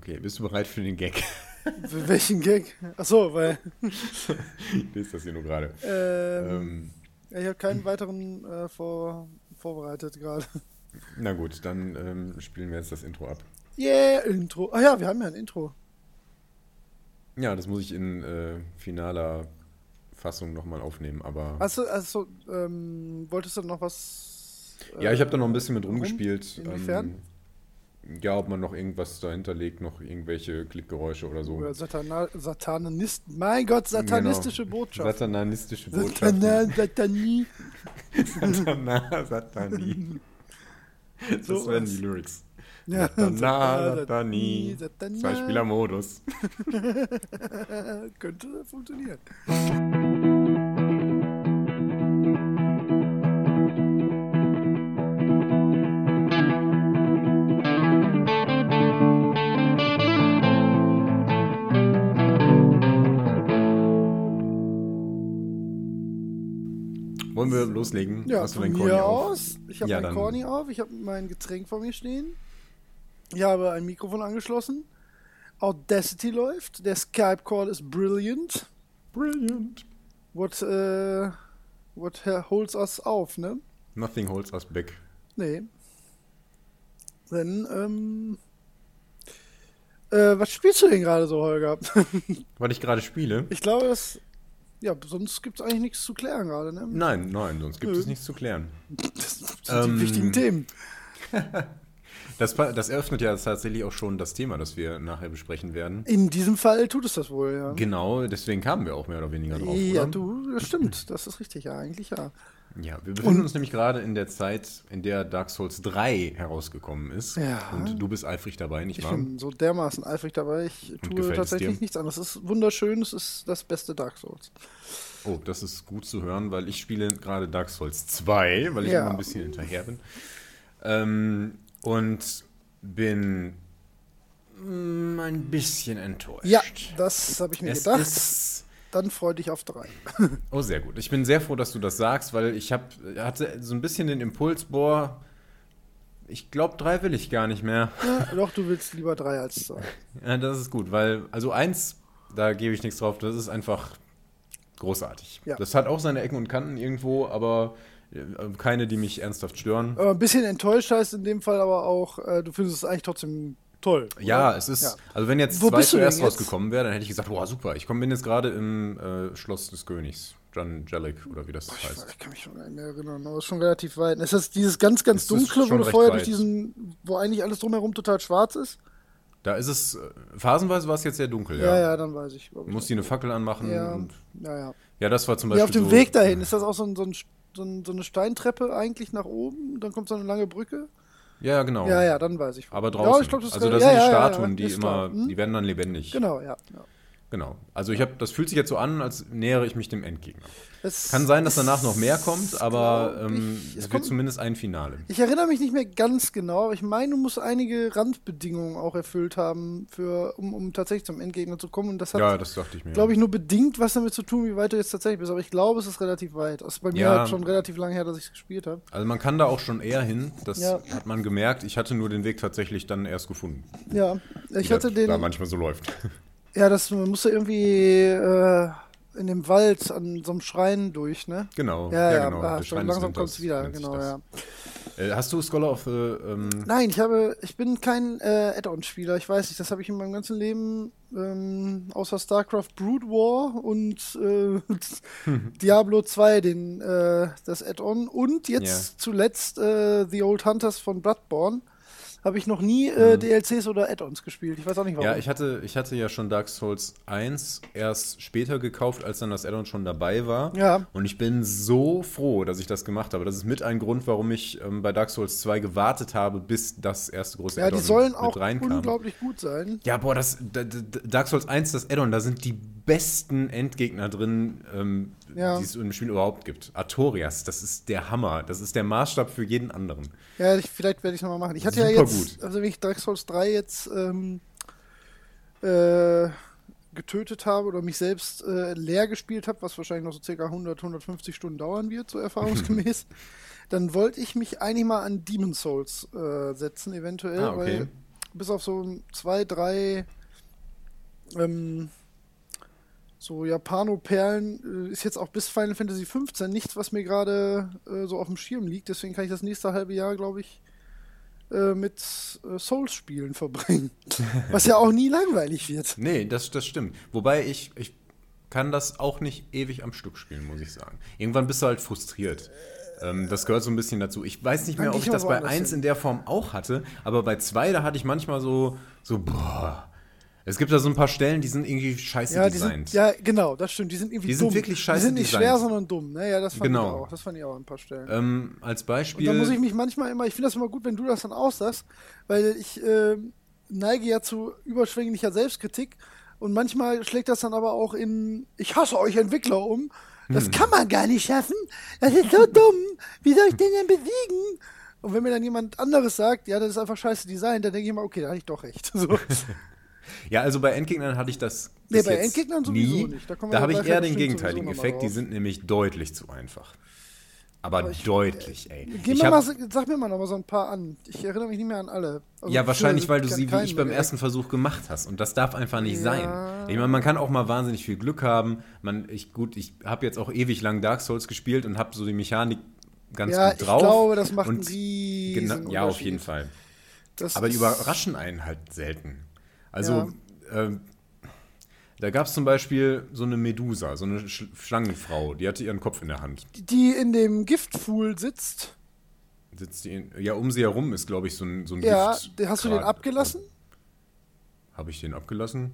Okay, bist du bereit für den Gag? Für welchen Gag? Achso, weil. ich lese das hier nur gerade. Ähm, Ähm, ich habe keinen weiteren äh, vor, vorbereitet gerade. na gut, dann ähm, spielen wir jetzt das Intro ab. Yeah, Intro. Ah ja, wir haben ja ein Intro. Ja, das muss ich in äh, finaler Fassung nochmal aufnehmen, aber. Achso, also, ähm, wolltest du noch was. ja, ich habe da noch ein äh, bisschen mit rum? rumgespielt. Inwiefern? Ja, ob man noch irgendwas dahinter legt, noch irgendwelche Klickgeräusche oder so. Oder Satana Satanist. Mein Gott, satanistische Genau. Botschaft. Satanistische Satana, Botschaften. Satanie. Satana, Satani. Das So werden die Lyrics. Ja, Satana, Satani. Satana. Zwei-Spieler-Modus. Könnte funktionieren. Wollen wir loslegen? Ja, Hast du dein Corny auf? aus. Ich habe Ja, mein Corny auf, ich habe mein Getränk vor mir stehen. Ich habe ein Mikrofon angeschlossen. Audacity läuft. Der Skype-Call ist brilliant. Brilliant. What, äh, what holds us auf, ne? Nothing holds us back. Nee. Dann, ähm. Äh, was spielst du denn gerade so, Holger? Was ich gerade spiele? ich glaube, das. Ja, sonst gibt es eigentlich nichts zu klären gerade, ne? Nein, nein, sonst gibt Nö. es nichts zu klären. Das sind Ähm, die wichtigen Themen. Das, das eröffnet ja tatsächlich auch schon das Thema, das wir nachher besprechen werden. In diesem Fall tut es das wohl, ja. Genau, deswegen kamen wir auch mehr oder weniger drauf. Ja, oder? du, das stimmt. Das ist richtig, ja, eigentlich ja. Ja, wir befinden uns nämlich gerade in der Zeit, in der Dark Souls 3 herausgekommen ist. Ja. Und du bist eifrig dabei, nicht Ich wahr? bin so dermaßen eifrig dabei. Ich tue tatsächlich dir? nichts anderes. Es ist wunderschön, es ist das beste Dark Souls. Oh, das ist gut zu hören, weil ich spiele gerade Dark Souls 2, weil ich Ja. immer ein bisschen hinterher bin. Ähm, und bin mm, ein bisschen enttäuscht. Ja, das habe ich mir es gedacht. ist. Dann freu dich auf drei. Oh, sehr gut. Ich bin sehr froh, dass du das sagst, weil ich hab, hatte so ein bisschen den Impuls, boah, ich glaube, drei will ich gar nicht mehr. Ja, doch, du willst lieber drei als zwei. Ja, das ist gut, weil, also eins, da gebe ich nichts drauf, das ist einfach großartig. Ja. Das hat auch seine Ecken und Kanten irgendwo, aber äh, keine, die mich ernsthaft stören. Aber ein bisschen enttäuscht heißt in dem Fall aber auch, äh, du findest es eigentlich trotzdem toll. oder? Ja, es ist, Ja. also wenn jetzt Wo zwei zuerst rausgekommen wäre, dann hätte ich gesagt, boah, super, ich bin jetzt gerade im äh, Schloss des Königs, John Jellic oder wie das Ich, heißt. ich kann mich schon gar nicht mehr erinnern, aber es ist schon relativ weit. Es ist dieses ganz, ganz Es dunkle, wo du vorher durch diesen, wo eigentlich alles drumherum total schwarz ist. Da ist es, äh, phasenweise war es jetzt sehr dunkel, Ja, ja. ja, dann weiß ich. Du ich. musst dir eine Fackel anmachen ja, und ja, ja. ja, das war zum Beispiel Ja, auf dem so, Weg dahin ist das auch so, ein, so, ein, so eine Steintreppe eigentlich nach oben. Dann kommt so eine lange Brücke. Ja, ja, genau. Ja, ja, dann weiß ich. Aber Ja, draußen. ich glaub, das also das ja, sind die ja, ja, ja, Statuen, die immer. Hm? die werden dann lebendig. Genau, ja. Genau. Also ich habe, das fühlt sich jetzt so an, als nähere ich mich dem Endgegner. Es Kann sein, dass danach noch mehr kommt, aber ähm, ich, es wird kommt- zumindest ein Finale. Ich erinnere mich nicht mehr ganz genau, aber ich meine, du musst einige Randbedingungen auch erfüllt haben, für, um, um tatsächlich zum Endgegner zu kommen. Und das hat, Ja, das dachte ich mir. glaube ich, nur bedingt was damit zu tun, wie weit du jetzt tatsächlich bist. Aber ich glaube, es ist relativ weit. Das ist bei mir Ja. halt schon relativ lange her, dass ich es gespielt habe. Also man kann da auch schon eher hin. Das Ja. hat man gemerkt. Ich hatte nur den Weg tatsächlich dann erst gefunden. Ja, ich hatte den. Da manchmal so läuft. Ja, das man musste irgendwie äh, in dem Wald an so einem Schrein durch, ne? Genau. Ja, ja, genau. ah, Schrein langsam kommt es wieder, genau, ja. Äh, hast du Scholar of the ähm, Nein, ich habe, ich bin kein äh, Add-on-Spieler. Ich weiß nicht, das habe ich in meinem ganzen Leben ähm, außer StarCraft Brood War und äh, Diablo 2, den, äh, das Add-on und jetzt Ja. zuletzt äh, The Old Hunters von Bloodborne habe ich noch nie äh, DLCs oder Add-ons gespielt. Ich weiß auch nicht warum. Mhm. Ja, ich hatte, ich hatte ja schon Dark Souls 1 erst später gekauft, als dann das Addon schon dabei war. Ja. Und ich bin so froh, dass ich das gemacht habe. Das ist mit ein Grund, warum ich ähm, bei Dark Souls 2 gewartet habe, bis das erste große ja, die Addon sollen mit auch reinkam. unglaublich gut sein. Ja, boah, das, Dark Souls 1, das Addon, da sind die besten Endgegner drin, ähm, Ja. die es im Spiel überhaupt gibt. Artorias, das ist der Hammer. Das ist der Maßstab für jeden anderen. Ja, ich, vielleicht werde ich es nochmal machen. Ich hatte ja Super jetzt, gut. also wenn ich Dark Souls 3 jetzt ähm, äh, getötet habe oder mich selbst äh, leer gespielt habe, was wahrscheinlich noch so circa 100, 150 Stunden dauern wird, so erfahrungsgemäß, dann wollte ich mich eigentlich mal an Demon Souls äh, setzen, eventuell, Ah, okay. weil bis auf so zwei, drei ähm, so Japano-Perlen äh, ist jetzt auch bis Final Fantasy 15 nichts, was mir gerade äh, so auf dem Schirm liegt. Deswegen kann ich das nächste halbe Jahr, glaube ich, äh, mit äh, Souls-Spielen verbringen. was ja auch nie langweilig wird. Nee, das, das stimmt. Wobei ich, ich kann das auch nicht ewig am Stück spielen, muss ich sagen. Irgendwann bist du halt frustriert. Ähm, das gehört so ein bisschen dazu. Ich weiß nicht mehr, ob ich das bei woanders 1 hin. in der Form auch hatte, aber bei 2, da hatte ich manchmal so, so, boah. Es gibt da so ein paar Stellen, die sind irgendwie scheiße Ja, designt. sind, ja, genau, das stimmt. Die sind irgendwie Die sind dumm. wirklich scheiße Die sind nicht designt. schwer, sondern dumm. Ne? Ja, das fand Genau. ich auch. Das fand ich auch an ein paar Stellen. ähm, als Und Beispiel. da muss ich mich manchmal immer, ich finde das immer gut, wenn du das dann aussagst, weil ich ähm, neige ja zu überschwänglicher Selbstkritik und manchmal schlägt das dann aber auch in, ich hasse euch Entwickler um. Das Hm. kann man gar nicht schaffen. Das ist so dumm. Wie soll ich den denn besiegen? Und wenn mir dann jemand anderes sagt, ja, das ist einfach scheiße Design, dann denke ich immer, okay, da hatte ich doch recht. So. Ja, also bei Endgegnern hatte ich das. Nee, bei Endgegnern sowieso nie. nicht. Da Da ja habe ich eher ja den gegenteiligen Effekt. Die sind nämlich deutlich zu einfach. Aber, ich- deutlich, ey. Geh Ich mir mal, sag mir mal noch mal so ein paar an. Ich erinnere mich nicht mehr an alle. Also ja, wahrscheinlich, weil du sie wie ich beim ersten Versuch gemacht hast. Und das darf einfach nicht Ja. sein. Ich meine, man kann auch mal wahnsinnig viel Glück haben. Man, ich, gut, ich habe jetzt auch ewig lang Dark Souls gespielt und habe so die Mechanik ganz Ja, gut ich drauf. glaube, das macht und einen ja, auf jeden Fall. Das Aber die überraschen einen halt selten. Also, ähm, da gab es zum Beispiel so eine Medusa, so eine Sch Schlangenfrau, die hatte ihren Kopf in der Hand. die in dem Giftpool sitzt. Sitzt die in, ja, um sie herum ist, glaube ich, so ein, so ein Ja, Gift. den- hast du den abgelassen? Habe ich den abgelassen?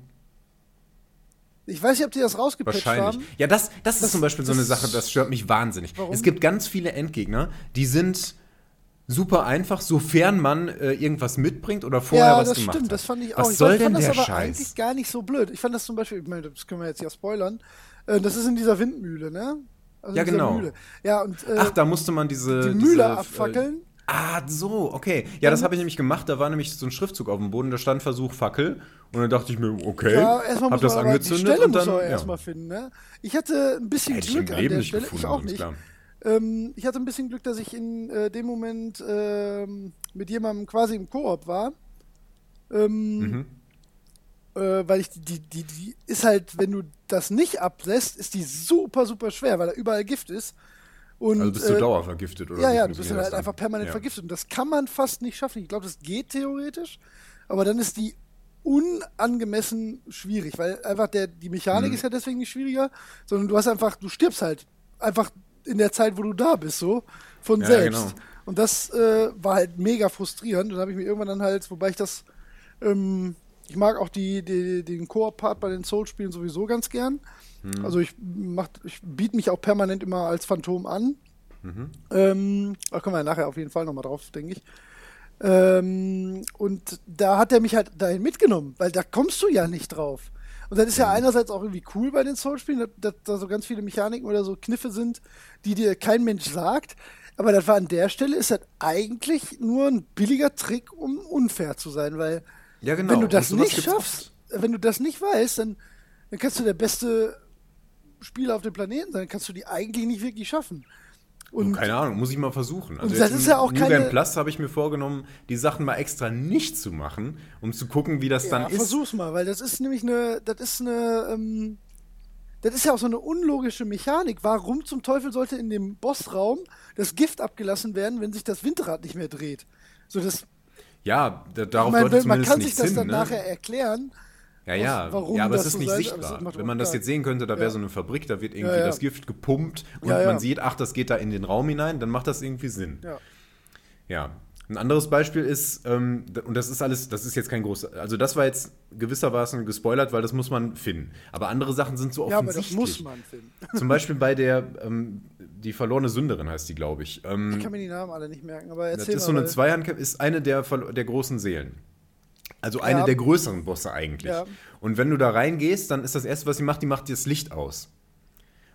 Ich weiß nicht, ob die das rausgepatcht Wahrscheinlich. haben. Ja, das, das, ist Das- zum Beispiel so eine Sache, das stört mich wahnsinnig. Warum? Es gibt ganz viele Endgegner, die sind super einfach, sofern man äh, irgendwas mitbringt oder vorher ja, was das gemacht stimmt, hat. das fand ich auch. Was ich soll fand denn das der aber Scheiß? eigentlich gar nicht so blöd. Ich fand das zum Beispiel, ich meine, das können wir jetzt ja spoilern. Äh, das ist in dieser Windmühle, ne? Also Ja, genau. Mühle. Ja, und äh, Ach, da musste man diese. die diese, Mühle äh, abfackeln. Ah, so, okay. Ja, das habe ich nämlich gemacht. Da war nämlich so ein Schriftzug auf dem Boden, da stand Versuch Fackel. Und dann dachte ich mir, okay, Ja, hab muss das aber die angezündet Stelle und muss dann. man ja. erstmal finden, ne? Ich hatte ein bisschen Hätte ich im Glück an Leben der nicht Stelle. gefunden, ich auch nicht. klar. Ähm, ich hatte ein bisschen Glück, dass ich in äh, dem Moment ähm, mit jemandem quasi im Koop war. Ähm, Mhm. äh, weil ich die, die, die, die ist halt, wenn du das nicht ablässt, ist die super, super schwer, weil da überall Gift ist. Und, Also bist du äh, dauervergiftet oder Ja, ja, du bist halt das einfach permanent Ja. vergiftet. Und das kann man fast nicht schaffen. Ich glaube, das geht theoretisch, aber dann ist die unangemessen schwierig, weil einfach der, die Mechanik Mhm. ist ja deswegen nicht schwieriger, sondern du hast einfach, du stirbst halt einfach in der Zeit, wo du da bist, so von Ja, selbst. genau. Und das äh, war halt mega frustrierend. Und dann habe ich mir irgendwann dann halt, wobei ich das, ähm, ich mag auch die, die, den Koop-Part bei den Souls-Spielen sowieso ganz gern. Mhm. Also ich, mach, ich biete mich auch permanent immer als Phantom an. Mhm. Ähm, da kommen wir ja nachher auf jeden Fall nochmal drauf, denke ich. Ähm, und da hat er mich halt dahin mitgenommen, weil da kommst du ja nicht drauf. Und das ist ja einerseits auch irgendwie cool bei den Soul-Spielen, dass, da so ganz viele Mechaniken oder so Kniffe sind, die dir kein Mensch sagt. Aber das war an der Stelle, ist das eigentlich nur ein billiger Trick, um unfair zu sein, weil Ja, genau. wenn du das sowas nicht schaffst, wenn du das nicht weißt, dann, dann kannst du der beste Spieler auf dem Planeten sein, dann kannst du die eigentlich nicht wirklich schaffen. Und Keine Ahnung, muss ich mal versuchen. Also das ist ja auch New keine- Plus habe ich mir vorgenommen, die Sachen mal extra nicht zu machen, um zu gucken, wie das Ja, dann ist. versuch's mal, weil das ist nämlich eine, das ist eine, ähm, das ist ja auch so eine unlogische Mechanik. Warum zum Teufel sollte in dem Bossraum das Gift abgelassen werden, wenn sich das Windrad nicht mehr dreht? So das, Ja, da, darauf ich meine, deutet man kann sich das hin. dann ne? nachher erklären. Ja, ja, warum ja, aber es das ist so nicht sein- sichtbar. Wenn man das jetzt sehen könnte, da wäre Ja. so eine Fabrik, da wird irgendwie Ja, das Gift gepumpt und man sieht, ach, das geht da in den Raum hinein, dann macht das irgendwie Sinn. Ja. Ein anderes Beispiel ist, ähm, und das ist alles, das ist jetzt kein großes, also das war jetzt gewissermaßen gespoilert, weil das muss man finden. Aber andere Sachen sind so ja, aber das offensichtlich. muss man finden. Zum Beispiel bei der, ähm, die verlorene Sünderin heißt die, glaube ich. Ähm, Ich kann mir die Namen alle nicht merken, aber das erzähl ist mal. so eine Zweihandkämpfe, ist eine der, der großen Seelen. Also eine Ja. der größeren Bosse eigentlich. Ja. Und wenn du da reingehst, dann ist das erste, was sie macht, die macht dir das Licht aus.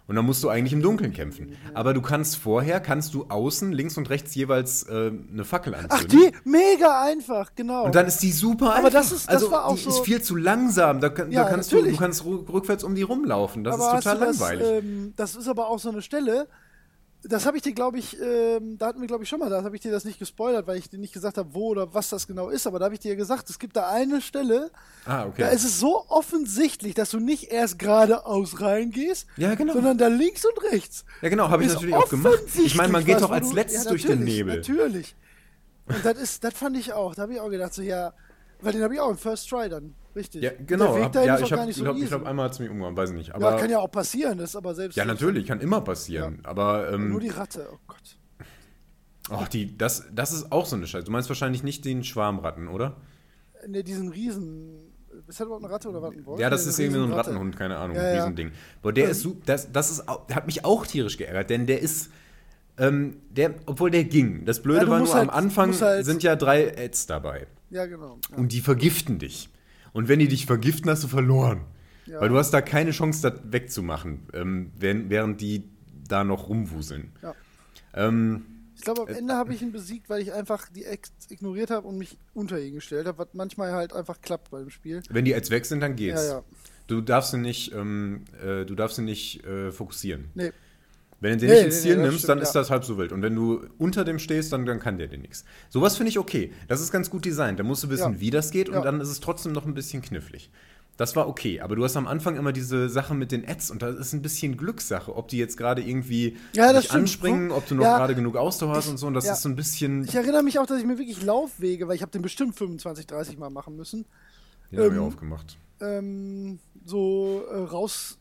Und dann musst du eigentlich im Dunkeln kämpfen. Aber du kannst vorher, kannst du außen, links und rechts jeweils äh, eine Fackel anzünden. Ach, die? Mega einfach, genau. Und dann ist die super Aber einfach. das ist- das also, war auch die so- ist viel zu langsam. Da, Ja, da kannst du, natürlich. du kannst rückwärts um die rumlaufen. Das aber ist total das, langweilig. Ähm, das ist aber auch so eine Stelle, Das habe ich dir, glaube ich, ähm, da hatten wir, glaube ich, schon mal, da habe ich dir das nicht gespoilert, weil ich dir nicht gesagt habe, wo oder was das genau ist, aber da habe ich dir gesagt, es gibt da eine Stelle, Ah, okay. da ist es so offensichtlich, dass du nicht erst geradeaus reingehst, Ja, genau. sondern da links und rechts. Ja, genau, habe ich Ist natürlich auch gemacht. Ich meine, man geht doch als du- letztes ja, durch den Nebel. Natürlich. Und das ist, das fand ich auch. Da habe ich auch gedacht, so ja, weil den habe ich auch im First Try dann. Richtig. Ja, genau. Der Weg dahin ja, ist ich habe, so glaub, ich glaube, einmal hat es mich umgehauen, weiß ich nicht. Aber ja, kann ja auch passieren, das ist aber selbst. Ja, natürlich, kann immer passieren. Aber ähm, Nur die Ratte, oh Gott. oh, die, das, das ist auch so eine Scheiße. Du meinst wahrscheinlich nicht den Schwarmratten, oder? Ne, diesen Riesen. Ist das überhaupt eine Ratte oder was? Ein Wolf? Ja, das Nee, ist irgendwie so ein. Rattenhund, keine Ahnung, Ja, ja. Riesending. Aber der Ähm. ist das, das ist, hat mich auch tierisch geärgert, denn der ist, ähm, der, obwohl der ging. Das Blöde Ja, war nur, am halt- Anfang musst halt- sind ja drei Ads dabei. Ja, genau. Ja. Und die vergiften dich. Und wenn die dich vergiften, hast du verloren. Ja. Weil du hast da keine Chance, das wegzumachen, ähm, während, während die da noch rumwuseln. Ja. Ähm, Ich glaube, am Ende habe ich ihn besiegt, weil ich einfach die Ex ignoriert habe und mich unter ihn gestellt habe, was manchmal halt einfach klappt beim Spiel. wenn die Ads weg sind, dann geht's. Ja, ja. Du darfst sie nicht, ähm, äh, du darfst sie nicht äh, fokussieren. Nee. Wenn du den Nee, nicht ins Ziel nee, das nimmst, dann stimmt, ist ja. das halb so wild. Und wenn du unter dem stehst, dann, dann kann der dir nichts. Sowas finde ich okay. Das ist ganz gut designt. Da musst du wissen, Ja. wie das geht und Ja. dann ist es trotzdem noch ein bisschen knifflig. Das war okay, aber du hast am Anfang immer diese Sache mit den Ads und da ist ein bisschen Glückssache, ob die jetzt gerade irgendwie Ja, das dich anspringen, ob du noch Ja. gerade genug Ausdauer hast Ich- und so und das ja. ist so ein bisschen, Ich erinnere mich auch, dass ich mir wirklich Laufwege, weil ich habe den bestimmt 25, 30 Mal machen müssen, den hab ich ähm, aufgemacht. ähm, so äh, raus,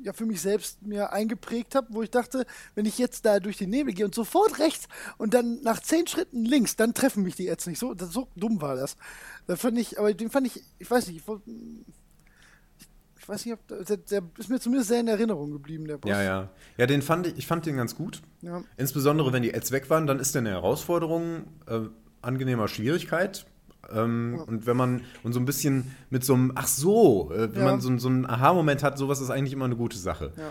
ja, für mich selbst mir eingeprägt habe, wo ich dachte, wenn ich jetzt da durch den Nebel gehe und sofort rechts und dann nach zehn Schritten links, dann treffen mich die Ads nicht. So, das, so dumm war das. Da fand ich, aber den fand ich, ich weiß nicht, ich, ich weiß nicht, ob der, der ist mir zumindest sehr in Erinnerung geblieben, der Boss. Ja, ja. Ja, den fand ich, ich fand den ganz gut. Ja. Insbesondere wenn die Ads weg waren, dann ist der eine Herausforderung äh, angenehmer Schwierigkeit. Ähm, Und wenn man und so ein bisschen mit so einem, ach so, äh, wenn Ja. man so, so einen Aha-Moment hat, sowas ist eigentlich immer eine gute Sache. Ja.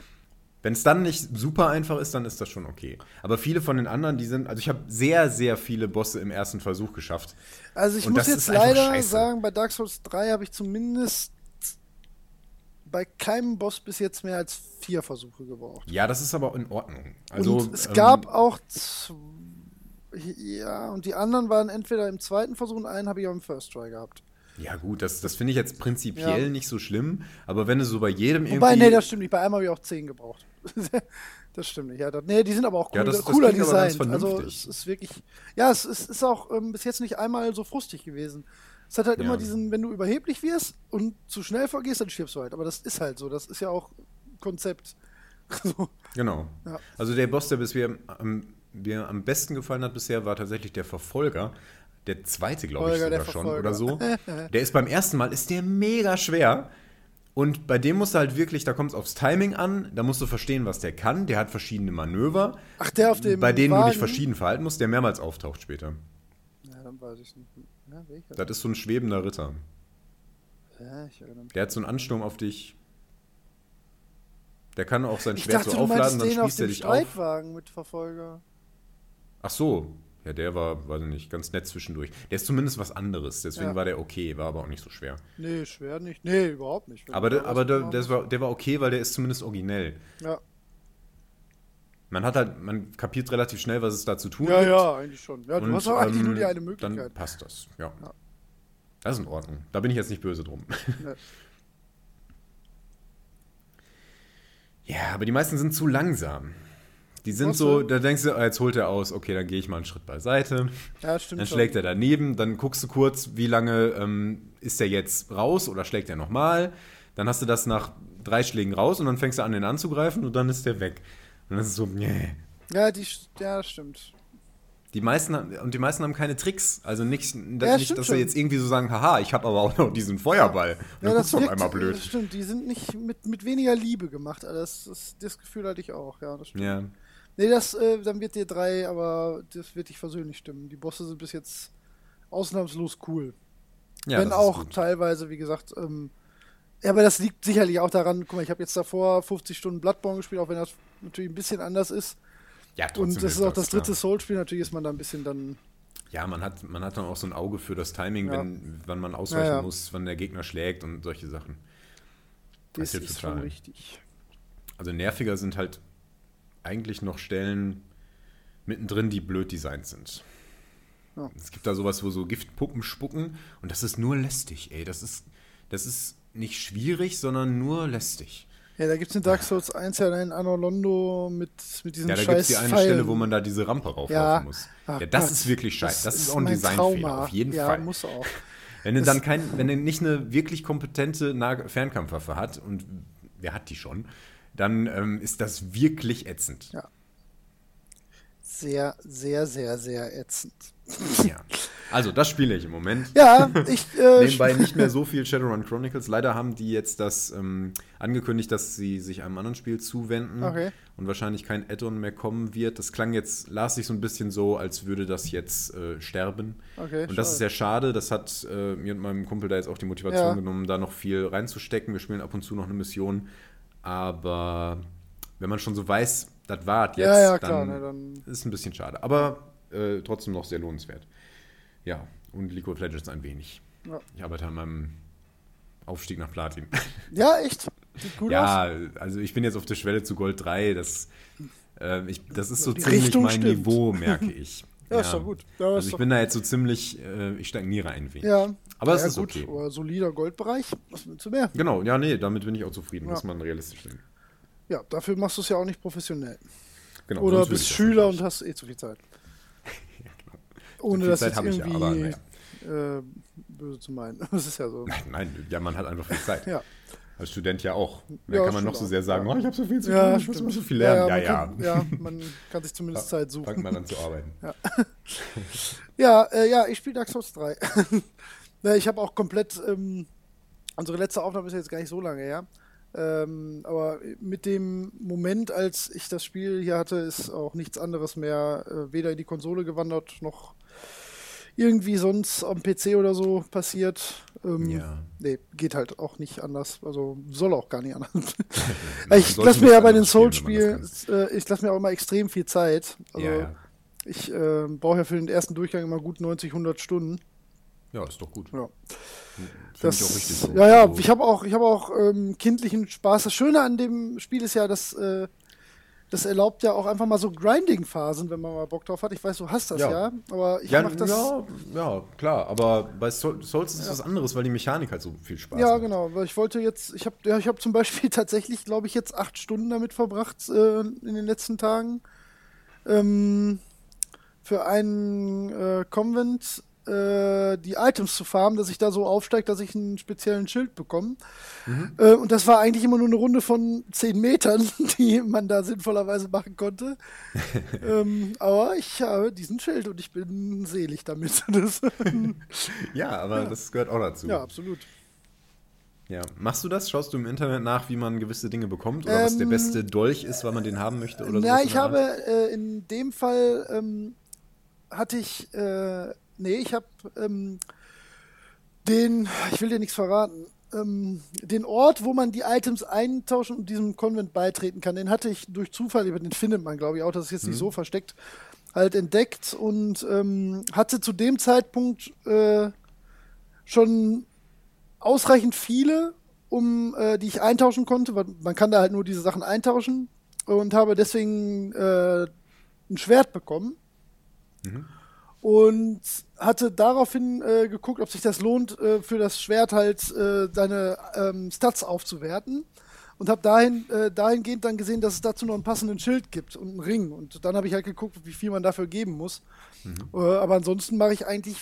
Wenn es dann nicht super einfach ist, dann ist das schon okay. Aber viele von den anderen, die sind, also ich habe sehr, sehr viele Bosse im ersten Versuch geschafft. Also ich Und muss jetzt leider sagen, bei Dark Souls 3 habe ich zumindest bei keinem Boss bis jetzt mehr als vier Versuche gebraucht. Ja, das ist aber in Ordnung. Also, und es ähm, gab auch z- ja, und die anderen waren entweder im zweiten Versuch und einen habe ich auch im First Try gehabt. Ja, gut, das, das finde ich jetzt prinzipiell Ja. nicht so schlimm, aber wenn du so bei jedem Wobei, irgendwie. nee, das stimmt nicht. Bei einem habe ich auch zehn gebraucht. das stimmt nicht. Ja, das, nee, die sind aber auch cool, Ja, das- das cooler designt. Also es ist wirklich. Ja, es ist, ist auch ähm, bis jetzt nicht einmal so frustig gewesen. Es hat halt Ja. immer diesen, wenn du überheblich wirst und zu schnell vorgehst, dann stirbst du halt. Aber das ist halt so. Das ist ja auch Konzept. So. Genau. Ja. Also der Boss, der bisher am, mir am besten gefallen hat bisher, war tatsächlich der Verfolger. Der zweite, glaube ich, sogar schon oder so. Der ist beim ersten Mal, ist der mega schwer. Und bei dem musst du halt wirklich, da kommt es aufs Timing an, da musst du verstehen, was der kann. Der hat verschiedene Manöver, Ach, der auf dem bei denen du dich Wagen? verschieden verhalten musst, der mehrmals auftaucht später. Ja, dann weiß ich nicht. Ja, welcher? Das ist so ein schwebender Ritter. Ja, ich erinnere mich. Der hat so einen Ansturm auf dich. Der kann auch sein Schwert dachte, so aufladen, dann auf spießt er dich auf. Streitwagen mit Verfolger. Ach so, ja, der war, weiß ich nicht, ganz nett zwischendurch. Der ist zumindest was anderes, deswegen Ja. war der okay, war aber auch nicht so schwer. Nee, schwer nicht. Nee, überhaupt nicht. Wenn Aber, der, aber der, hast. war, der war okay, weil der ist zumindest originell. Ja. Man hat halt, man kapiert relativ schnell, was es da zu tun ja, gibt. ja, eigentlich schon. Ja, du Und, hast auch eigentlich ähm, nur die eine Dann Möglichkeit. passt das, ja. Ja. Das ist in Ordnung. Da bin ich jetzt nicht böse drum. Ja. Ja, aber die meisten sind zu langsam. Die sind so, da denkst du, ah, jetzt holt er aus, okay, dann gehe ich mal einen Schritt beiseite. Ja, stimmt Dann schon. schlägt er daneben, dann guckst du kurz, wie lange ähm, ist er jetzt raus oder schlägt er nochmal. Dann hast du das nach drei Schlägen raus und dann fängst du an, den anzugreifen und dann ist der weg. Und das ist so, nee. Ja, die, ja, stimmt. Die meisten haben, und die meisten haben keine Tricks. Also nicht, das, Ja, nicht dass sie schon. jetzt irgendwie so sagen, haha, ich habe aber auch noch diesen Feuerball. Und Ja, dann das du auf einmal blöd. Das stimmt, die sind nicht mit, mit weniger Liebe gemacht. Also Das, das, das Gefühl hatte ich auch, ja, das stimmt. Ja. Nee, das, äh, dann wird dir drei, aber das wird dich versöhnlich stimmen. Die Bosse sind bis jetzt ausnahmslos cool. ja Wenn das auch teilweise, wie gesagt, ähm, ja, aber das liegt sicherlich auch daran, guck mal, ich habe jetzt davor 50 Stunden Bloodborne gespielt, auch wenn das natürlich ein bisschen anders ist. Ja, trotzdem Und das ist auch das klar. dritte Soul-Spiel, natürlich ist man da ein bisschen dann. Ja, man hat, man hat dann auch so ein Auge für das Timing, Ja. wenn, wann man ausweichen Ja, ja. muss, wann der Gegner schlägt und solche Sachen. Das hilft ist total. schon richtig. Also nerviger sind halt eigentlich noch Stellen mittendrin, die blöd designt sind. Ja. Es gibt da sowas, wo so Giftpuppen spucken und das ist nur lästig, ey. Das ist, das ist nicht schwierig, sondern nur lästig. Ja, da gibt es in Dark Souls 1 ja einen Anolondo mit, mit diesen Ja, da gibt es die eine Pfeilen. Stelle, wo man da diese Rampe rauflaufen Ja. muss. Ach ja, das Gott. ist wirklich scheiße. Das, ist auch ein Designfehler, auf jeden ja, Fall. muss auch. Wenn Das- dann kein, wenn er nicht eine wirklich kompetente Fernkampfwaffe hat, und wer hat die schon, dann ähm, ist das wirklich ätzend. Ja. Sehr, sehr, sehr, sehr ätzend. Ja. Also, das spiele ich im Moment. Ja, ich. Äh, Nebenbei nicht mehr so viel Shadowrun Chronicles. Leider haben die jetzt das ähm, angekündigt, dass sie sich einem anderen Spiel zuwenden Okay. und wahrscheinlich kein Add-on mehr kommen wird. Das klang jetzt, las sich so ein bisschen so, als würde das jetzt äh, sterben. Okay, und das schade. ist sehr schade. Das hat äh, mir und meinem Kumpel da jetzt auch die Motivation Ja. genommen, da noch viel reinzustecken. Wir spielen ab und zu noch eine Mission. Aber wenn man schon so weiß, das war jetzt, Ja, ja, klar, dann, ne, dann- ist ein bisschen schade. Aber äh, trotzdem noch sehr lohnenswert. Ja, und League of Legends ein wenig. Ja. Ich arbeite an meinem Aufstieg nach Platin. ja, echt. Sieht gut aus. ja, also ich bin jetzt auf der Schwelle zu Gold 3. Das, äh, ich, das ist so Die ziemlich Richtung mein stimmt. Niveau, merke ich. Ja, ist doch gut. Ja, also ich bin da jetzt so ziemlich, äh, ich stagniere ein wenig. Ja. Aber es ja, ist gut, okay. Aber solider Goldbereich, was willst du mehr? Genau, ja, nee, damit bin ich auch zufrieden, Ja. muss man realistisch sehen. Ja, dafür machst du es ja auch nicht professionell. Genau, Oder bist Schüler und hast eh zu viel Zeit. Ja, genau. Ohne viel das Zeit jetzt habe ich ja, irgendwie aber äh, böse zu meinen. Das ist ja so. Nein, nein, ja, man hat einfach viel Zeit. Ja. Als Student ja auch. Da Ja, kann man noch so sehr sagen, Ja. oh, ich habe so viel zu Ja, tun, ich muss so viel lernen. Ja, man ja. Kann, ja, man kann sich zumindest Zeit Fangt suchen. man an zu arbeiten. Ja, äh, ja, ich spiele Dark Souls 3. ne, ich habe auch komplett, ähm, unsere letzte Aufnahme ist jetzt gar nicht so lange her. Ähm, aber mit dem Moment, als ich das Spiel hier hatte, ist auch nichts anderes mehr, äh, weder in die Konsole gewandert, noch irgendwie sonst am PC oder so passiert. Ähm, Ja. Nee, geht halt auch nicht anders. Also soll auch gar nicht anders. Ich lasse mir ja bei den Souls-Spielen, äh, ich lasse mir auch immer extrem viel Zeit. Also ja, ja. ich äh, brauche ja für den ersten Durchgang immer gut 90, 100 Stunden. ja, ist doch gut. Ja. Das, ich auch richtig so. Ja, ja, Also, ich habe auch, ich habe auch ähm, kindlichen Spaß. Das Schöne an dem Spiel ist ja, dass äh, das erlaubt ja auch einfach mal so Grinding-Phasen, wenn man mal Bock drauf hat. Ich weiß, du hast das ja, Ja. aber ich ja, mach das. ja, ja, klar, aber bei Soul- Souls ist es was anderes, weil die Mechanik halt so viel Spaß Ja, macht. genau, weil ich wollte jetzt, ich habe ja, ich hab zum Beispiel tatsächlich, glaube ich, jetzt acht Stunden damit verbracht äh, in den letzten Tagen. Ähm, für einen äh, Convent äh, die Items zu farmen, dass ich da so aufsteige, dass ich einen speziellen Schild bekomme. Mhm. Äh, und das war eigentlich immer nur eine Runde von zehn Metern, die man da sinnvollerweise machen konnte. ähm, aber ich habe diesen Schild und ich bin selig damit. Ja, aber das gehört auch dazu. ja, absolut. Ja. Machst du das? Schaust du im Internet nach, wie man gewisse Dinge bekommt? Oder was der Ähm, beste Dolch ist, weil man den haben möchte? Oder Ja, in ich habe äh, in dem Fall ähm, hatte ich, äh, nee, ich habe ähm, den, ich will dir nichts verraten, ähm, den Ort, wo man die Items eintauschen und diesem Konvent beitreten kann, den hatte ich durch Zufall, über den findet man, glaube ich, auch, das ist jetzt Mhm. nicht so versteckt, halt entdeckt und ähm, hatte zu dem Zeitpunkt äh, schon ausreichend viele, um äh, die ich eintauschen konnte, weil man kann da halt nur diese Sachen eintauschen und habe deswegen äh, ein Schwert bekommen Mhm. und hatte daraufhin äh, geguckt, ob sich das lohnt, äh, für das Schwert halt äh, seine ähm, Stats aufzuwerten. Und habe dahin, äh, dahingehend dann gesehen, dass es dazu noch einen passenden Schild gibt und einen Ring. Und dann habe ich halt geguckt, wie viel man dafür geben muss. Äh, aber ansonsten mache ich eigentlich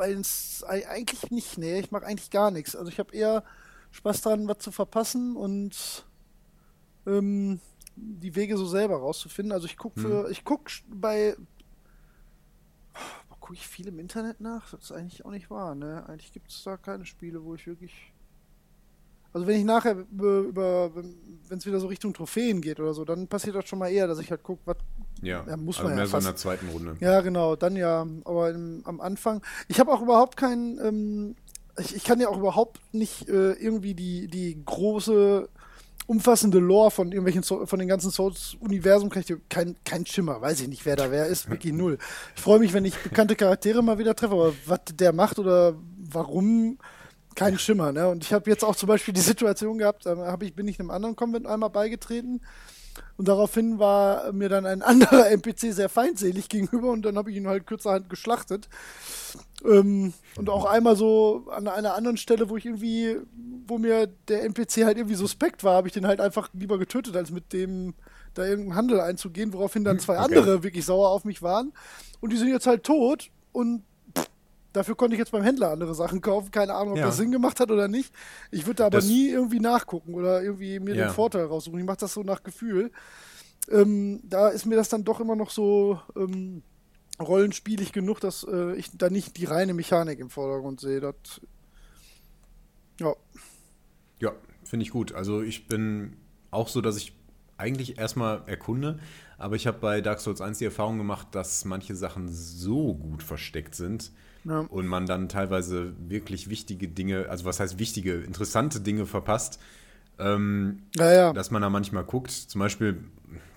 eigentlich nicht, nee, ich mache eigentlich gar nichts. Also ich habe eher Spaß daran, was zu verpassen und ähm, die Wege so selber rauszufinden. Also ich gucke für, ich gucke bei gucke ich viel im Internet nach? Das ist eigentlich auch nicht wahr, ne? Eigentlich gibt es da keine Spiele, wo ich wirklich. Also wenn ich nachher über, wenn es wieder so Richtung Trophäen geht oder so, dann passiert das schon mal eher, dass ich halt gucke, was. Ja, Ja, muss also man ja mehr so in fast- der zweiten Runde. Ja, genau, dann ja, aber im, am Anfang. Ich habe auch überhaupt keinen. Ähm, ich, ich kann ja auch überhaupt nicht äh, irgendwie die, die große umfassende Lore von irgendwelchen so von den ganzen Souls-Universum kann ich dir kein, kein Schimmer, weiß ich nicht, wer da wer ist, wirklich null. Ich freue mich, wenn ich bekannte Charaktere mal wieder treffe, aber was der macht oder warum, kein Schimmer, ne? Und ich habe jetzt auch zum Beispiel die Situation gehabt, da hab ich, bin ich einem anderen Konvent einmal beigetreten Und daraufhin war mir dann ein anderer NPC sehr feindselig gegenüber und dann habe ich ihn halt kürzerhand geschlachtet. Ähm, und auch einmal so an einer anderen Stelle, wo ich irgendwie, wo mir der NPC halt irgendwie suspekt war, habe ich den halt einfach lieber getötet, als mit dem da irgendeinen Handel einzugehen, woraufhin dann hm, zwei okay. andere wirklich sauer auf mich waren. Und die sind jetzt halt tot und Dafür konnte ich jetzt beim Händler andere Sachen kaufen. Keine Ahnung, ob ja. das Sinn gemacht hat oder nicht. Ich würde da aber das, nie irgendwie nachgucken oder irgendwie mir ja. den Vorteil raussuchen. Ich mache das so nach Gefühl. Ähm, da ist mir das dann doch immer noch so ähm, rollenspielig genug, dass äh, ich da nicht die reine Mechanik im Vordergrund sehe. Das, ja. Ja, finde ich gut. Also ich bin auch so, dass ich eigentlich erstmal erkunde, aber ich habe bei Dark Souls 1 die Erfahrung gemacht, dass manche Sachen so gut versteckt sind, ja. Und man dann teilweise wirklich wichtige Dinge, also was heißt wichtige, interessante Dinge verpasst, ähm, ja, ja. dass man da manchmal guckt. Zum Beispiel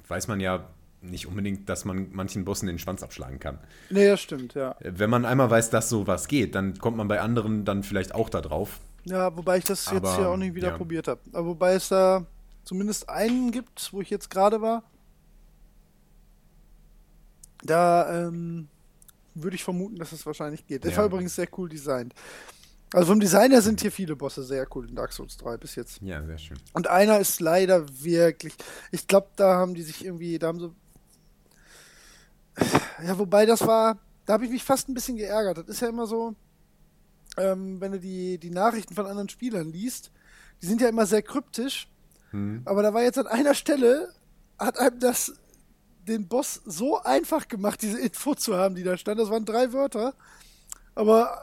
weiß man ja nicht unbedingt, dass man manchen Bossen den Schwanz abschlagen kann. Nee, das stimmt, ja. Wenn man einmal weiß, dass sowas geht, dann kommt man bei anderen dann vielleicht auch da drauf. Ja, wobei ich das Aber, jetzt ja auch nicht wieder probiert habe. Aber wobei es da zumindest einen gibt, wo ich jetzt gerade war. Da ähm, würde ich vermuten, dass es wahrscheinlich geht. Der ja. war übrigens sehr cool designt. Also vom Design her sind hier viele Bosse sehr cool in Dark Souls 3 bis jetzt. Ja, sehr schön. Und einer ist leider wirklich. Ich glaube, da haben die sich irgendwie, da haben so. Ja, wobei das war. Da habe ich mich fast ein bisschen geärgert. Das ist ja immer so, ähm, wenn du die, die Nachrichten von anderen Spielern liest, die sind ja immer sehr kryptisch. Hm. Aber da war jetzt an einer Stelle, hat einem das den Boss so einfach gemacht, diese Info zu haben, die da stand. Das waren drei Wörter. Aber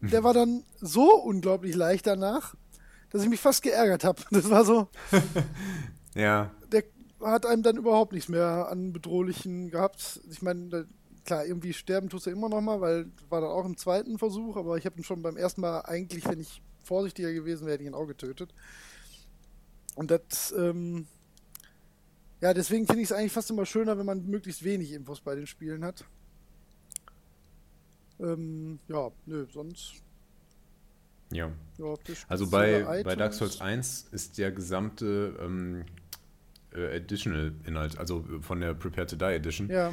der war dann so unglaublich leicht danach, dass ich mich fast geärgert habe. Das war so. ja. Der hat einem dann überhaupt nichts mehr an Bedrohlichen gehabt. Ich meine, klar, irgendwie sterben tust du immer noch mal, weil war dann auch im zweiten Versuch, aber ich habe ihn schon beim ersten Mal eigentlich, wenn ich vorsichtiger gewesen wäre, hätte ich ihn auch getötet. Und das, ähm, ja, deswegen finde ich es eigentlich fast immer schöner, wenn man möglichst wenig Infos bei den Spielen hat. Ähm, ja, nö, sonst. Ja. ja also bei, bei Dark Souls 1 ist der gesamte ähm, äh, Additional-Inhalt, also von der Prepare to Die Edition, ja.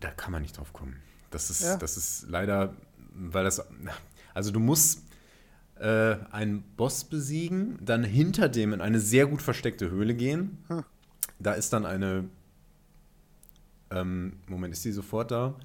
da kann man nicht drauf kommen. Das ist, ja. das ist leider, weil das, also du musst äh, einen Boss besiegen, dann hinter dem in eine sehr gut versteckte Höhle gehen. Hm da ist dann eine. Ähm, Moment, ist die sofort da?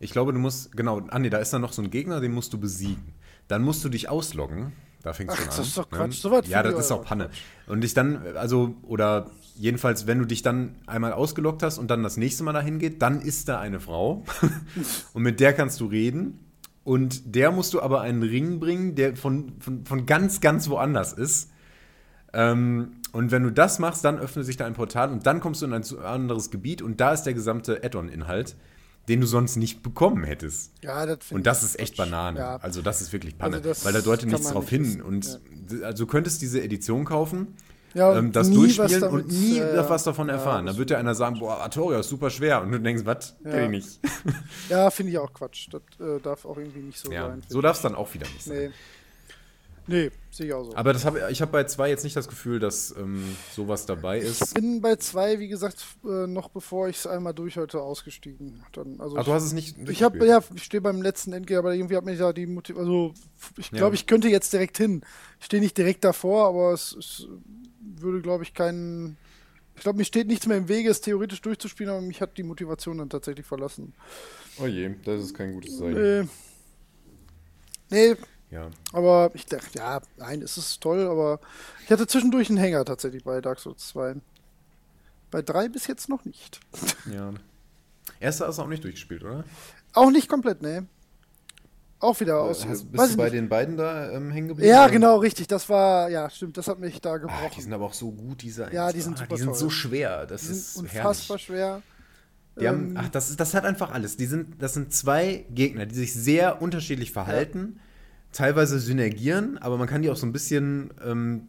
Ich glaube, du musst. Genau, ah nee, da ist dann noch so ein Gegner, den musst du besiegen. Dann musst du dich ausloggen. Da fängst du an. Das ist doch ne? Quatsch. So weit ja, das ist auch Panne. Und dich dann, also, oder jedenfalls, wenn du dich dann einmal ausgeloggt hast und dann das nächste Mal dahin geht, dann ist da eine Frau. und mit der kannst du reden. Und der musst du aber einen Ring bringen, der von, von, von ganz, ganz woanders ist. Ähm, und wenn du das machst, dann öffnet sich da ein Portal und dann kommst du in ein anderes Gebiet und da ist der gesamte Add-on-Inhalt, den du sonst nicht bekommen hättest. Ja, das Und das ist echt Banane. Ja. Also das ist wirklich Panne, also weil da deutet nichts drauf hin. Wissen. Und ja. also du könntest diese Edition kaufen, ja, ähm, das durchspielen damit, und nie äh, was davon erfahren. Ja, dann wird ja einer sagen, boah, Artoria ist super schwer. Und du denkst, was? Ja. Kenn ich nicht. ja, finde ich auch Quatsch. Das äh, darf auch irgendwie nicht so ja, sein. So darf es dann auch wieder nicht sein. Nee. Nee, sehe ich auch so. Aber das hab, ich habe bei zwei jetzt nicht das Gefühl, dass ähm, sowas dabei ist. Ich bin bei zwei, wie gesagt, äh, noch bevor ich es einmal durch heute ausgestiegen. Dann, also Ach, du hast es nicht. Ich habe ja, ich stehe beim letzten Endgame, aber irgendwie hat mich da die Motivation. Also ich glaube, ja. ich könnte jetzt direkt hin. Ich stehe nicht direkt davor, aber es, es würde, glaube ich, keinen. Ich glaube, mir steht nichts mehr im Wege, es theoretisch durchzuspielen, aber mich hat die Motivation dann tatsächlich verlassen. Oh je, das ist kein gutes Zeichen. Nee. Nee, ja. Aber ich dachte, ja, nein, es ist toll, aber ich hatte zwischendurch einen Hänger tatsächlich bei Dark Souls 2. Bei 3 bis jetzt noch nicht. Ja. Erster hast du auch nicht durchgespielt, oder? Auch nicht komplett, ne. Auch wieder aus. Hast, bist du bei nicht. den beiden da ähm, hängen geblieben? Ja, genau, richtig. Das war, ja, stimmt, das hat mich da gebrochen. Ah, die sind aber auch so gut, diese Ja, die sind ah, super Die sind toll. so schwer. Das die ist sind unfassbar herrlich. schwer. Die ähm, haben, ach, das, das hat einfach alles. Die sind, das sind zwei Gegner, die sich sehr unterschiedlich verhalten. Ja teilweise synergieren, aber man kann die auch so ein bisschen ähm,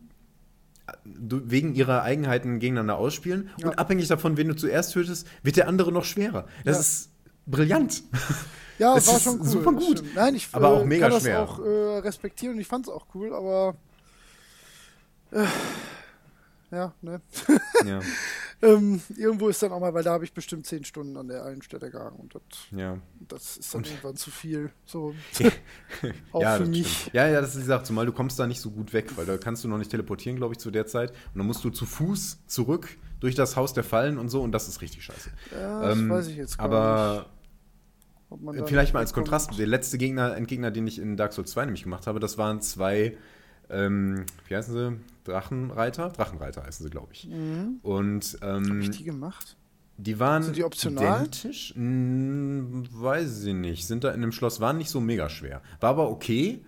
wegen ihrer Eigenheiten gegeneinander ausspielen. Ja. Und abhängig davon, wen du zuerst tötest, wird der andere noch schwerer. Das ja. ist brillant. Ja, das war schon cool. Super gut. Nein, ich aber auch mega kann schwer. das auch äh, respektieren und ich fand es auch cool, aber äh, ja, ne? Ja. ähm, irgendwo ist dann auch mal, weil da habe ich bestimmt zehn Stunden an der einen Stelle gehangen und das, Ja. das ist dann Und- irgendwann zu viel. So, auch ja, für mich. stimmt. Ja, ja, das ist die Sache, zumal du kommst da nicht so gut weg, weil da kannst du noch nicht teleportieren, glaube ich, zu der Zeit. Und dann musst du zu Fuß zurück durch das Haus der Fallen und so und das ist richtig scheiße. Ja, das Ähm, weiß ich jetzt gar aber nicht. Da Vielleicht mal als. Kontrast, der letzte Gegner, Endgegner, den ich in Dark Souls 2 nämlich gemacht habe, das waren zwei, ähm, wie heißen sie? Drachenreiter? Drachenreiter heißen sie, glaube ich. Mhm. Und Hab ähm, ich die gemacht? die waren Sind die optional? identisch? Hm, weiß ich nicht. Sind da in dem Schloss, waren nicht so mega schwer. War aber okay.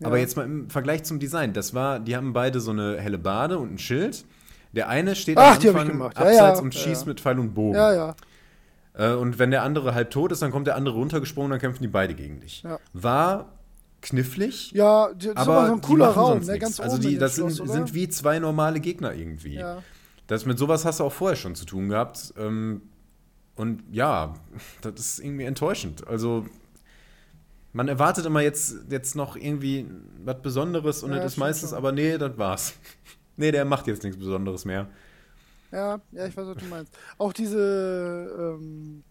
Ja. Aber jetzt mal im Vergleich zum Design. Das war, die haben beide so eine helle Bade und ein Schild. Der eine steht Ach, am hab Anfang gemacht. Ja, abseits ja, und schießt mit Pfeil und Bogen. Ja, ja. Äh, und wenn der andere halb tot ist, dann kommt der andere runtergesprungen, dann kämpfen die beide gegen dich. Ja. War knifflig, Ja, die- aber so ein cooler Raum, ne? Ganz Also die, das sind, Schloss, sind wie zwei normale Gegner irgendwie. Ja. Das mit sowas hast du auch vorher schon zu tun gehabt. Ähm, und ja, das ist irgendwie enttäuschend. Also man erwartet immer jetzt, jetzt noch irgendwie was Besonderes und Ja, das ist meistens, schon. aber nee, das war's. nee, der macht jetzt nichts Besonderes mehr. Ja, ja, ich weiß, was du meinst. Auch diese, ähm,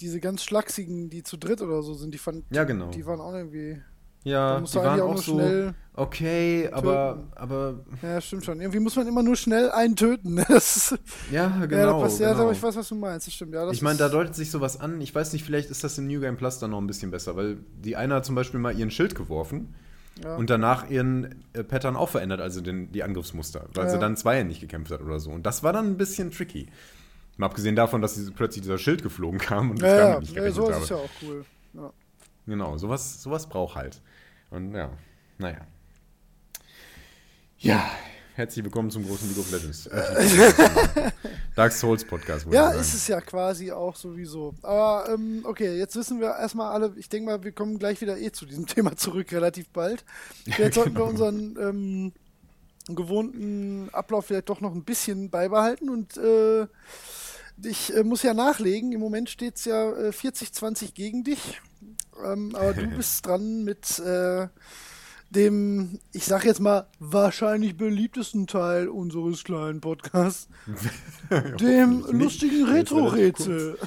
diese ganz schlachsigen, die zu dritt oder so sind, die fand, Ja, genau. die waren auch irgendwie, Ja, die waren auch auch so okay, aber, töten. aber ja, stimmt schon. Irgendwie muss man immer nur schnell einen töten. Das ist, ja, ja, genau. das, ja, genau. aber ich weiß, was du meinst, das stimmt, ja. Das Ich meine, da deutet sich sowas an. Ich weiß nicht, vielleicht ist das im New Game Plus dann noch ein bisschen besser, weil die eine hat zum Beispiel mal ihren Schild geworfen ja. und danach ihren äh, Pattern auch verändert, also den, die Angriffsmuster, weil Ja. sie dann zweihändig gekämpft hat oder so. Und das war dann ein bisschen tricky. Mal abgesehen davon, dass sie plötzlich dieser Schild geflogen kam und ich ja, damit ja, nicht ja, gerechnet sowas habe. ist ja auch cool. Ja. Genau, sowas, sowas braucht halt. Und ja, naja. Ja, herzlich willkommen zum großen League of Legends. Dark Souls Podcast, Ja, ist es ja quasi auch sowieso. Aber ähm, okay, jetzt wissen wir erstmal alle, ich denke mal, wir kommen gleich wieder eh zu diesem Thema zurück, relativ bald. Jetzt sollten wir unseren ähm, gewohnten Ablauf vielleicht doch noch ein bisschen beibehalten und äh, ich äh, muss ja nachlegen. Im Moment steht es ja äh, 40-20 gegen dich. Ähm, aber du bist dran mit äh, dem, ich sag jetzt mal, wahrscheinlich beliebtesten Teil unseres kleinen Podcasts, dem lustigen Retro-Rätsel.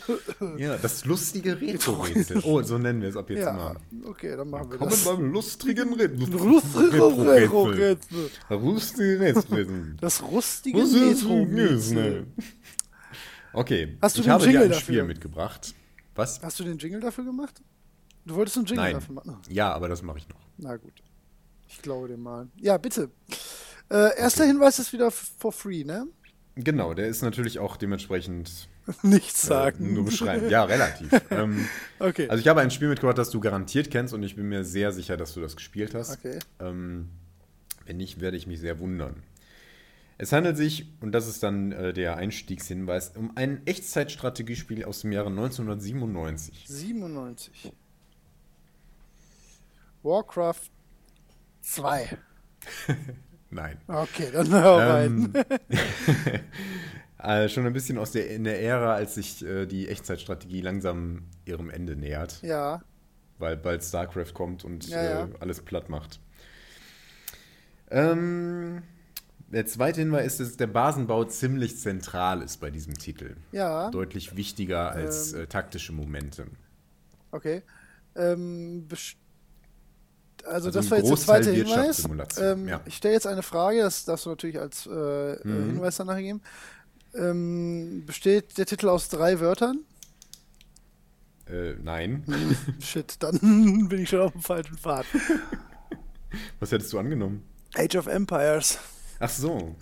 Ja, das lustige Retro-Rätsel. Oh, so nennen wir es ab jetzt Ja, immer. okay, dann machen wir Kommen das. beim lustigen Lustige Retro-Rätsel. Lustige Retro-Rätsel. Das rustige Retro-Rätsel. Okay, Hast du ich den habe dir Jingle ein dafür? Spiel mitgebracht. Was? Hast du den Jingle dafür gemacht? Du wolltest einen Jingle Nein. dafür machen? Ja, aber das mache ich noch. Na gut. Ich glaube dir mal. Ja, bitte. Äh, erster Hinweis ist wieder for free, ne? Genau, der ist natürlich auch dementsprechend Nichts äh, sagen. nur beschreiben. Ja, relativ. ähm, Okay. also ich habe ein Spiel mitgebracht, das du garantiert kennst und ich bin mir sehr sicher, dass du das gespielt hast. okay. Ähm, wenn nicht, werde ich mich sehr wundern. Es handelt sich, und das ist dann äh, der Einstiegshinweis, um ein Echtzeitstrategiespiel aus dem Jahre 1997. 97. Warcraft 2. Nein. Okay, dann hör. Ähm, äh, schon ein bisschen aus der, in der Ära, als sich äh, die Echtzeitstrategie langsam ihrem Ende nähert, Ja. weil bald StarCraft kommt und Ja, ja. Äh, alles platt macht. Ähm, der zweite Hinweis ist, dass der Basenbau ziemlich zentral ist bei diesem Titel. Ja. Deutlich wichtiger als Ähm. äh, taktische Momente. Okay. Ähm, best- also, Also das war jetzt der zweite Hinweis. Ähm, ja. Ich stelle jetzt eine Frage, das darfst du natürlich als äh, äh, Mhm. Hinweis danach geben. Ähm, besteht der Titel aus drei Wörtern? Äh, nein. Shit, dann bin ich schon auf dem falschen Pfad. Was hättest du angenommen? Age of Empires. Ach so.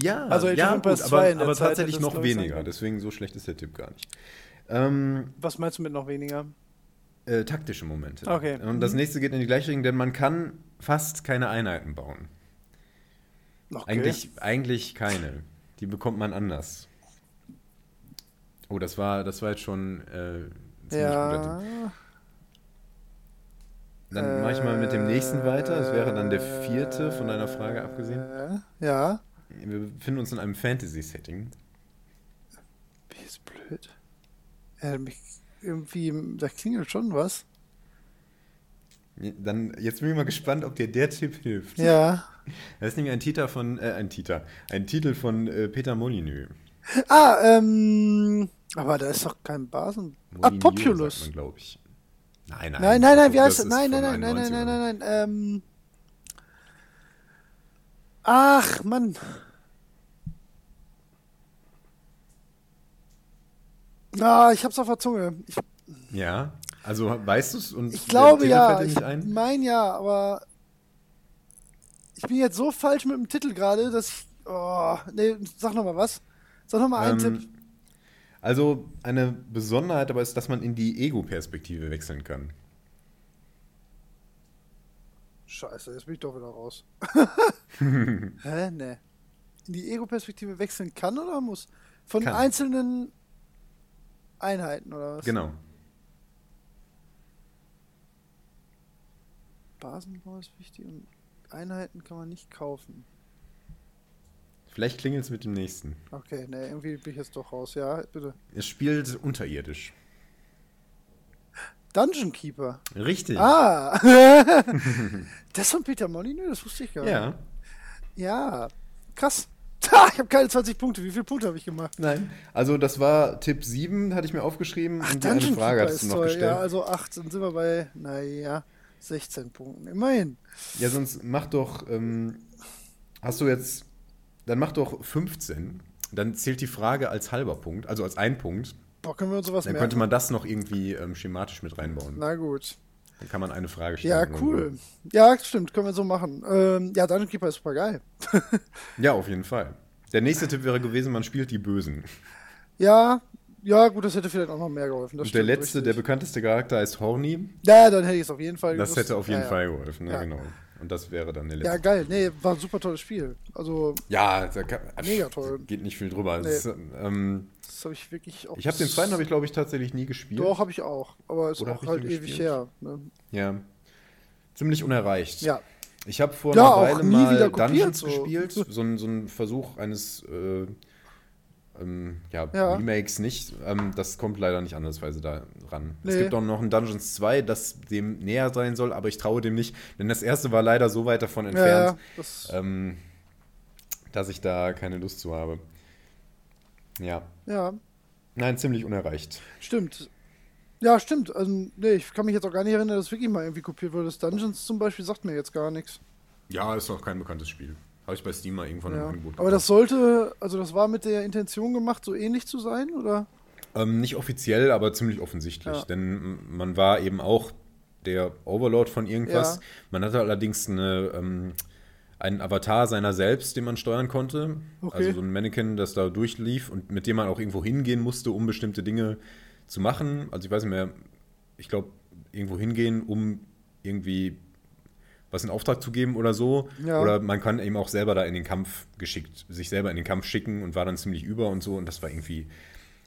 Ja, Also Age of ja, Empires gut, 2 aber, in der aber Zeit tatsächlich noch weniger. Deswegen so schlecht ist der Tipp gar nicht. Ähm, Was meinst du mit noch weniger? Äh, taktische Momente. Okay. Und das Mhm. nächste geht in die gleiche Richtung, denn man kann fast keine Einheiten bauen. Okay. Eigentlich, eigentlich keine. Die bekommt man anders. Oh, das war, das war jetzt schon äh, ziemlich. Ja. Dann mache ich mal mit dem nächsten weiter. Das wäre dann der vierte von deiner Frage abgesehen. Äh, Ja. Wir befinden uns in einem Fantasy-Setting. Wie ist blöd. Ja, mich irgendwie, da klingelt schon was. Dann, jetzt bin ich mal gespannt, ob dir der Tipp hilft. Ja. Das ist nämlich ein Titel von, äh, ein Titel, ein Titel von äh, Peter Molyneux. Ah, ähm, aber da ist doch kein Basen. Ah, Populous. glaube ich. Nein, nein. Nein, nein, nein, wie heißt das? Nein, nein, nein, nein, nein, nein, nein, nein, ähm. Ach, Mann. Ah, ich hab's auf der Zunge. Ich, ja, also weißt du es und ich glaube ja, ich mein ja, aber ich bin jetzt so falsch mit dem Titel gerade, dass ich, oh, nee, sag noch mal was. Sag noch mal einen ähm, Tipp. Also eine Besonderheit aber ist, dass man in die Ego-Perspektive wechseln kann. Scheiße, jetzt bin ich doch wieder raus. Hä? Ne. In die Ego-Perspektive wechseln kann oder muss? Von kann. einzelnen Einheiten oder was? Genau. Basenbau ist wichtig und Einheiten kann man nicht kaufen. Vielleicht klingelt es mit dem nächsten. Okay, ne, irgendwie bin ich jetzt doch raus. Ja, bitte. Es spielt unterirdisch. Dungeon Keeper. Richtig. Ah! das von Peter Molyneux, das wusste ich gar nicht. Ja. Ja, krass. Ha, ich habe keine 20 Punkte. Wie viele Punkte habe ich gemacht? Nein. Also das war Tipp 7, hatte ich mir aufgeschrieben. Ach, und eine Frage hattest du noch toll. gestellt. Ja, also 8. Dann sind wir bei, naja, 16 Punkten. Immerhin. Ja, sonst mach doch, ähm, hast du jetzt, dann mach doch 15. Dann zählt die Frage als halber Punkt, also als ein Punkt. Boah, können wir uns sowas Dann merken? könnte man das noch irgendwie ähm, schematisch mit reinbauen. Na gut. Dann kann man eine Frage stellen. Ja, cool. Ja, stimmt, können wir so machen. Ähm, ja, Dungeon Keeper ist super geil. ja, auf jeden Fall. Der nächste Tipp wäre gewesen, man spielt die Bösen. Ja, ja, gut, das hätte vielleicht auch noch mehr geholfen. Und der letzte, richtig. der bekannteste Charakter ist Horny. Ja, dann hätte ich es auf jeden Fall Das gewusst. hätte auf jeden ja, Fall geholfen, ja, ja, genau. Und das wäre dann der letzte. Ja, geil. Nee, war ein super tolles Spiel. Also. Ja, kann, mega toll. Geht nicht viel drüber. Nee. Das, ähm, das habe ich wirklich auch. Ich habe den zweiten, habe ich glaube ich tatsächlich nie gespielt. Doch, habe ich auch. Aber ist Oder auch halt ewig gespielt? her. Ne? Ja. Ziemlich unerreicht. Ja. Ich habe vor ja, einer Weile mal Dungeons so. gespielt. So ein, so ein Versuch eines. Äh, ähm, ja, ja, Remakes nicht. Ähm, das kommt leider nicht andersweise da ran. Nee. Es gibt auch noch ein Dungeons 2, das dem näher sein soll, aber ich traue dem nicht, denn das erste war leider so weit davon entfernt, ja, das ähm, dass ich da keine Lust zu habe. Ja. Ja. Nein, ziemlich unerreicht. Stimmt. Ja, stimmt. Also, nee, ich kann mich jetzt auch gar nicht erinnern, dass wirklich mal irgendwie kopiert wurde. Das Dungeons zum Beispiel sagt mir jetzt gar nichts. Ja, ist auch kein bekanntes Spiel. Habe ich bei Steam mal irgendwann ja. im Angebot Aber das sollte, also das war mit der Intention gemacht, so ähnlich zu sein, oder? Ähm, nicht offiziell, aber ziemlich offensichtlich. Ja. Denn man war eben auch der Overlord von irgendwas. Ja. Man hatte allerdings eine, ähm, einen Avatar seiner selbst, den man steuern konnte. Okay. Also so ein Mannequin, das da durchlief und mit dem man auch irgendwo hingehen musste, um bestimmte Dinge zu machen. Also ich weiß nicht mehr, ich glaube, irgendwo hingehen, um irgendwie was in Auftrag zu geben oder so. Ja. Oder man kann eben auch selber da in den Kampf geschickt, sich selber in den Kampf schicken und war dann ziemlich über und so. Und das war irgendwie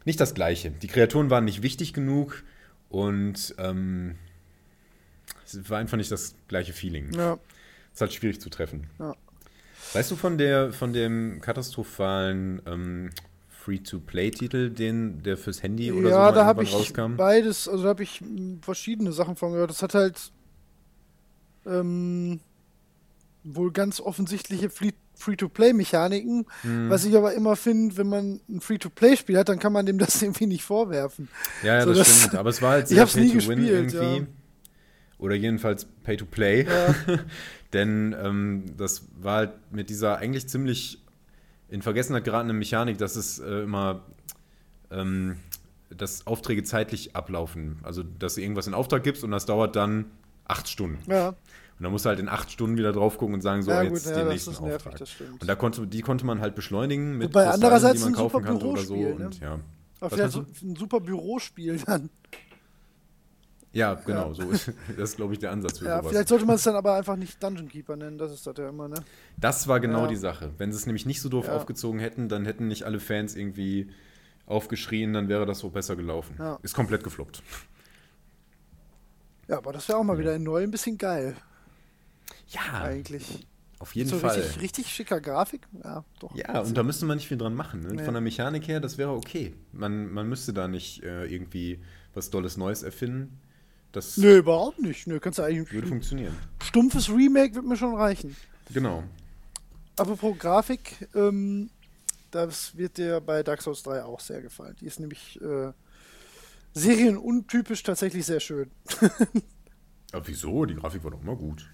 nicht das Gleiche. Die Kreaturen waren nicht wichtig genug und ähm, es war einfach nicht das gleiche Feeling. Ja. Ist halt schwierig zu treffen. Ja. Weißt du von der von dem katastrophalen ähm, Free-to-Play-Titel, den der fürs Handy oder ja, so da habe ich rauskam? beides, also da habe ich verschiedene Sachen von gehört. Das hat halt ähm, wohl ganz offensichtliche Free-to-Play-Mechaniken, mhm. was ich aber immer finde, wenn man ein Free-to-Play-Spiel hat, dann kann man dem das irgendwie nicht vorwerfen. Ja, ja so, das, das, stimmt. Aber es war halt sehr Pay-to-Win irgendwie. Ja. Oder jedenfalls Pay-to-Play. Ja. Denn ähm, das war halt mit dieser eigentlich ziemlich in Vergessenheit geratene Mechanik, dass es äh, immer ähm, dass Aufträge zeitlich ablaufen. Also, dass du irgendwas in Auftrag gibst und das dauert dann acht Stunden. Ja. Und dann musst du halt in acht Stunden wieder drauf gucken und sagen, so, ja, jetzt gut, den nächsten Auftrag. Nervig, und da konnte, die konnte man halt beschleunigen mit Wobei andererseits die man kaufen konnte oder so. Ne? Und, ja. Aber vielleicht so ein super Bürospiel dann. Ja, genau, ja. so ist das ist, glaube ich, der Ansatz für ja, sowas. Vielleicht sollte man es dann aber einfach nicht Dungeon Keeper nennen, das ist das ja immer, ne? Das war genau ja. die Sache. Wenn sie es nämlich nicht so doof ja. aufgezogen hätten, dann hätten nicht alle Fans irgendwie aufgeschrien, dann wäre das so besser gelaufen. Ist komplett gefloppt. Ja, aber das wäre auch mal wieder neu ein bisschen geil. Ja. Eigentlich. Auf jeden so Fall. Richtig, richtig schicker Grafik. Ja, doch. Ja, und da müsste man nicht viel dran machen. Ne? Nee. Von der Mechanik her, das wäre okay. Man, man müsste da nicht äh, irgendwie was Dolles Neues erfinden. Das Nö, überhaupt nicht. Nö, kannst du eigentlich. würde funktionieren. Stumpfes Remake wird mir schon reichen. Genau. Apropos Grafik, ähm, das wird dir bei Dark Souls 3 auch sehr gefallen. Die ist nämlich äh, serienuntypisch tatsächlich sehr schön. Aber wieso? Die Grafik war doch immer gut.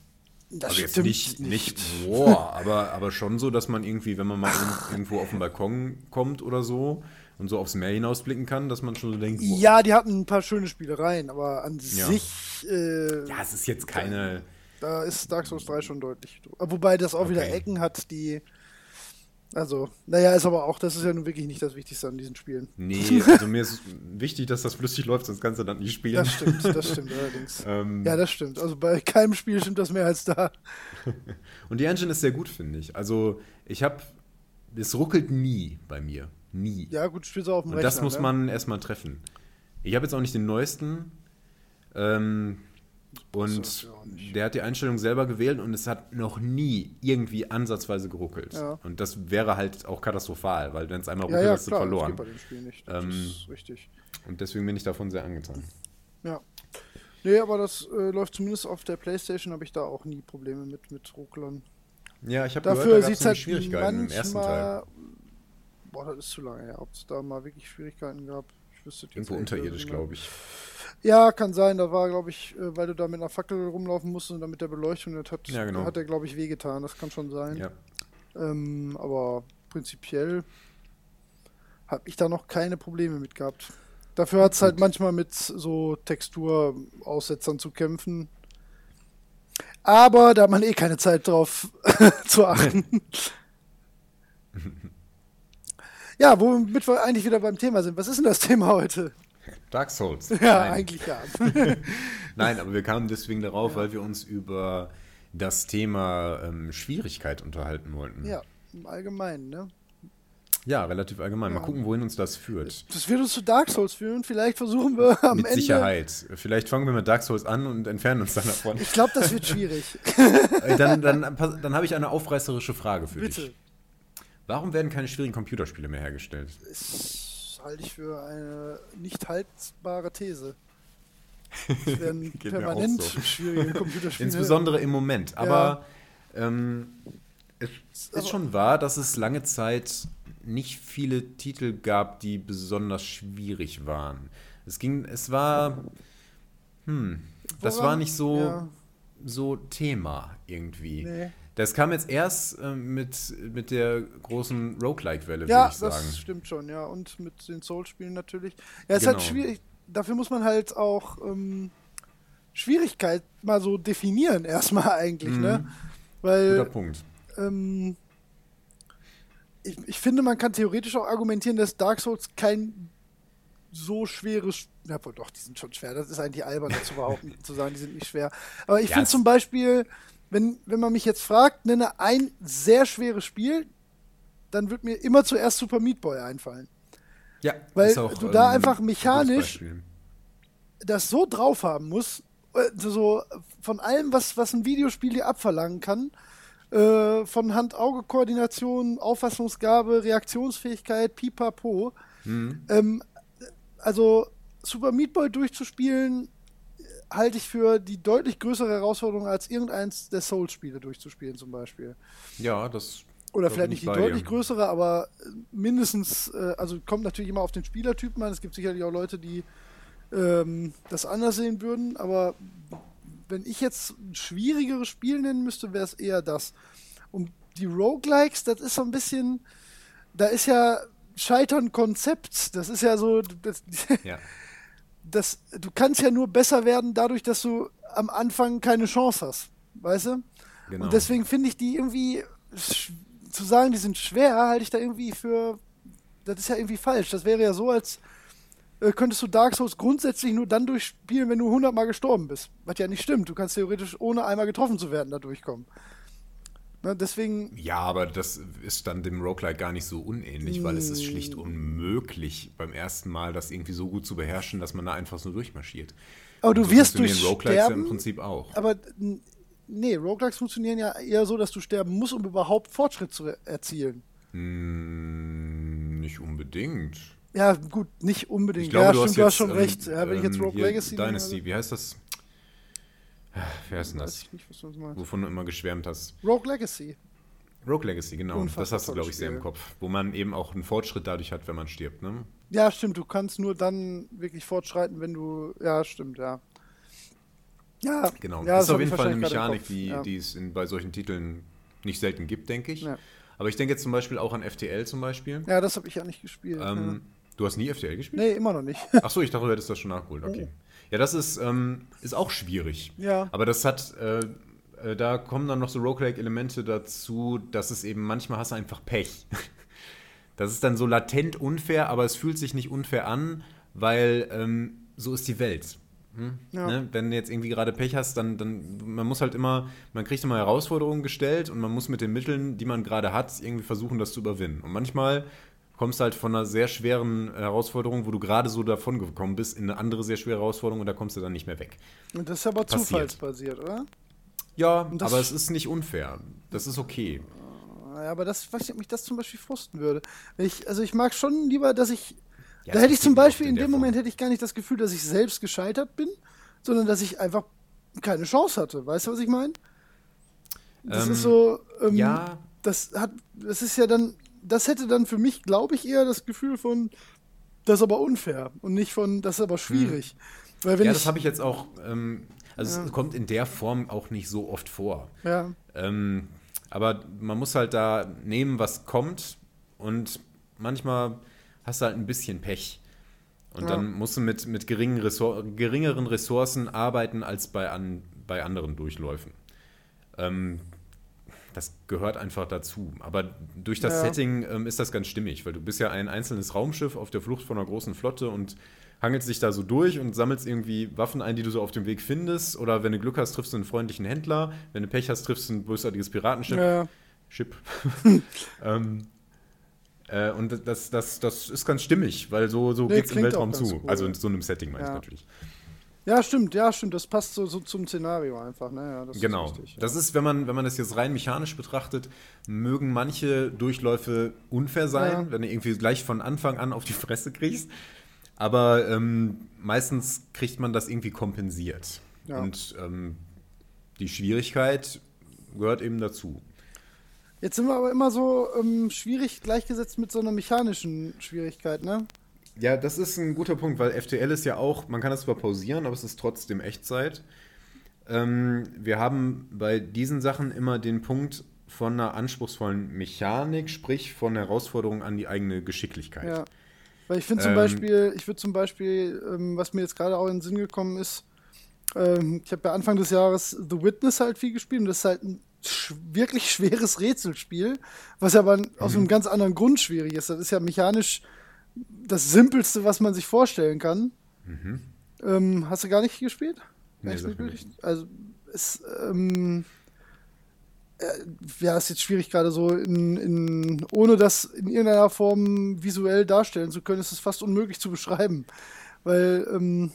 Das also jetzt stimmt nicht, nicht, boah, aber, aber schon so, dass man irgendwie, wenn man mal in- irgendwo auf den Balkon kommt oder so und so aufs Meer hinausblicken kann, dass man schon so denkt, boah, Ja, die hatten ein paar schöne Spielereien, aber an Ja. sich, äh, ja, es ist jetzt keine, da ist Dark Souls 3 schon deutlich. Wobei das auch wieder Okay. Ecken hat, die. Also, naja, ist aber auch, das ist ja nun wirklich nicht das Wichtigste an diesen Spielen. nee, also mir ist wichtig, dass das flüssig läuft, sonst kannst du dann nicht spielen. Das stimmt, das stimmt allerdings. Ähm, Ja, das stimmt. Also bei keinem Spiel stimmt das mehr als da. Und die Engine ist sehr gut, finde ich. Also ich habe, es ruckelt nie bei mir, nie. Ja, gut, spielst du auf dem Und Rechner. das muss ne? man erstmal treffen. Ich habe jetzt auch nicht den neuesten. Ähm, und ja der hat die Einstellung selber gewählt und es hat noch nie irgendwie ansatzweise geruckelt. Ja. Und das wäre halt auch katastrophal, weil wenn es einmal Ja, ruckelt, ja, hast du klar, das verloren. geht bei dem Spiel nicht. Das Ähm, ist richtig. Und deswegen bin ich davon sehr angetan. Ja. Nee, aber das äh, läuft zumindest auf der Playstation, habe ich da auch nie Probleme mit, mit Rucklern. Ja, ich habe Dafür gehört, da gab's es halt Schwierigkeiten im ersten Teil. Boah, das ist zu lange her. Ob es da mal wirklich Schwierigkeiten gab, ich wüsste jetzt Irgendwo unterirdisch, glaube ich. Ja, kann sein. Da war, glaube ich, äh, weil du da mit einer Fackel rumlaufen musst und dann mit der Beleuchtung, das hat, Ja, genau. hat er, glaube ich, wehgetan. Das kann schon sein. Ja. Ähm, aber prinzipiell habe ich da noch keine Probleme mit gehabt. Dafür hat es halt manchmal mit so Texturaussetzern zu kämpfen. Aber da hat man eh keine Zeit drauf zu achten. ja, womit wir eigentlich wieder beim Thema sind. Was ist denn das Thema heute? Dark Souls. Ja, Nein. eigentlich ja. Nein, aber wir kamen deswegen darauf, weil wir uns über das Thema ähm, Schwierigkeit unterhalten wollten. ja, im Allgemeinen, ne? Ja, relativ allgemein. Mal Ja. gucken, wohin uns das führt. Das wird uns zu Dark Souls führen. Vielleicht versuchen wir am Mit Ende. Sicherheit. Vielleicht fangen wir mit Dark Souls an und entfernen uns dann davon. Ich glaube, das wird schwierig. Äh, dann dann, dann habe ich eine aufreißerische Frage für Bitte. dich. Warum werden keine schwierigen Computerspiele mehr hergestellt? Das halte ich für eine nicht haltbare These. Es werden permanent so. schwierige Computerspiele. Insbesondere im Moment. Aber ähm, es ist Aber- schon wahr, dass es lange Zeit nicht viele Titel gab, die besonders schwierig waren. Es ging, es war, hm, das war nicht so, Ja. so Thema irgendwie. Nee. Das kam jetzt erst ähm, mit, mit der großen Roguelike-Welle, Ja, würde ich sagen. das stimmt schon, ja. Und mit den Soul-Spielen natürlich. Ja, es ist halt Genau. schwierig. Dafür muss man halt auch ähm, Schwierigkeit mal so definieren, erstmal eigentlich, ne? Mhm. Guter Weil Punkt. ähm, ich, ich finde, man kann theoretisch auch argumentieren, dass Dark Souls kein so schweres. Ja, wohl doch, die sind schon schwer. Das ist eigentlich albern, dazu behaupten, zu sagen, die sind nicht schwer. Aber ich Ja, finde zum Beispiel, wenn, wenn man mich jetzt fragt, nenne ein sehr schweres Spiel, dann wird mir immer zuerst Super Meat Boy einfallen. Ja, Weil du da ähm, einfach ein mechanisch das so drauf haben muss, äh, so von allem, was, was ein Videospiel dir abverlangen kann, äh, von Hand-Auge-Koordination, Auffassungsgabe, Reaktionsfähigkeit, pipapo. Mhm. Ähm, also Super Meat Boy durchzuspielen, halte ich für die deutlich größere Herausforderung, als irgendeins der Souls-Spiele durchzuspielen zum Beispiel. Ja, das. Oder vielleicht nicht ich die deutlich dir. größere, aber äh, mindestens, äh, also kommt natürlich immer auf den Spielertypen an. Es gibt sicherlich auch Leute, die ähm, das anders sehen würden, aber wenn ich jetzt ein schwierigeres Spiel nennen müsste, wäre es eher das. Und die Roguelikes, das ist so ein bisschen, da ist ja Scheitern Konzept. Das ist ja so, das, Ja. Das, du kannst ja nur besser werden dadurch, dass du am Anfang keine Chance hast. Weißt du? Genau. Und deswegen finde ich die irgendwie, zu sagen, die sind schwer, halte ich da irgendwie für, das ist ja irgendwie falsch. Das wäre ja so, als äh, könntest du Dark Souls grundsätzlich nur dann durchspielen, wenn du 100 Mal gestorben bist. Was ja nicht stimmt. Du kannst theoretisch ohne einmal getroffen zu werden da durchkommen. Ne, deswegen, Ja, aber das ist dann dem Roguelike gar nicht so unähnlich, weil es ist schlicht Mm. unmöglich, beim ersten Mal das irgendwie so gut zu beherrschen, dass man da einfach so durchmarschiert. aber du Und so wirst durch Roguelikes ja im Sterben, Prinzip auch. aber nee, Roguelikes funktionieren ja eher so, dass du sterben musst, um überhaupt Fortschritt zu erzielen. Hm, nicht unbedingt. Ja, gut, nicht unbedingt. Ich glaube, ja, du stimmt, hast du hast jetzt, schon ähm, recht. Ja, wenn ich jetzt ähm, Rogue Legacy nehme, Dynasty, wie heißt das? Wer ist denn das? Nicht, Wovon du immer geschwärmt hast. Rogue Legacy. Rogue Legacy, genau. Unfassbar das hast du, glaube ich, sehr im Kopf. Wo man eben auch einen Fortschritt dadurch hat, wenn man stirbt, ne? Ja, stimmt. Du kannst nur dann wirklich fortschreiten, wenn du. Ja, stimmt, ja. Ja, genau. Ja, das ist auf jeden Fall eine Mechanik, die, ja. die es in, bei solchen Titeln nicht selten gibt, denke ich. Ja. Aber ich denke jetzt zum Beispiel auch an FTL zum Beispiel. Ja, das habe ich ja nicht gespielt. Ähm, du hast nie FTL gespielt? Nee, immer noch nicht. Achso, ich dachte, du hättest das schon nachgeholt. Okay. Oh. Ja, das ist, ähm, ist auch schwierig. Ja. Aber das hat, äh, äh, da kommen dann noch so Roguelike-Elemente dazu, dass es eben manchmal hast du einfach Pech. Das ist dann so latent unfair, aber es fühlt sich nicht unfair an, weil ähm, so ist die Welt. Hm? Ja. Ne? Wenn du jetzt irgendwie gerade Pech hast, dann, dann, man muss halt immer, man kriegt immer Herausforderungen gestellt und man muss mit den Mitteln, die man gerade hat, irgendwie versuchen, das zu überwinden. Und manchmal kommst halt von einer sehr schweren Herausforderung, wo du gerade so davon gekommen bist, in eine andere sehr schwere Herausforderung und da kommst du dann nicht mehr weg. Und das ist aber Passiert. zufallsbasiert, oder? Ja, aber es ist nicht unfair. Das ist okay. Ja, aber das, weiß ob mich das zum Beispiel frusten würde. Ich, also ich mag schon lieber, dass ich. Ja, da hätte ich zum Beispiel in, dem Moment hätte ich gar nicht das Gefühl, dass ich selbst gescheitert bin, sondern dass ich einfach keine Chance hatte. Weißt du, was ich meine? Das ähm, ist so. Ähm, ja. Das hat, das ist ja dann, das hätte dann für mich, glaube ich, eher das Gefühl von, das ist aber unfair und nicht von, das ist aber schwierig. Hm. Weil wenn ja, das habe ich jetzt auch. Ähm, also ja. es kommt in der Form auch nicht so oft vor. Ja. Ähm, aber man muss halt da nehmen, was kommt und manchmal hast du halt ein bisschen Pech. Und ja. dann musst du mit, mit geringen Ressour geringeren Ressourcen arbeiten als bei, an, bei anderen Durchläufen. Ähm, das gehört einfach dazu. Aber durch das ja. Setting ähm, ist das ganz stimmig, weil du bist ja ein einzelnes Raumschiff auf der Flucht von einer großen Flotte und hangelst dich da so durch und sammelst irgendwie Waffen ein, die du so auf dem Weg findest. Oder wenn du Glück hast, triffst du einen freundlichen Händler. Wenn du Pech hast, triffst du ein bösartiges Piratenschiff. Ja. Chip. ähm, äh, und das, das, das ist ganz stimmig, weil so, so nee, geht es im Weltraum zu. Cool. Also in so einem Setting meine ja. ich natürlich. Ja, stimmt, ja, stimmt. Das passt so, so zum Szenario einfach. Ne? Ja, das genau. Ist richtig, ja. Das ist, wenn man, wenn man das jetzt rein mechanisch betrachtet, mögen manche Durchläufe unfair sein, ja. wenn du irgendwie gleich von Anfang an auf die Fresse kriegst. Aber ähm, meistens kriegt man das irgendwie kompensiert. Ja. Und ähm, die Schwierigkeit gehört eben dazu. Jetzt sind wir aber immer so ähm, schwierig gleichgesetzt mit so einer mechanischen Schwierigkeit, ne? Ja, das ist ein guter Punkt, weil FTL ist ja auch, man kann das zwar pausieren, aber es ist trotzdem Echtzeit. Ähm, wir haben bei diesen Sachen immer den Punkt von einer anspruchsvollen Mechanik, sprich von Herausforderungen an die eigene Geschicklichkeit. Ja. Weil ich finde zum ähm, Beispiel, ich würde zum Beispiel, ähm, was mir jetzt gerade auch in den Sinn gekommen ist, ähm, ich habe ja Anfang des Jahres The Witness halt viel gespielt und das ist halt ein sch wirklich schweres Rätselspiel, was aber mhm. aus einem ganz anderen Grund schwierig ist. Das ist ja mechanisch das Simpelste, was man sich vorstellen kann. Mhm. Ähm, hast du gar nicht gespielt? Nee, also es, ähm, äh, ja, ist jetzt schwierig gerade so, in, in, ohne das in irgendeiner Form visuell darstellen zu können, ist es fast unmöglich zu beschreiben. Weil ähm,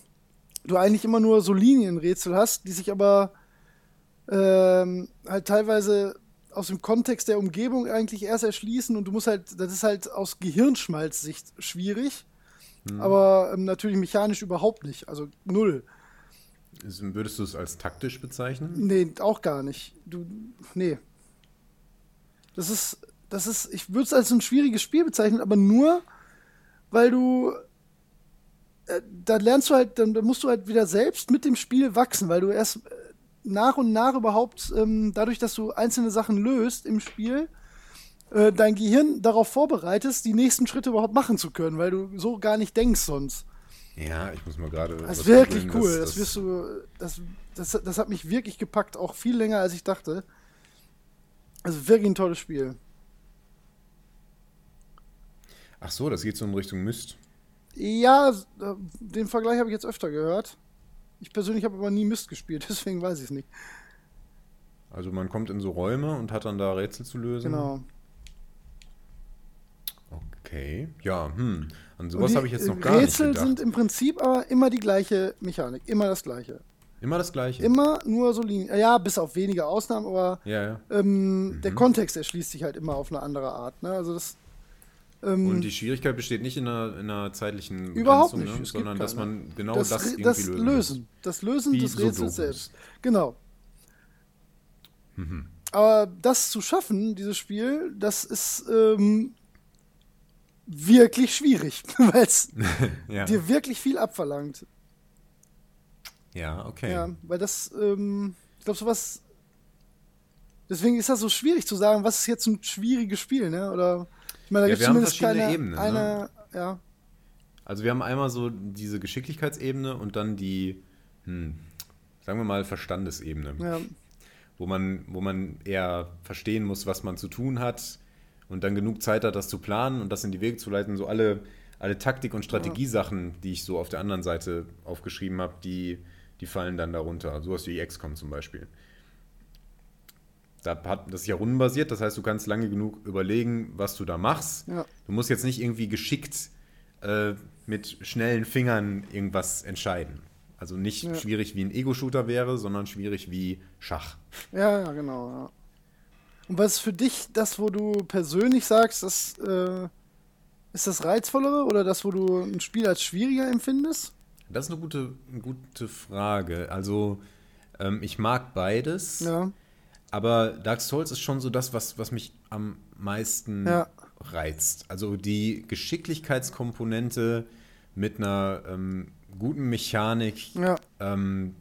du eigentlich immer nur so Linienrätsel hast, die sich aber ähm, halt teilweise aus dem Kontext der Umgebung eigentlich erst erschließen und du musst halt, das ist halt aus Gehirnschmalzsicht schwierig, hm. aber ähm, natürlich mechanisch überhaupt nicht, also null. Würdest du es als taktisch bezeichnen? Nee, auch gar nicht. Du, nee. Das ist, das ist, ich würde es als ein schwieriges Spiel bezeichnen, aber nur, weil du, äh, da lernst du halt, dann, dann, musst du halt wieder selbst mit dem Spiel wachsen, weil du erst nach und nach überhaupt, ähm, dadurch, dass du einzelne Sachen löst im Spiel, äh, dein Gehirn darauf vorbereitest, die nächsten Schritte überhaupt machen zu können, weil du so gar nicht denkst sonst. Ja, ich muss mal gerade. Das ist wirklich cool. Das, das, wirst du. Das, das, das hat mich wirklich gepackt, auch viel länger als ich dachte. Also wirklich ein tolles Spiel. Ach so, das geht so in Richtung Myst. Ja, den Vergleich habe ich jetzt öfter gehört. Ich persönlich habe aber nie Myst gespielt, deswegen weiß ich es nicht. Also man kommt in so Räume und hat dann da Rätsel zu lösen. Genau. Okay, ja, hm. An sowas habe ich jetzt noch gar Rätsel nicht gedacht. sind im Prinzip aber immer die gleiche Mechanik, immer das gleiche. Immer das gleiche? Immer nur so Linien. Ja, bis auf wenige Ausnahmen, aber ja, ja. Ähm, mhm. der Kontext erschließt sich halt immer auf eine andere Art. Ne? Also das und die Schwierigkeit besteht nicht in einer, in einer zeitlichen Überhaupt nicht, ne? sondern dass man genau das, das, irgendwie das lösen. Das Lösen Wie des Rätsels selbst. Genau. Mhm. Aber das zu schaffen, dieses Spiel, das ist ähm, wirklich schwierig, weil es Ja. dir wirklich viel abverlangt. ja, okay. Ja, weil das, ähm, ich glaube, sowas. Deswegen ist das so schwierig zu sagen, was ist jetzt ein schwieriges Spiel, ne? Oder meine, da Ja, gibt es wir haben zumindest verschiedene keine Ebenen, ne? eine, ja, Also wir haben einmal so diese Geschicklichkeitsebene und dann die, hm, sagen wir mal, Verstandesebene. ja, wo man, wo man eher verstehen muss, was man zu tun hat und dann genug Zeit hat, das zu planen und das in die Wege zu leiten. So alle, alle Taktik- und Strategiesachen, die ich so auf der anderen Seite aufgeschrieben habe, die, die fallen dann darunter. Sowas wie XCOM zum Beispiel. Da hat, das ist ja rundenbasiert, das heißt, du kannst lange genug überlegen, was du da machst. ja. Du musst jetzt nicht irgendwie geschickt äh, mit schnellen Fingern irgendwas entscheiden. Also nicht Ja. schwierig wie ein Ego-Shooter wäre, sondern schwierig wie Schach. Ja, ja, genau, ja. Und was ist für dich das, wo du persönlich sagst, das äh, ist das reizvollere oder das, wo du ein Spiel als schwieriger empfindest? Das ist eine gute, eine gute Frage. Also, ähm, ich mag beides, Ja, aber Dark Souls ist schon so das, was, was mich am meisten Ja. reizt. Also die Geschicklichkeitskomponente mit einer ähm, guten Mechanik, ja, ähm,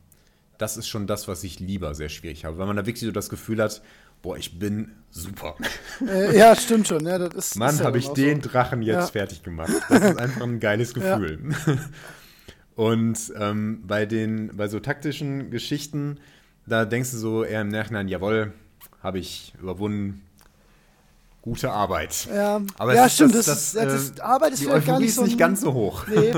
das ist schon das, was ich lieber sehr schwierig habe, weil man da wirklich so das Gefühl hat, boah, ich bin super. äh, ja, stimmt schon. Ja, das ist, Mann, ja habe ich den So. Drachen jetzt Ja. fertig gemacht. Das ist einfach ein geiles Ja. Gefühl. Und ähm, bei den, bei so taktischen Geschichten, da denkst du so eher im Nachhinein, jawohl, habe ich überwunden. Gute Arbeit. Ja, Aber ja ist stimmt. das, Das, das, das, das, äh, Arbeit ist Die vielleicht gar Euphorie nicht ist so. nicht ein- ganz so hoch. Nee,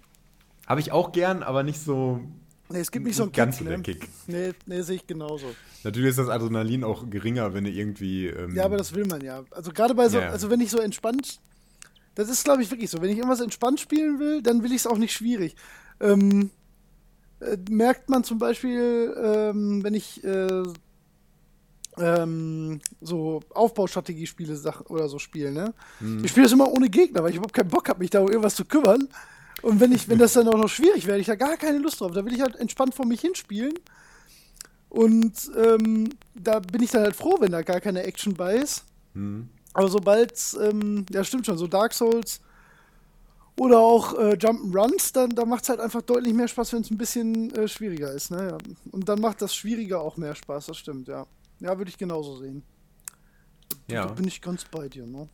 Habe ich auch gern, aber nicht so nee, es gibt nicht so einen ganz Kick, ne? Kick. Nee, nee sehe ich genauso. Natürlich ist das Adrenalin auch geringer, wenn du irgendwie. Ähm, Ja, aber das will man ja. Also gerade bei so, Ja. also wenn ich so entspannt, das ist glaube ich wirklich so. Wenn ich irgendwas entspannt spielen will, dann will ich es auch nicht schwierig. Ähm, äh, merkt man zum Beispiel, ähm, wenn ich äh, ähm, so Aufbaustrategiespiele Sachen oder so spiele, ne? Mhm. Ich spiele das immer ohne Gegner, weil ich überhaupt keinen Bock habe, mich da um irgendwas zu kümmern. Und wenn ich, wenn das dann auch noch schwierig wäre, ich da gar keine Lust drauf. Da will ich halt entspannt vor mich hinspielen. Und ähm, da bin ich dann halt froh, wenn da gar keine Action bei ist. hm. Aber sobald, ähm, ja stimmt schon, so Dark Souls oder auch äh, Jump'n'Runs, dann da macht es halt einfach deutlich mehr Spaß, wenn es ein bisschen äh, schwieriger ist. Ne? Ja. Und dann macht das Schwierige auch mehr Spaß, das stimmt, ja. Ja, würde ich genauso sehen. Ja. Da bin ich ganz bei dir, ne?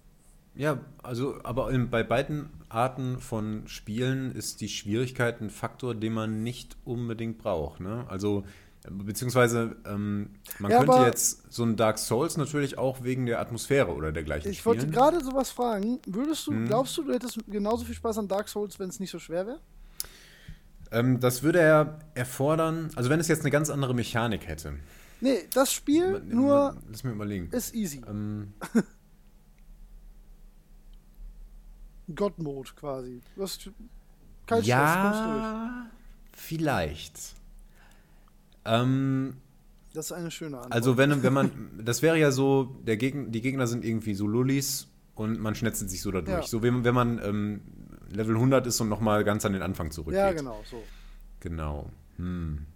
Ja, also, aber in, bei beiden Arten von Spielen ist die Schwierigkeit ein Faktor, den man nicht unbedingt braucht. Ne? Also, beziehungsweise, ähm, man Ja, könnte jetzt so ein Dark Souls natürlich auch wegen der Atmosphäre oder dergleichen Ich wollte spielen. gerade sowas fragen. Würdest du, Hm. glaubst du, du hättest genauso viel Spaß an Dark Souls, wenn es nicht so schwer wäre? Ähm, das würde er erfordern, also wenn es jetzt eine ganz andere Mechanik hätte. Nee, das Spiel Man- nur Lass mir überlegen. ist easy. Ähm, God-Mode quasi. Du hast kein Stress, ja, vielleicht. Ähm, Das ist eine schöne Antwort. Also wenn, wenn man, das wäre ja so, der Gegner, die Gegner sind irgendwie so Lullis und man schnetzelt sich so da durch. Ja. So wenn, wenn man ähm, Level 100 ist und nochmal ganz an den Anfang zurückgeht. ja, genau, so. Genau. Hm.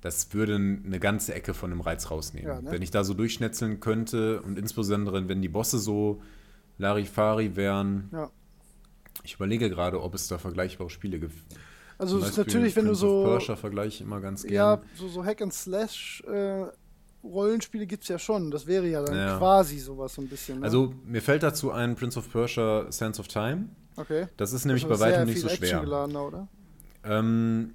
Das würde eine ganze Ecke von dem Reiz rausnehmen. Ja, ne? Wenn ich da so durchschnetzeln könnte und insbesondere, wenn die Bosse so Larifari wären. Ja. Ich überlege gerade, ob es da vergleichbare Spiele gibt. Also es ist natürlich, wenn du Prince of so Persia vergleiche ich immer ganz gerne. ja, so, so Hack and Slash äh, Rollenspiele gibt es ja schon. Das wäre ja dann Ja. quasi sowas so ein bisschen. Ne? Also mir fällt dazu ein Prince of Persia Sands of Time. okay. Das ist nämlich Also bei weitem nicht so schwer. actiongeladener, oder? Ähm,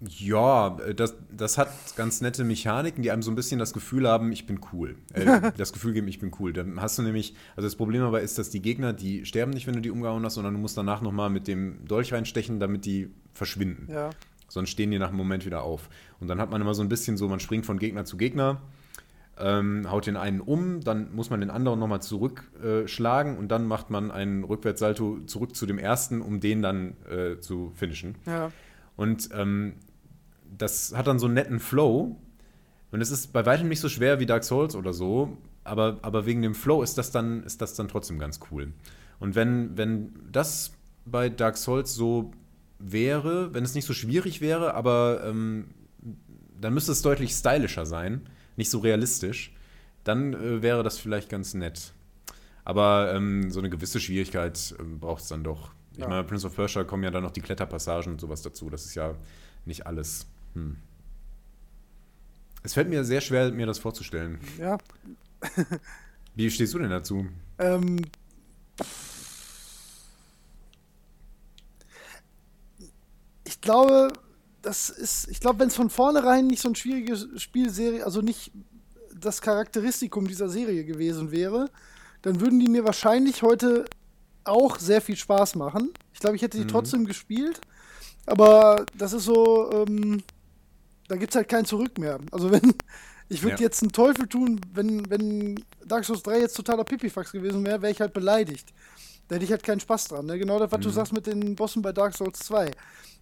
ja, das, das hat ganz nette Mechaniken, die einem so ein bisschen das Gefühl haben, ich bin cool. Äh, das Gefühl geben, ich bin cool. Dann hast du nämlich, also das Problem dabei ist, dass die Gegner, die sterben nicht, wenn du die umgehauen hast, sondern du musst danach nochmal mit dem Dolch reinstechen, damit die verschwinden. Ja. Sonst stehen die nach einem Moment wieder auf. Und dann hat man immer so ein bisschen so, man springt von Gegner zu Gegner, ähm, haut den einen um, dann muss man den anderen nochmal zurückschlagen äh, und dann macht man einen Rückwärtssalto zurück zu dem ersten, um den dann äh, zu finishen. Ja. Und ähm, das hat dann so einen netten Flow. Und es ist bei weitem nicht so schwer wie Dark Souls oder so. aber, aber wegen dem Flow ist das dann, ist das dann trotzdem ganz cool. Und wenn, wenn das bei Dark Souls so wäre, wenn es nicht so schwierig wäre, aber ähm, dann müsste es deutlich stylischer sein, nicht so realistisch, dann äh, wäre das vielleicht ganz nett. Aber ähm, so eine gewisse Schwierigkeit äh, braucht es dann doch. Ich ja. meine, Prince of Persia kommen ja dann noch die Kletterpassagen und sowas dazu. Das ist ja nicht alles. Hm. Es fällt mir sehr schwer, mir das vorzustellen. Ja. Wie stehst du denn dazu? Ähm, ich glaube, das ist, ich glaube, wenn es von vornherein nicht so ein schwieriges Spielserie, also nicht das Charakteristikum dieser Serie gewesen wäre, dann würden die mir wahrscheinlich heute auch sehr viel Spaß machen. Ich glaube, ich hätte die mhm. trotzdem gespielt. Aber das ist so, ähm, da gibt es halt kein Zurück mehr. Also wenn, ich würde ja. jetzt einen Teufel tun, wenn, wenn Dark Souls 3 jetzt totaler Pipifax gewesen wäre, wäre ich halt beleidigt. Da hätte ich halt keinen Spaß dran. Ne? Genau das, was mhm. du sagst mit den Bossen bei Dark Souls 2.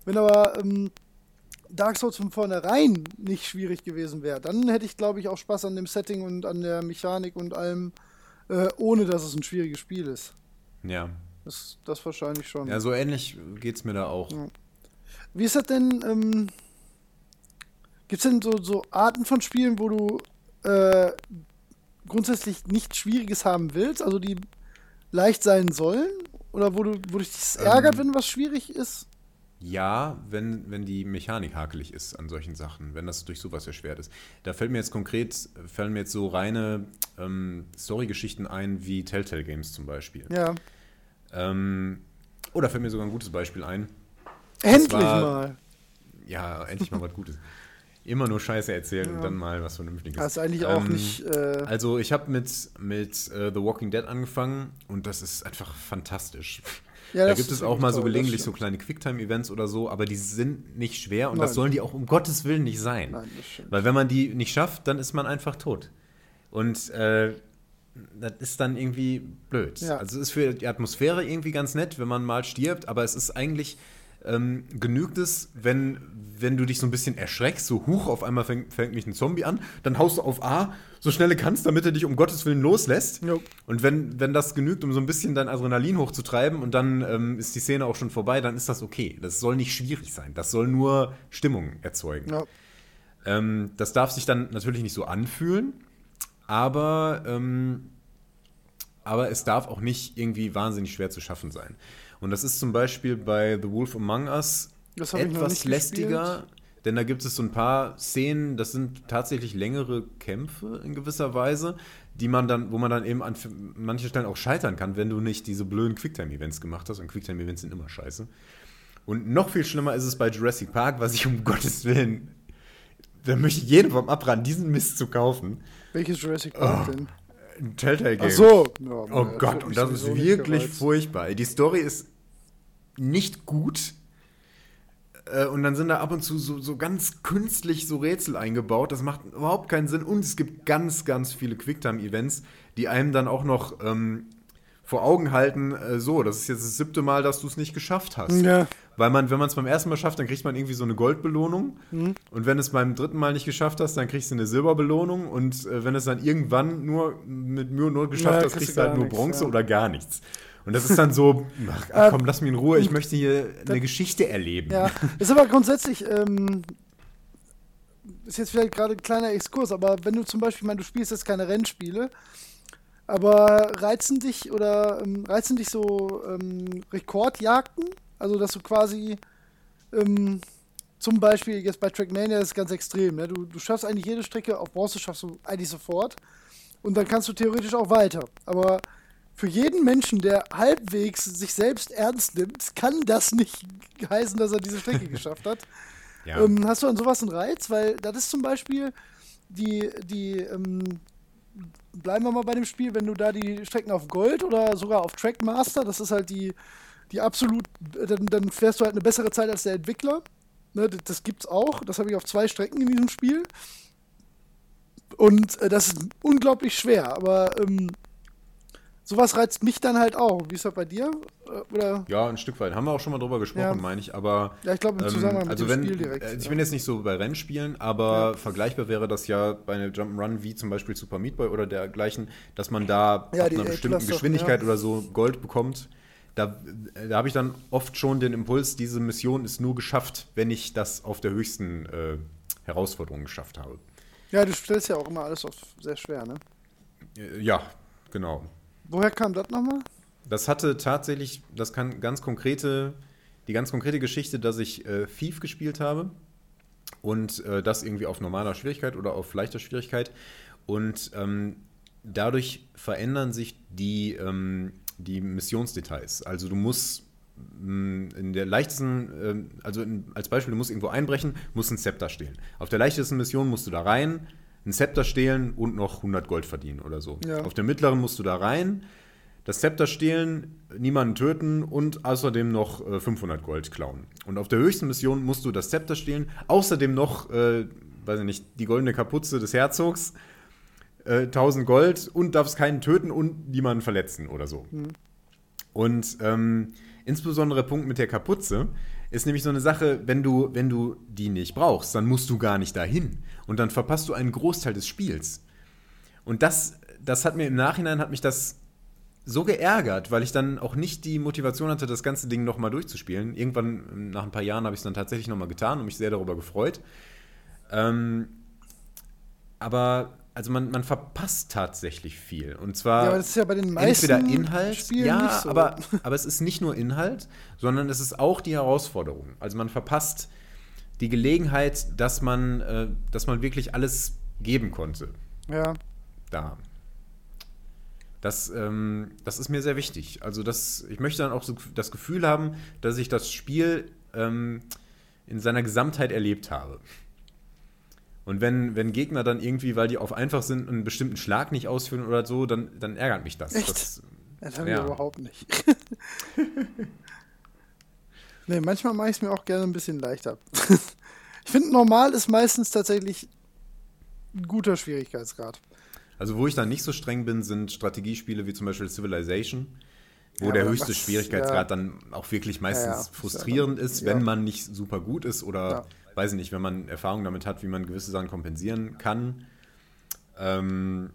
Wenn aber ähm, Dark Souls von vornherein nicht schwierig gewesen wäre, dann hätte ich, glaube ich, auch Spaß an dem Setting und an der Mechanik und allem, äh, ohne dass es ein schwieriges Spiel ist. Ja. Das, das wahrscheinlich schon. Ja, so ähnlich geht es mir da auch. Ja. Wie ist das denn? Ähm, Gibt es denn so, so Arten von Spielen, wo du äh, grundsätzlich nichts Schwieriges haben willst, also die leicht sein sollen? Oder wo, du, wo dich das ärgert, ähm, wenn was schwierig ist? Ja, wenn, wenn die Mechanik hakelig ist an solchen Sachen, wenn das durch sowas erschwert ist. Da fällt mir jetzt konkret, fallen mir jetzt so reine ähm, Story-Geschichten ein, wie Telltale Games zum Beispiel. Ja. Ähm, oder fällt mir sogar ein gutes Beispiel ein. Endlich war, mal. Ja, endlich mal was Gutes. Immer nur Scheiße erzählen ja. und dann mal was Vernünftiges. Das ist eigentlich ähm, auch nicht. Äh also, ich habe mit, mit uh, The Walking Dead angefangen und das ist einfach fantastisch. Ja, da gibt es auch mal so gelegentlich so kleine Quicktime-Events oder so, aber die sind nicht schwer und Nein. das sollen die auch um Gottes Willen nicht sein. Nein, Weil wenn man die nicht schafft, dann ist man einfach tot. Und äh, das ist dann irgendwie blöd. Ja. Also es ist für die Atmosphäre irgendwie ganz nett, wenn man mal stirbt, aber es ist eigentlich ähm, genügt es, wenn, wenn du dich so ein bisschen erschreckst, so hoch, auf einmal fängt, fängt mich ein Zombie an, dann haust du auf A, so schnell du kannst, damit er dich um Gottes Willen loslässt. Jo. Und wenn, wenn das genügt, um so ein bisschen dein Adrenalin hochzutreiben und dann ähm, ist die Szene auch schon vorbei, dann ist das okay. Das soll nicht schwierig sein. Das soll nur Stimmung erzeugen. Ja. Ähm, das darf sich dann natürlich nicht so anfühlen, aber, ähm, aber es darf auch nicht irgendwie wahnsinnig schwer zu schaffen sein. Und das ist zum Beispiel bei The Wolf Among Us etwas lästiger, gespielt. denn da gibt es so ein paar Szenen, das sind tatsächlich längere Kämpfe in gewisser Weise, die man dann, wo man dann eben an manchen Stellen auch scheitern kann, wenn du nicht diese blöden Quicktime-Events gemacht hast. Und Quicktime-Events sind immer scheiße. Und noch viel schlimmer ist es bei Jurassic Park, was ich um Gottes Willen, da möchte ich jedem vom abraten, diesen Mist zu kaufen. Welches Jurassic Park oh. denn? Ein Telltale Game. Ach so. Ja, oh Gott, und das ist wirklich furchtbar. Die Story ist nicht gut. Äh, und dann sind da ab und zu so, so ganz künstlich so Rätsel eingebaut. Das macht überhaupt keinen Sinn. Und es gibt ganz, ganz viele Quicktime-Events, die einem dann auch noch ähm, vor Augen halten, äh, so, das ist jetzt das siebte Mal, dass du es nicht geschafft hast. Ja. Weil man, wenn man es beim ersten Mal schafft, dann kriegt man irgendwie so eine Goldbelohnung. Mhm. Und wenn es beim dritten Mal nicht geschafft hast, dann kriegst du eine Silberbelohnung. Und äh, wenn es dann irgendwann nur mit Mühe und Not geschafft ja, hast, kriegst du halt nur Bronze ja. oder gar nichts. Und das ist dann so, ach, ach komm, lass mich in Ruhe, ich möchte hier eine Geschichte erleben. Ja, ist aber grundsätzlich, ähm, ist jetzt vielleicht gerade ein kleiner Exkurs, aber wenn du zum Beispiel, ich meine, du spielst jetzt keine Rennspiele, aber reizen dich oder ähm, reizen dich so ähm, Rekordjagden? Also, dass du quasi ähm, zum Beispiel jetzt bei Trackmania ist es ganz extrem. Ne? Du, du schaffst eigentlich jede Strecke auf Bronze, schaffst du eigentlich sofort. Und dann kannst du theoretisch auch weiter. Aber für jeden Menschen, der halbwegs sich selbst ernst nimmt, kann das nicht heißen, dass er diese Strecke geschafft hat. Ja. Ähm, hast du an sowas einen Reiz? Weil das ist zum Beispiel die, die ähm, bleiben wir mal bei dem Spiel, wenn du da die Strecken auf Gold oder sogar auf Trackmaster, das ist halt die, die absolut, dann, dann fährst du halt eine bessere Zeit als der Entwickler. Ne, das, gibt's auch. Das habe ich auf zwei Strecken in diesem Spiel. Und äh, das ist unglaublich schwer, aber ähm, sowas reizt mich dann halt auch. Wie ist das bei dir? Äh, oder? Ja, ein Stück weit. Haben wir auch schon mal drüber gesprochen, ja. meine ich. Aber ja, ich glaube im Zusammenhang ähm, also mit dem wenn, Spiel direkt. Äh, ich ja. bin jetzt nicht so bei Rennspielen, aber ja. vergleichbar wäre das ja bei einem Jump'n'Run wie zum Beispiel Super Meat Boy oder dergleichen, dass man da ab einer bestimmten Klasse, Geschwindigkeit oder so Gold bekommt. Da, da habe ich dann oft schon den Impuls, diese Mission ist nur geschafft, wenn ich das auf der höchsten äh, Herausforderung geschafft habe. Ja, du stellst ja auch immer alles auf sehr schwer, ne? Äh, ja, genau. Woher kam das nochmal? Das hatte tatsächlich, das kann ganz konkrete, die ganz konkrete Geschichte, dass ich äh, Thief gespielt habe und äh, das irgendwie auf normaler Schwierigkeit oder auf leichter Schwierigkeit und ähm, dadurch verändern sich die, ähm, die Missionsdetails. Also du musst mm, in der leichtesten, ähm, also als Beispiel, du musst irgendwo einbrechen, musst ein Zepter stehlen. Auf der leichtesten Mission musst du da rein, ein Zepter stehlen und noch 100 Gold verdienen oder so. Ja. Auf der mittleren musst du da rein, das Zepter stehlen, niemanden töten und außerdem noch äh, 500 Gold klauen. Und auf der höchsten Mission musst du das Zepter stehlen, außerdem noch, äh, weiß ich nicht, die goldene Kapuze des Herzogs, äh, 1000 Gold und darfst keinen töten und niemanden verletzen oder so. Mhm. Und ähm, insbesondere der Punkt mit der Kapuze ist nämlich so eine Sache, wenn du, wenn du die nicht brauchst, dann musst du gar nicht dahin. Und dann verpasst du einen Großteil des Spiels. Und das, das hat mir im Nachhinein, hat mich das so geärgert, weil ich dann auch nicht die Motivation hatte, das ganze Ding nochmal durchzuspielen. Irgendwann, nach ein paar Jahren, habe ich es dann tatsächlich nochmal getan und mich sehr darüber gefreut. Ähm, aber also man, man verpasst tatsächlich viel. Und zwar ja, aber das ist ja bei den meisten entweder Inhalt, Spielen ja, so. aber, aber es ist nicht nur Inhalt, sondern es ist auch die Herausforderung. Also man verpasst die Gelegenheit, dass man, äh, dass man wirklich alles geben konnte. Ja. Da. Das, ähm, das ist mir sehr wichtig. Also das, ich möchte dann auch so das Gefühl haben, dass ich das Spiel ähm, in seiner Gesamtheit erlebt habe. Und wenn, wenn Gegner dann irgendwie, weil die auf einfach sind, einen bestimmten Schlag nicht ausführen oder so, dann, dann ärgert mich das. Echt? Das, das haben ja. wir überhaupt nicht. nee, manchmal mache ich es mir auch gerne ein bisschen leichter. ich finde, normal ist meistens tatsächlich ein guter Schwierigkeitsgrad. Also, wo ich dann nicht so streng bin, sind Strategiespiele wie zum Beispiel Civilization, wo ja, der höchste Schwierigkeitsgrad ja. dann auch wirklich meistens frustrierend ist, wenn man nicht super gut ist oder, weiß ich nicht, wenn man Erfahrung damit hat, wie man gewisse Sachen kompensieren kann. Ähm,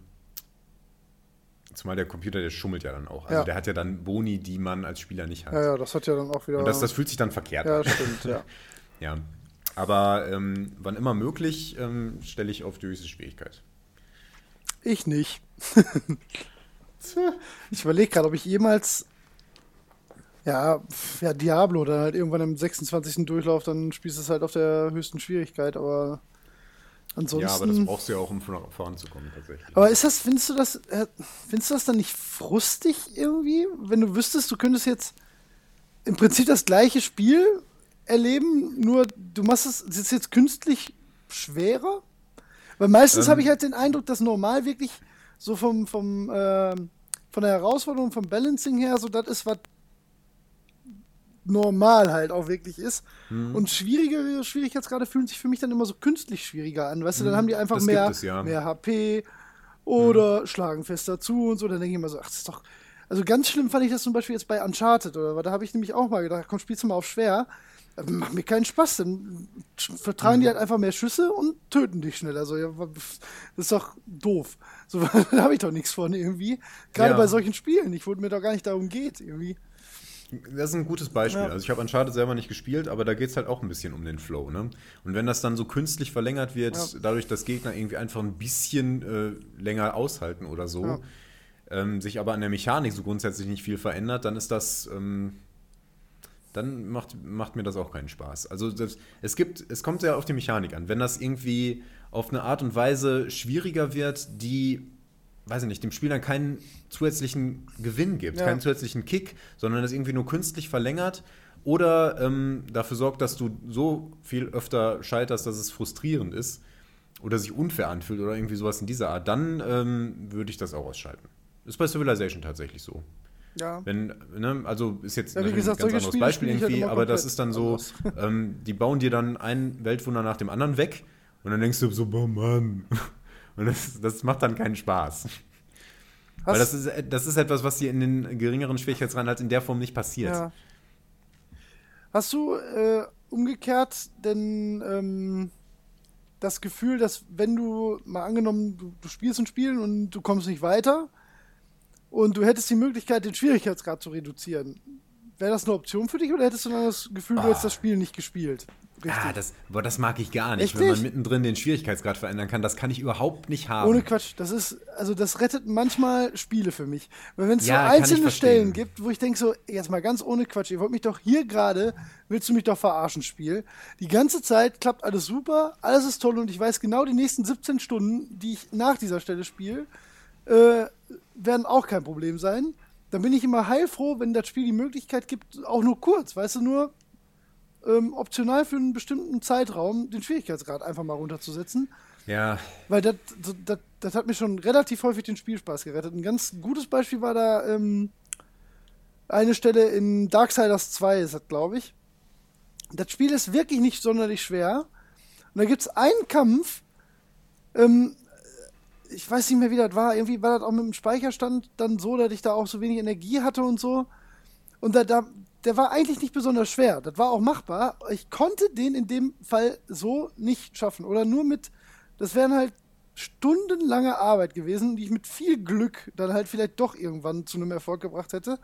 Zumal der Computer, der schummelt ja dann auch. Also ja. der hat ja dann Boni, die man als Spieler nicht hat. Ja, ja, das hat ja dann auch wieder. Und das, das fühlt sich dann verkehrt ja, an. Ja, stimmt, ja. ja. Aber ähm, wann immer möglich, ähm, stelle ich auf die höchste Schwierigkeit. Ich nicht. ich überlege gerade, ob ich jemals. Ja, ja, Diablo, dann halt irgendwann im 26. Durchlauf, dann spielst du es halt auf der höchsten Schwierigkeit, aber ansonsten. Ja, aber das brauchst du ja auch, um voranzukommen, tatsächlich. Aber ist das, findest du das, äh, findest du das dann nicht frustig irgendwie? Wenn du wüsstest, du könntest jetzt im Prinzip das gleiche Spiel erleben, nur du machst es, es ist jetzt künstlich schwerer? Weil meistens ähm, habe ich halt den Eindruck, dass normal wirklich so vom, vom, äh, von der Herausforderung, vom Balancing her, so das ist, was normal halt auch wirklich ist. Mhm. Und schwierigere Schwierigkeitsgrade fühlen sich für mich dann immer so künstlich schwieriger an. Weißt du, dann mhm. haben die einfach mehr, es, ja. mehr HP oder mhm. schlagen fester zu und so. Dann denke ich immer so, ach, das ist doch. Also ganz schlimm fand ich das zum Beispiel jetzt bei Uncharted, oder? Da habe ich nämlich auch mal gedacht, komm, spielst du mal auf schwer. Macht mir keinen Spaß, dann vertragen die mhm. halt einfach mehr Schüsse und töten dich schneller. So, ja, das ist doch doof. So, da habe ich doch nichts von irgendwie. Gerade ja. bei solchen Spielen, ich wo mir doch gar nicht darum geht, irgendwie. Das ist ein gutes Beispiel. Ja. Also ich habe Uncharted selber nicht gespielt, aber da geht es halt auch ein bisschen um den Flow. Ne? Und wenn das dann so künstlich verlängert wird, ja. dadurch, dass Gegner irgendwie einfach ein bisschen äh, länger aushalten oder so, ja. ähm, sich aber an der Mechanik so grundsätzlich nicht viel verändert, dann ist das ähm, dann macht, macht mir das auch keinen Spaß. Also das, es gibt, es kommt ja auf die Mechanik an. Wenn das irgendwie auf eine Art und Weise schwieriger wird, die, weiß ich nicht, dem Spiel dann keinen zusätzlichen Gewinn gibt, ja. keinen zusätzlichen Kick, sondern das irgendwie nur künstlich verlängert oder ähm, dafür sorgt, dass du so viel öfter scheiterst, dass es frustrierend ist oder sich unfair anfühlt oder irgendwie sowas in dieser Art, dann ähm, würde ich das auch ausschalten. Ist bei Civilization tatsächlich so. Ja. Wenn, ne, also ist jetzt ja, gesagt, ein ganz anderes Spiele Beispiel halt irgendwie, aber das ist dann so, ähm, die bauen dir dann ein Weltwunder nach dem anderen weg und dann denkst du so, boah Mann. Und das, das macht dann keinen Spaß. Weil das ist, das ist etwas, was dir in den geringeren Schwierigkeitsgraden halt in der Form nicht passiert. Ja. Hast du äh, umgekehrt denn ähm, das Gefühl, dass wenn du mal angenommen, du, du spielst ein Spiel und du kommst nicht weiter und du hättest die Möglichkeit, den Schwierigkeitsgrad zu reduzieren, Wäre das eine Option für dich oder hättest du dann das Gefühl, du hättest das Spiel nicht gespielt? Richtig. Ah, das, boah, das mag ich gar nicht, Echt wenn man mittendrin den Schwierigkeitsgrad verändern kann. Das kann ich überhaupt nicht haben. Ohne Quatsch. Das ist, also das rettet manchmal Spiele für mich. Weil wenn es ja, so einzelne Stellen gibt, wo ich denke so, jetzt mal ganz ohne Quatsch, ihr wollt mich doch hier gerade, willst du mich doch verarschen, Spiel. Die ganze Zeit klappt alles super, alles ist toll und ich weiß genau, die nächsten 17 Stunden, die ich nach dieser Stelle spiele, äh, werden auch kein Problem sein dann bin ich immer heilfroh, wenn das Spiel die Möglichkeit gibt, auch nur kurz, weißt du, nur ähm, optional für einen bestimmten Zeitraum den Schwierigkeitsgrad einfach mal runterzusetzen. Ja. Weil das, das, das hat mir schon relativ häufig den Spielspaß gerettet. Ein ganz gutes Beispiel war da ähm, eine Stelle in Darksiders 2, ist das, glaube ich. Das Spiel ist wirklich nicht sonderlich schwer. Und da gibt es einen Kampf, ähm, ich weiß nicht mehr, wie das war. Irgendwie war das auch mit dem Speicherstand dann so, dass ich da auch so wenig Energie hatte und so. Und da, da, der war eigentlich nicht besonders schwer. Das war auch machbar. Ich konnte den in dem Fall so nicht schaffen. Oder nur mit, das wären halt stundenlange Arbeit gewesen, die ich mit viel Glück dann halt vielleicht doch irgendwann zu einem Erfolg gebracht hätte.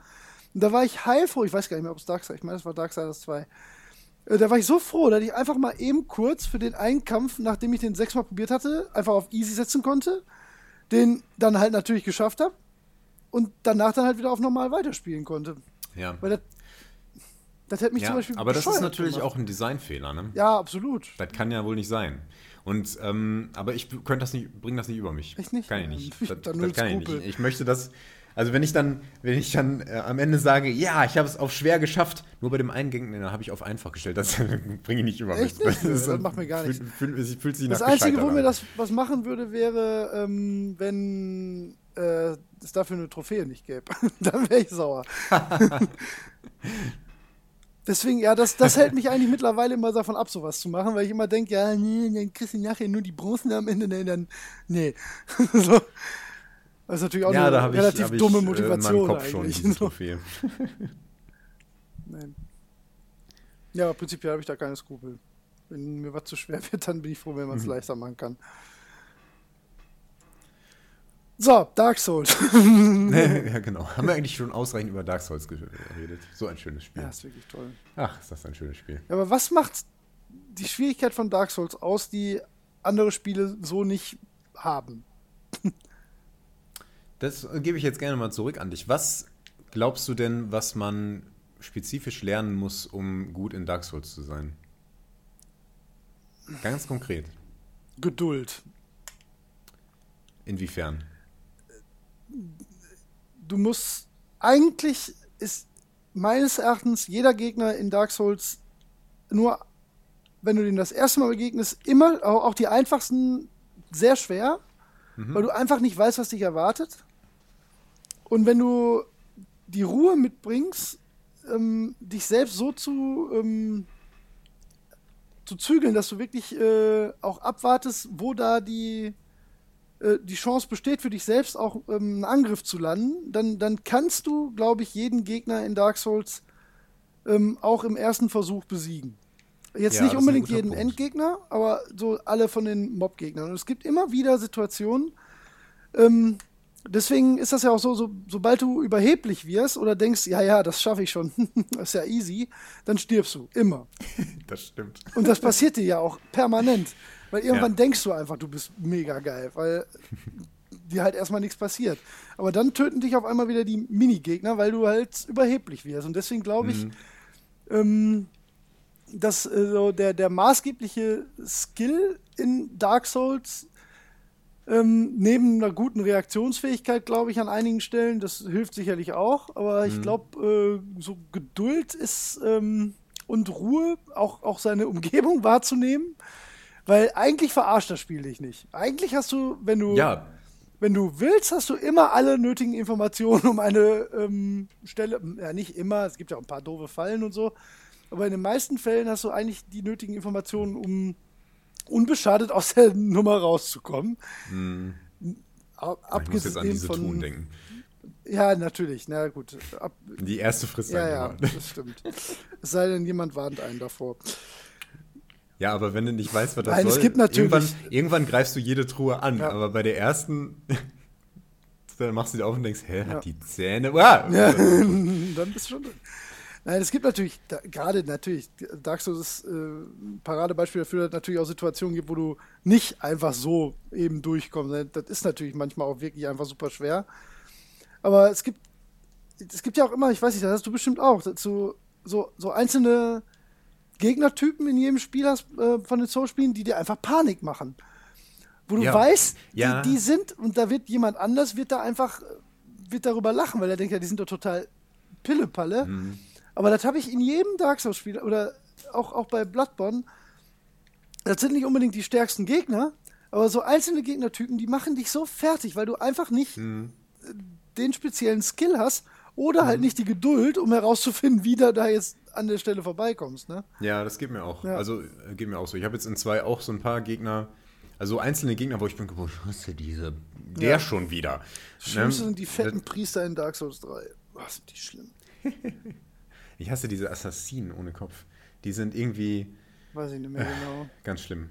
Und da war ich heilfroh. Ich weiß gar nicht mehr, ob es Darkseid, ich meine, es war Darksiders 2. Äh, da war ich so froh, dass ich einfach mal eben kurz für den einen Kampf, nachdem ich den sechsmal probiert hatte, einfach auf Easy setzen konnte den dann halt natürlich geschafft habe und danach dann halt wieder auf normal weiterspielen konnte. Ja. Weil das, das hätte mich ja, zum Beispiel. Aber das ist natürlich gemacht. auch ein Designfehler, ne? Ja, absolut. Das kann ja wohl nicht sein. Und ähm, aber ich könnte das nicht, bringe das nicht über mich. Echt nicht? Kann ich nicht. Das, das kann ich nicht. Ich möchte das. Also wenn ich dann, wenn ich dann äh, am Ende sage, ja, ich habe es auf schwer geschafft, nur bei dem einen Gegner habe ich auf einfach gestellt, das bringe ich nicht über Echt mich. Nicht? Das, das macht mir gar nichts. Fühlt, fühlt, fühlt sich das Einzige, wo mir das was machen würde, wäre, ähm, wenn äh, es dafür eine Trophäe nicht gäbe. dann wäre ich sauer. Deswegen, ja, das, das hält mich eigentlich mittlerweile immer davon ab, sowas zu machen, weil ich immer denke, ja, nee, dann kriegst du nachher nur die Bronzen am Ende, nee, dann, nee. so. Das ist natürlich auch ja, eine relativ ich, dumme äh, Motivation. Kopf eigentlich. schon, Trophäe. Nein. Ja, aber prinzipiell habe ich da keine Skrupel. Wenn mir was zu schwer wird, dann bin ich froh, wenn man es mhm. leichter machen kann. So, Dark Souls. ja, genau. Haben wir eigentlich schon ausreichend über Dark Souls geredet. So ein schönes Spiel. Ja, ist wirklich toll. Ach, ist das ein schönes Spiel. Ja, aber was macht die Schwierigkeit von Dark Souls aus, die andere Spiele so nicht haben? Das gebe ich jetzt gerne mal zurück an dich. Was glaubst du denn, was man spezifisch lernen muss, um gut in Dark Souls zu sein? Ganz konkret. Geduld. Inwiefern? Du musst eigentlich ist meines Erachtens jeder Gegner in Dark Souls nur, wenn du dem das erste Mal begegnest, immer auch die einfachsten sehr schwer, mhm. weil du einfach nicht weißt, was dich erwartet. Und wenn du die Ruhe mitbringst, ähm, dich selbst so zu, ähm, zu zügeln, dass du wirklich äh, auch abwartest, wo da die, äh, die Chance besteht, für dich selbst auch ähm, einen Angriff zu landen, dann, dann kannst du, glaube ich, jeden Gegner in Dark Souls ähm, auch im ersten Versuch besiegen. Jetzt ja, nicht unbedingt jeden Punkt. Endgegner, aber so alle von den Mob-Gegnern. Und es gibt immer wieder Situationen, ähm, deswegen ist das ja auch so, so, sobald du überheblich wirst oder denkst, ja, ja, das schaffe ich schon, das ist ja easy, dann stirbst du. Immer. Das stimmt. Und das passiert dir ja auch permanent. Weil irgendwann ja. denkst du einfach, du bist mega geil, weil dir halt erstmal nichts passiert. Aber dann töten dich auf einmal wieder die Minigegner, weil du halt überheblich wirst. Und deswegen glaube ich, mhm. ähm, dass äh, so der, der maßgebliche Skill in Dark Souls ähm, neben einer guten Reaktionsfähigkeit, glaube ich, an einigen Stellen, das hilft sicherlich auch, aber mhm. ich glaube, äh, so Geduld ist ähm, und Ruhe, auch, auch seine Umgebung wahrzunehmen, weil eigentlich verarscht das Spiel dich nicht. Eigentlich hast du, wenn du, ja. wenn du willst, hast du immer alle nötigen Informationen um eine ähm, Stelle, ja nicht immer, es gibt ja auch ein paar doofe Fallen und so, aber in den meisten Fällen hast du eigentlich die nötigen Informationen, um unbeschadet aus der Nummer rauszukommen. Mhm. abgesehen ich muss jetzt an diese von, Truhen denken. Ja, natürlich, na gut. Ab, die erste Frist Ja, ja, das stimmt. es sei denn, jemand warnt einen davor. Ja, aber wenn du nicht weißt, was das Nein, soll, es gibt natürlich irgendwann, irgendwann greifst du jede Truhe an. Ja. Aber bei der ersten, dann machst du die auf und denkst, hä, hat ja. die Zähne? Wow. Ja, dann bist du schon drin. Nein, es gibt natürlich, gerade natürlich, Dark Souls ist äh, ein Paradebeispiel dafür, dass es natürlich auch Situationen gibt, wo du nicht einfach so eben durchkommst. Das ist natürlich manchmal auch wirklich einfach super schwer. Aber es gibt, es gibt ja auch immer, ich weiß nicht, das hast du bestimmt auch, so, so, so einzelne Gegnertypen in jedem Spiel hast, äh, von den Soul-Spielen, die dir einfach Panik machen. Wo du ja. weißt, die, ja. die sind, und da wird jemand anders, wird da einfach, wird darüber lachen, weil er denkt, ja, die sind doch total Pillepalle. Mhm. Aber das habe ich in jedem Dark Souls-Spiel oder auch, auch bei Bloodborne. Das sind nicht unbedingt die stärksten Gegner, aber so einzelne Gegnertypen, die machen dich so fertig, weil du einfach nicht mhm. den speziellen Skill hast oder halt mhm. nicht die Geduld, um herauszufinden, wie du da jetzt an der Stelle vorbeikommst. Ne? Ja, das geht mir auch. Ja. Also äh, geht mir auch so. Ich habe jetzt in zwei auch so ein paar Gegner, also einzelne Gegner, wo ich bin, wo ist diese? Der ja. schon wieder. Das Schlimmste ne? sind die fetten Priester in Dark Souls 3. Was sind die schlimm. Ich hasse diese Assassinen ohne Kopf. Die sind irgendwie. Weiß ich nicht mehr genau. Äh, ganz schlimm.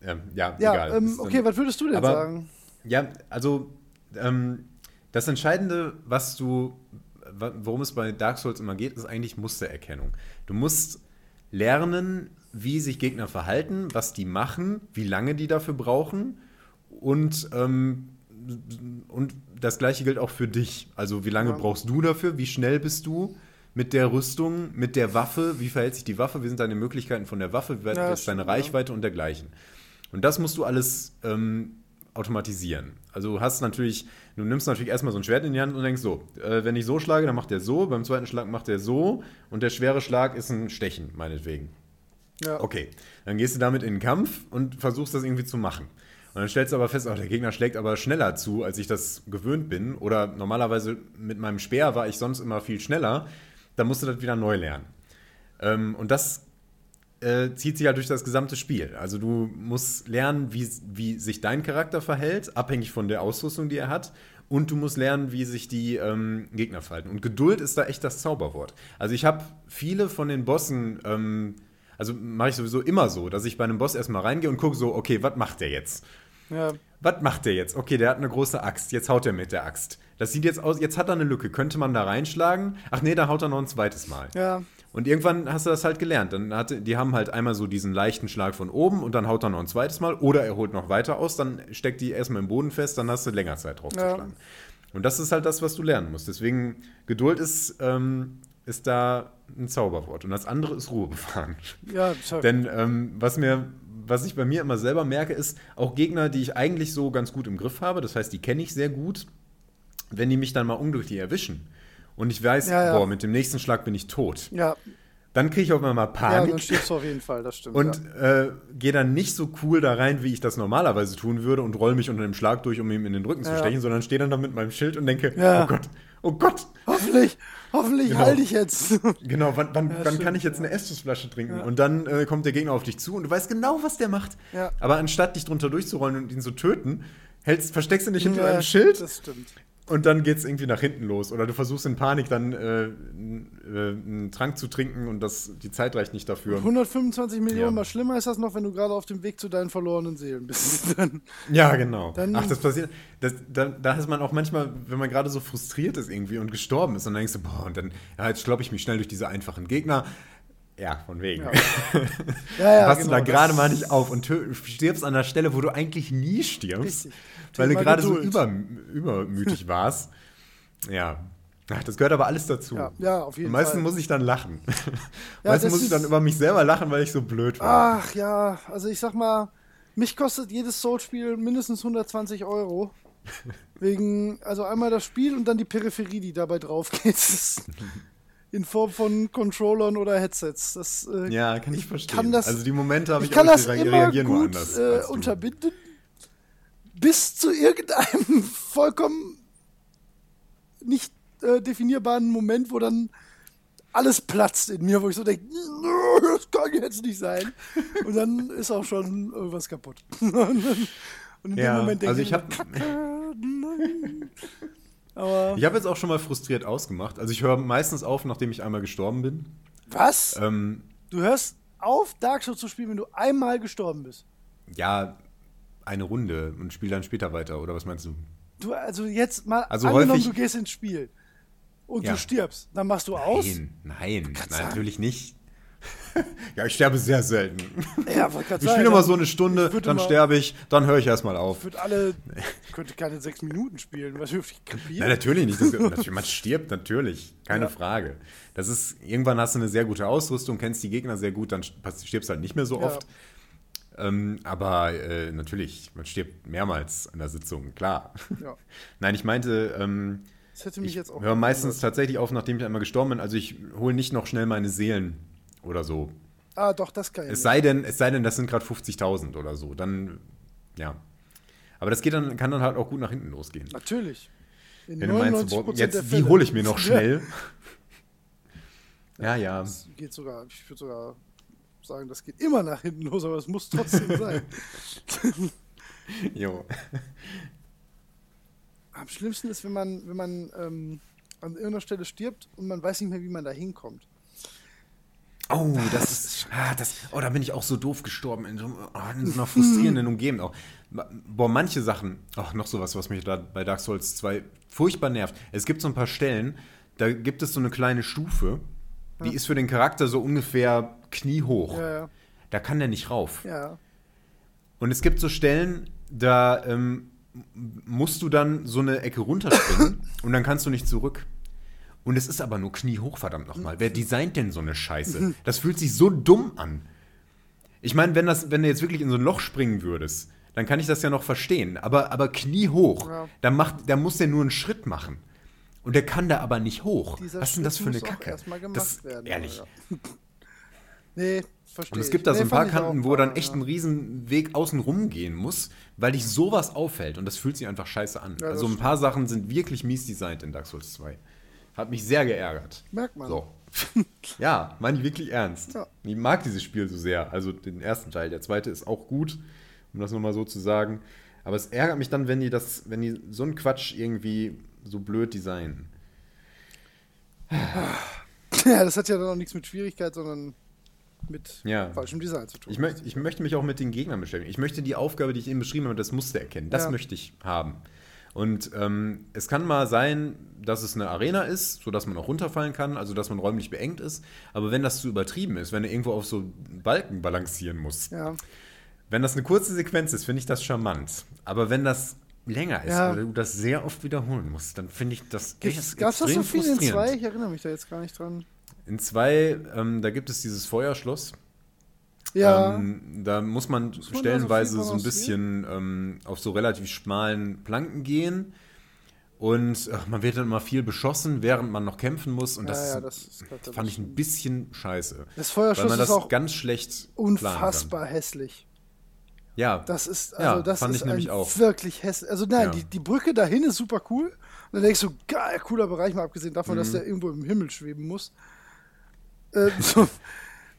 Ähm, ja, ja, egal. Ähm, okay, dann, was würdest du denn aber, sagen? Ja, also ähm, das Entscheidende, was du, worum es bei Dark Souls immer geht, ist eigentlich Mustererkennung. Du musst lernen, wie sich Gegner verhalten, was die machen, wie lange die dafür brauchen und, ähm, und das gleiche gilt auch für dich. Also wie lange ja. brauchst du dafür, wie schnell bist du mit der Rüstung, mit der Waffe, wie verhält sich die Waffe, wie sind deine Möglichkeiten von der Waffe, wie weit ja, ist deine Reichweite ja. und dergleichen. Und das musst du alles ähm, automatisieren. Also du hast natürlich, du nimmst natürlich erstmal so ein Schwert in die Hand und denkst so, äh, wenn ich so schlage, dann macht der so, beim zweiten Schlag macht der so und der schwere Schlag ist ein Stechen, meinetwegen. Ja. Okay, dann gehst du damit in den Kampf und versuchst das irgendwie zu machen. Und dann stellst du aber fest, oh, der Gegner schlägt aber schneller zu, als ich das gewöhnt bin. Oder normalerweise mit meinem Speer war ich sonst immer viel schneller dann musst du das wieder neu lernen. Ähm, und das äh, zieht sich halt durch das gesamte Spiel. Also du musst lernen, wie, wie sich dein Charakter verhält, abhängig von der Ausrüstung, die er hat. Und du musst lernen, wie sich die ähm, Gegner verhalten. Und Geduld ist da echt das Zauberwort. Also ich habe viele von den Bossen, ähm, also mache ich sowieso immer so, dass ich bei einem Boss erstmal reingehe und gucke so, okay, was macht der jetzt? Ja. Was macht der jetzt? Okay, der hat eine große Axt, jetzt haut er mit der Axt. Das sieht jetzt aus, jetzt hat er eine Lücke. Könnte man da reinschlagen? Ach nee, da haut er noch ein zweites Mal. Ja. Und irgendwann hast du das halt gelernt. Dann hatte, die haben halt einmal so diesen leichten Schlag von oben und dann haut er noch ein zweites Mal. Oder er holt noch weiter aus, dann steckt die erstmal im Boden fest, dann hast du länger Zeit drauf ja. zu schlagen. Und das ist halt das, was du lernen musst. Deswegen, Geduld ist, ähm, ist da ein Zauberwort. Und das andere ist Ruhe bewahren. Ja, sorry. Denn ähm, was mir was ich bei mir immer selber merke, ist auch Gegner, die ich eigentlich so ganz gut im Griff habe. Das heißt, die kenne ich sehr gut wenn die mich dann mal unglücklich erwischen und ich weiß, ja, ja. boah, mit dem nächsten Schlag bin ich tot. Ja. Dann kriege ich auch mal Panik. Ja, dann stirbst du auf jeden Fall, das stimmt. Und ja. äh, gehe dann nicht so cool da rein, wie ich das normalerweise tun würde und roll mich unter dem Schlag durch, um ihm in den Rücken ja. zu stechen, sondern stehe dann da mit meinem Schild und denke, oh Gott, oh Gott. Hoffentlich, hoffentlich genau. halte ich jetzt. Genau, wann, wann, wann stimmt, kann ich jetzt eine Estusflasche trinken? Und dann äh, kommt der Gegner auf dich zu und du weißt genau, was der macht. Aber anstatt dich drunter durchzurollen und ihn zu töten, hältst, versteckst du dich hinter einem Schild. Und dann geht es irgendwie nach hinten los. Oder du versuchst in Panik dann äh, äh, einen Trank zu trinken und das, die Zeit reicht nicht dafür. 125 Millionen ja. mal schlimmer ist das noch, wenn du gerade auf dem Weg zu deinen verlorenen Seelen bist. dann, ja, genau. Ach, das passiert. Das, da, da ist man auch manchmal, wenn man gerade so frustriert ist irgendwie und gestorben ist, und dann denkst du, boah, und dann, ja, jetzt kloppe ich mich schnell durch diese einfachen Gegner. Ja, von wegen. Ja. ja, ja, Passt genau, du da gerade mal nicht auf und stirbst an der Stelle, wo du eigentlich nie stirbst, Richtig. weil du gerade so über, übermütig warst. Ja. Das gehört aber alles dazu. Ja, ja auf jeden Fall. meistens muss ich dann lachen. Ja, meistens muss ich dann über mich selber lachen, weil ich so blöd war. Ach ja, also ich sag mal, mich kostet jedes Soul-Spiel mindestens 120 Euro. Wegen, also einmal das Spiel und dann die Peripherie, die dabei drauf geht in Form von Controllern oder Headsets. Das, äh, ja, kann ich verstehen. Kann das, also die Momente habe ich, ich kann das immer gut äh, unterbinden, bis zu irgendeinem vollkommen nicht äh, definierbaren Moment, wo dann alles platzt in mir, wo ich so denke, das kann jetzt nicht sein. Und dann ist auch schon irgendwas kaputt. Und in ja, dem Moment denke also ich, ich Kacke. Aber Ich habe jetzt auch schon mal frustriert ausgemacht. Also ich höre meistens auf, nachdem ich einmal gestorben bin. was? Ähm, Du hörst auf, Dark Souls zu spielen, wenn du einmal gestorben bist. ja, eine Runde und spiele dann später weiter, oder was meinst du? Du, also jetzt mal Also angenommen, du gehst ins Spiel und Ja. du stirbst, dann machst du aus. Nein, nein, Kannst nein sagen. natürlich nicht. Ja, ich sterbe sehr selten. Ja, Ich sagen. spiele mal dann- so eine Stunde, ich dann immer- sterbe ich, dann höre ich erstmal auf. Ich würde alle, ich könnte keine sechs Minuten spielen, was ich krepieren? Nein, natürlich nicht. Das, man stirbt natürlich, keine Ja. Frage. Das ist, irgendwann hast du eine sehr gute Ausrüstung, kennst die Gegner sehr gut, dann stirbst du halt nicht mehr so Ja. oft. Ähm, aber äh, natürlich, man stirbt mehrmals an der Sitzung, klar. Ja. Nein, ich meinte, ähm, Das hätte mich ich jetzt auch. höre meistens tatsächlich auf, nachdem ich einmal gestorben bin. Also ich hole nicht noch schnell meine Seelen oder so. Ah, doch, das kann ich. Es sei denn, es sei denn, das sind gerade 50.000 oder so. Dann, ja. Aber das geht dann, kann dann halt auch gut nach hinten losgehen. Natürlich. In Wenn du meinst, boah, 99% der jetzt, Fälle. hole ich mir noch schnell. Ja, ja. Das geht sogar, ich würde sogar sagen, das geht immer nach hinten los, aber es muss trotzdem sein. Jo. Am schlimmsten ist, wenn man, wenn man ähm, an irgendeiner Stelle stirbt und man weiß nicht mehr, wie man da hinkommt. Oh, das ist. Ah, das, oh, da bin ich auch so doof gestorben. In so, oh, in so einer frustrierenden Umgebung auch. Boah, manche Sachen. Ach, noch sowas, was mich da bei Dark Souls 2 furchtbar nervt. Es gibt so ein paar Stellen, da gibt es so eine kleine Stufe, die ist für den Charakter so ungefähr kniehoch. Ja, ja. Da kann der nicht rauf. Ja, Und es gibt so Stellen, da ähm, musst du dann so eine Ecke runterspringen und dann kannst du nicht zurück. Und es ist aber nur kniehoch, verdammt nochmal. Wer designt denn so eine Scheiße? Das fühlt sich so dumm an. Ich meine, wenn, das, wenn du jetzt wirklich in so ein Loch springen würdest, dann kann ich das ja noch verstehen. Aber, aber kniehoch, Ja. da, macht, da muss der nur einen Schritt machen. Und der kann da aber nicht hoch. dieser Was ist denn das für eine Kacke? erstmal gemacht Das, werden. ehrlich. Ja. nee, verstehe Und es ich. gibt da so Nee, ein paar ich Kanten, wo dann echt ein ja. riesen Weg außen rum gehen muss, weil dich sowas auffällt und das fühlt sich einfach scheiße an. Also ein paar Sachen sind wirklich mies designt in Dark Souls 2. Hat mich sehr geärgert. Merkt man. So. ja, meine ich wirklich ernst. Ja. Ich mag dieses Spiel so sehr. Also den ersten Teil. Der zweite ist auch gut, um das nochmal so zu sagen. Aber es ärgert mich dann, wenn die das, wenn die so einen Quatsch irgendwie so blöd designen. Ja, das hat ja dann auch nichts mit Schwierigkeit, sondern mit Ja. falschem Design zu tun. Ich, mö ich möchte mich auch mit den Gegnern beschäftigen. Ich möchte die Aufgabe, die ich eben beschrieben habe, das Muster erkennen. Das Ja. möchte ich haben. Und ähm, es kann mal sein, dass es eine Arena ist, sodass man auch runterfallen kann, also dass man räumlich beengt ist. Aber wenn das zu übertrieben ist, wenn du irgendwo auf so Balken balancieren musst, ja. wenn das eine kurze Sequenz ist, finde ich das charmant. Aber wenn das länger ist Ja. oder du das sehr oft wiederholen musst, dann finde ich das Gab echt es das so viel in zwei? Ich erinnere mich da jetzt gar nicht dran. In zwei, ähm, da gibt es dieses Feuerschloss. Ja, Ähm, da muss man man so stellenweise so, ein bisschen ähm, auf so relativ schmalen Planken gehen. Und ach, man wird dann immer viel beschossen, während man noch kämpfen muss. Und Ja, das, ja, das ist gerade fand ich ein bisschen scheiße. das Weil Feuerschuss man ist das auch ganz schlecht unfassbar hässlich. Ja, Das ist, Ja, also das fand ist ich nämlich auch. wirklich hässlich. Also nein, Ja. die, die Brücke dahin ist super cool. Und dann denkst du, geil, cooler Bereich, mal abgesehen davon, Mhm. dass der irgendwo im Himmel schweben muss. Äh, so,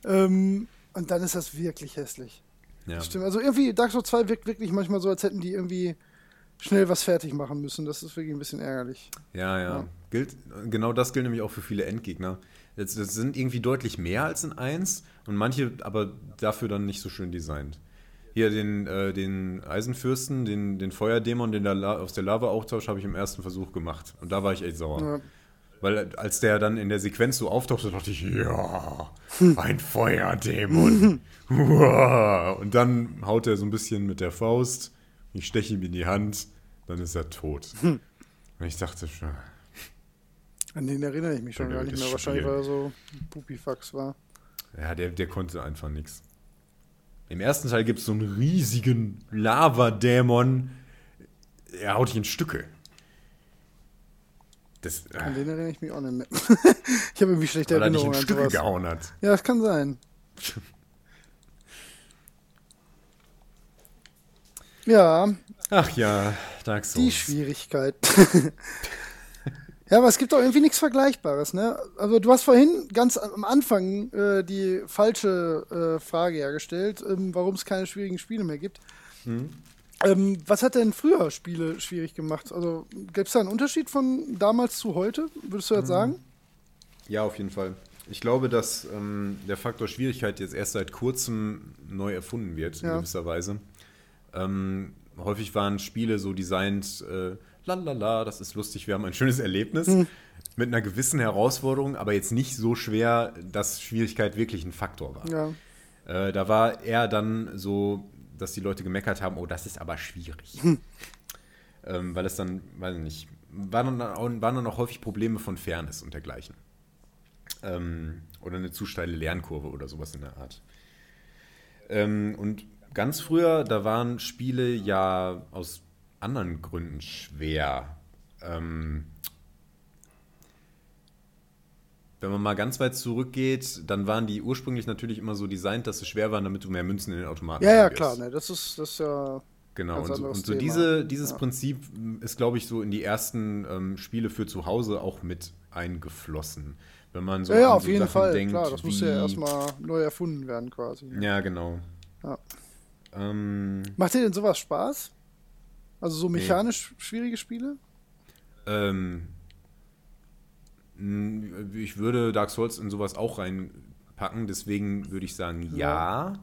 ähm, und dann ist das wirklich hässlich. ja. Stimmt. Also irgendwie, Dark Souls 2 wirkt wirklich manchmal so, als hätten die irgendwie schnell was fertig machen müssen. Das ist wirklich ein bisschen ärgerlich. Ja, ja. Ja. Gilt, genau das gilt nämlich auch für viele Endgegner. Das, das sind irgendwie deutlich mehr als in 1 und manche aber dafür dann nicht so schön designt. Hier den, äh, den Eisenfürsten, den, den Feuerdämon, den La aus der Lava austauscht, habe ich im ersten Versuch gemacht. Und da war ich echt sauer. Ja. Weil als der dann in der Sequenz so auftauchte, dachte ich, ja, ein Feuerdämon. Und dann haut er so ein bisschen mit der Faust, ich steche ihm in die Hand, dann ist er tot. Und ich dachte schon, An den erinnere ich mich schon gar nicht mehr. Wahrscheinlich, weil er so Pupifax war. ja, der, der konnte einfach nichts. Im ersten Teil gibt es so einen riesigen Lavadämon, er haut dich in Stücke. Das, An den erinnere ich mich auch nicht mehr. ich habe irgendwie schlechte weil er dich Erinnerungen in Stücke gehauen hat. Ja, das kann sein. Ja, Ach ja, Dark die Souls. Schwierigkeit. ja, aber es gibt auch irgendwie nichts Vergleichbares, ne? Also du hast vorhin ganz am Anfang äh, die falsche äh, Frage hergestellt, ähm, warum es keine schwierigen Spiele mehr gibt. Mhm. Ähm, was hat denn früher Spiele schwierig gemacht? Also gäbe es da einen Unterschied von damals zu heute, würdest du das mhm. sagen? Ja, auf jeden Fall. Ich glaube, dass ähm, der Faktor Schwierigkeit jetzt erst seit kurzem neu erfunden wird, in ja. gewisser Weise. Ähm, häufig waren Spiele so designt, äh, lalala, das ist lustig, wir haben ein schönes Erlebnis. Hm. Mit einer gewissen Herausforderung, aber jetzt nicht so schwer, dass Schwierigkeit wirklich ein Faktor war. Ja. Äh, da war eher dann so, dass die Leute gemeckert haben, oh, das ist aber schwierig. Hm. Ähm, weil es dann, weiß ich nicht, waren dann, auch, waren dann auch häufig Probleme von Fairness und dergleichen. Ähm, oder eine zu steile Lernkurve oder sowas in der Art. Ähm, und ganz früher, da waren Spiele ja aus anderen Gründen schwer. Ähm, wenn man mal ganz weit zurückgeht, dann waren die ursprünglich natürlich immer so designt, dass sie schwer waren, damit du mehr Münzen in den Automaten Ja, ja, klar, ne, das ist, das ist ja. Genau, und so, und so diese, dieses ja. Prinzip ist, glaube ich, so in die ersten ähm, Spiele für zu Hause auch mit eingeflossen. Wenn man so ja, ja auf so jeden Sachen Fall, denkt, klar, das muss ja erstmal neu erfunden werden quasi. Ja, genau. Ja. Ähm, Macht dir denn sowas Spaß? Also so mechanisch nee. schwierige Spiele? Ähm, ich würde Dark Souls in sowas auch reinpacken, deswegen würde ich sagen ja. ja.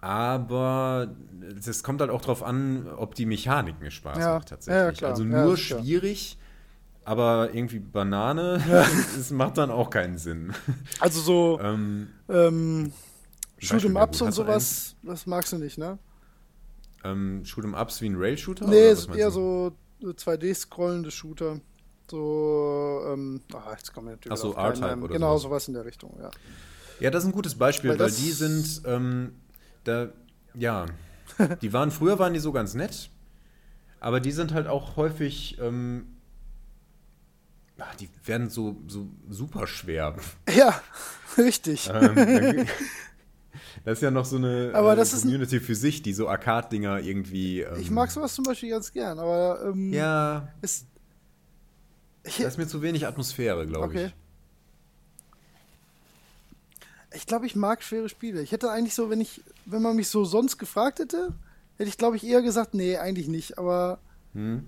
Aber es kommt halt auch darauf an, ob die Mechanik mir Spaß ja. macht tatsächlich. Ja, also nur schwierig, aber irgendwie Banane, es macht dann auch keinen Sinn. Also so ähm, ähm, Shoot'em Ups und sowas, das magst du nicht, ne? Ähm, Shoot'em Ups wie ein Rail-Shooter? Nee, ist eher so 2D-scrollende Shooter. So, ähm, ach, jetzt kommen wir natürlich Ach so, R-Type oder Genau, so. sowas in der Richtung, ja. Ja, das ist ein gutes Beispiel, weil, weil die sind, ähm, da, ja, die waren, früher waren die so ganz nett, aber die sind halt auch häufig, ähm, die werden so, so super schwer. Ja, richtig. Ähm, das ist ja noch so eine aber das Community für sich, die so Arcade-Dinger irgendwie. Ähm, ich mag sowas zum Beispiel ganz gern, aber. Ähm, ja. Ist, ich, das ist mir zu wenig Atmosphäre, glaube okay. ich. Ich glaube, ich mag schwere Spiele. Ich hätte eigentlich so, wenn ich, wenn man mich so sonst gefragt hätte, hätte ich, glaube ich, eher gesagt, nee, eigentlich nicht. Aber hm.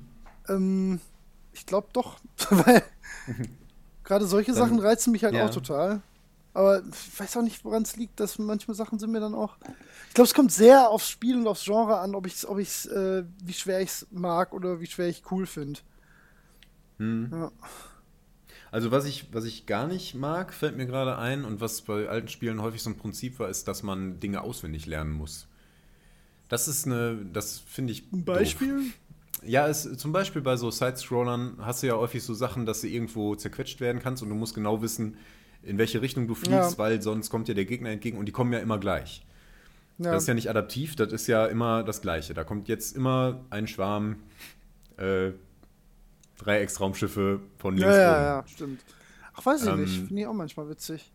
ähm, ich glaube doch, weil gerade solche Dann, Sachen reizen mich halt ja. auch total. Aber ich weiß auch nicht, woran es liegt, dass manchmal Sachen sind mir dann auch. Ich glaube, es kommt sehr aufs Spiel und aufs Genre an, ob ich ob ich's, äh, wie schwer ich es mag oder wie schwer ich cool finde. Hm. Ja. Also was ich, was ich gar nicht mag, fällt mir gerade ein und was bei alten Spielen häufig so ein Prinzip war, ist, dass man Dinge auswendig lernen muss. Das ist eine, das finde ich. Ein Beispiel? Doof. Ja, es, zum Beispiel bei so Side-Scrollern hast du ja häufig so Sachen, dass du irgendwo zerquetscht werden kannst und du musst genau wissen, in welche Richtung du fliegst, ja. weil sonst kommt dir der Gegner entgegen und die kommen ja immer gleich. Ja. Das ist ja nicht adaptiv, das ist ja immer das Gleiche. Da kommt jetzt immer ein Schwarm äh, Dreiecksraumschiffe von links Ja, ja, ja, stimmt. Ach, weiß ich ähm, nicht. Finde ich auch manchmal witzig.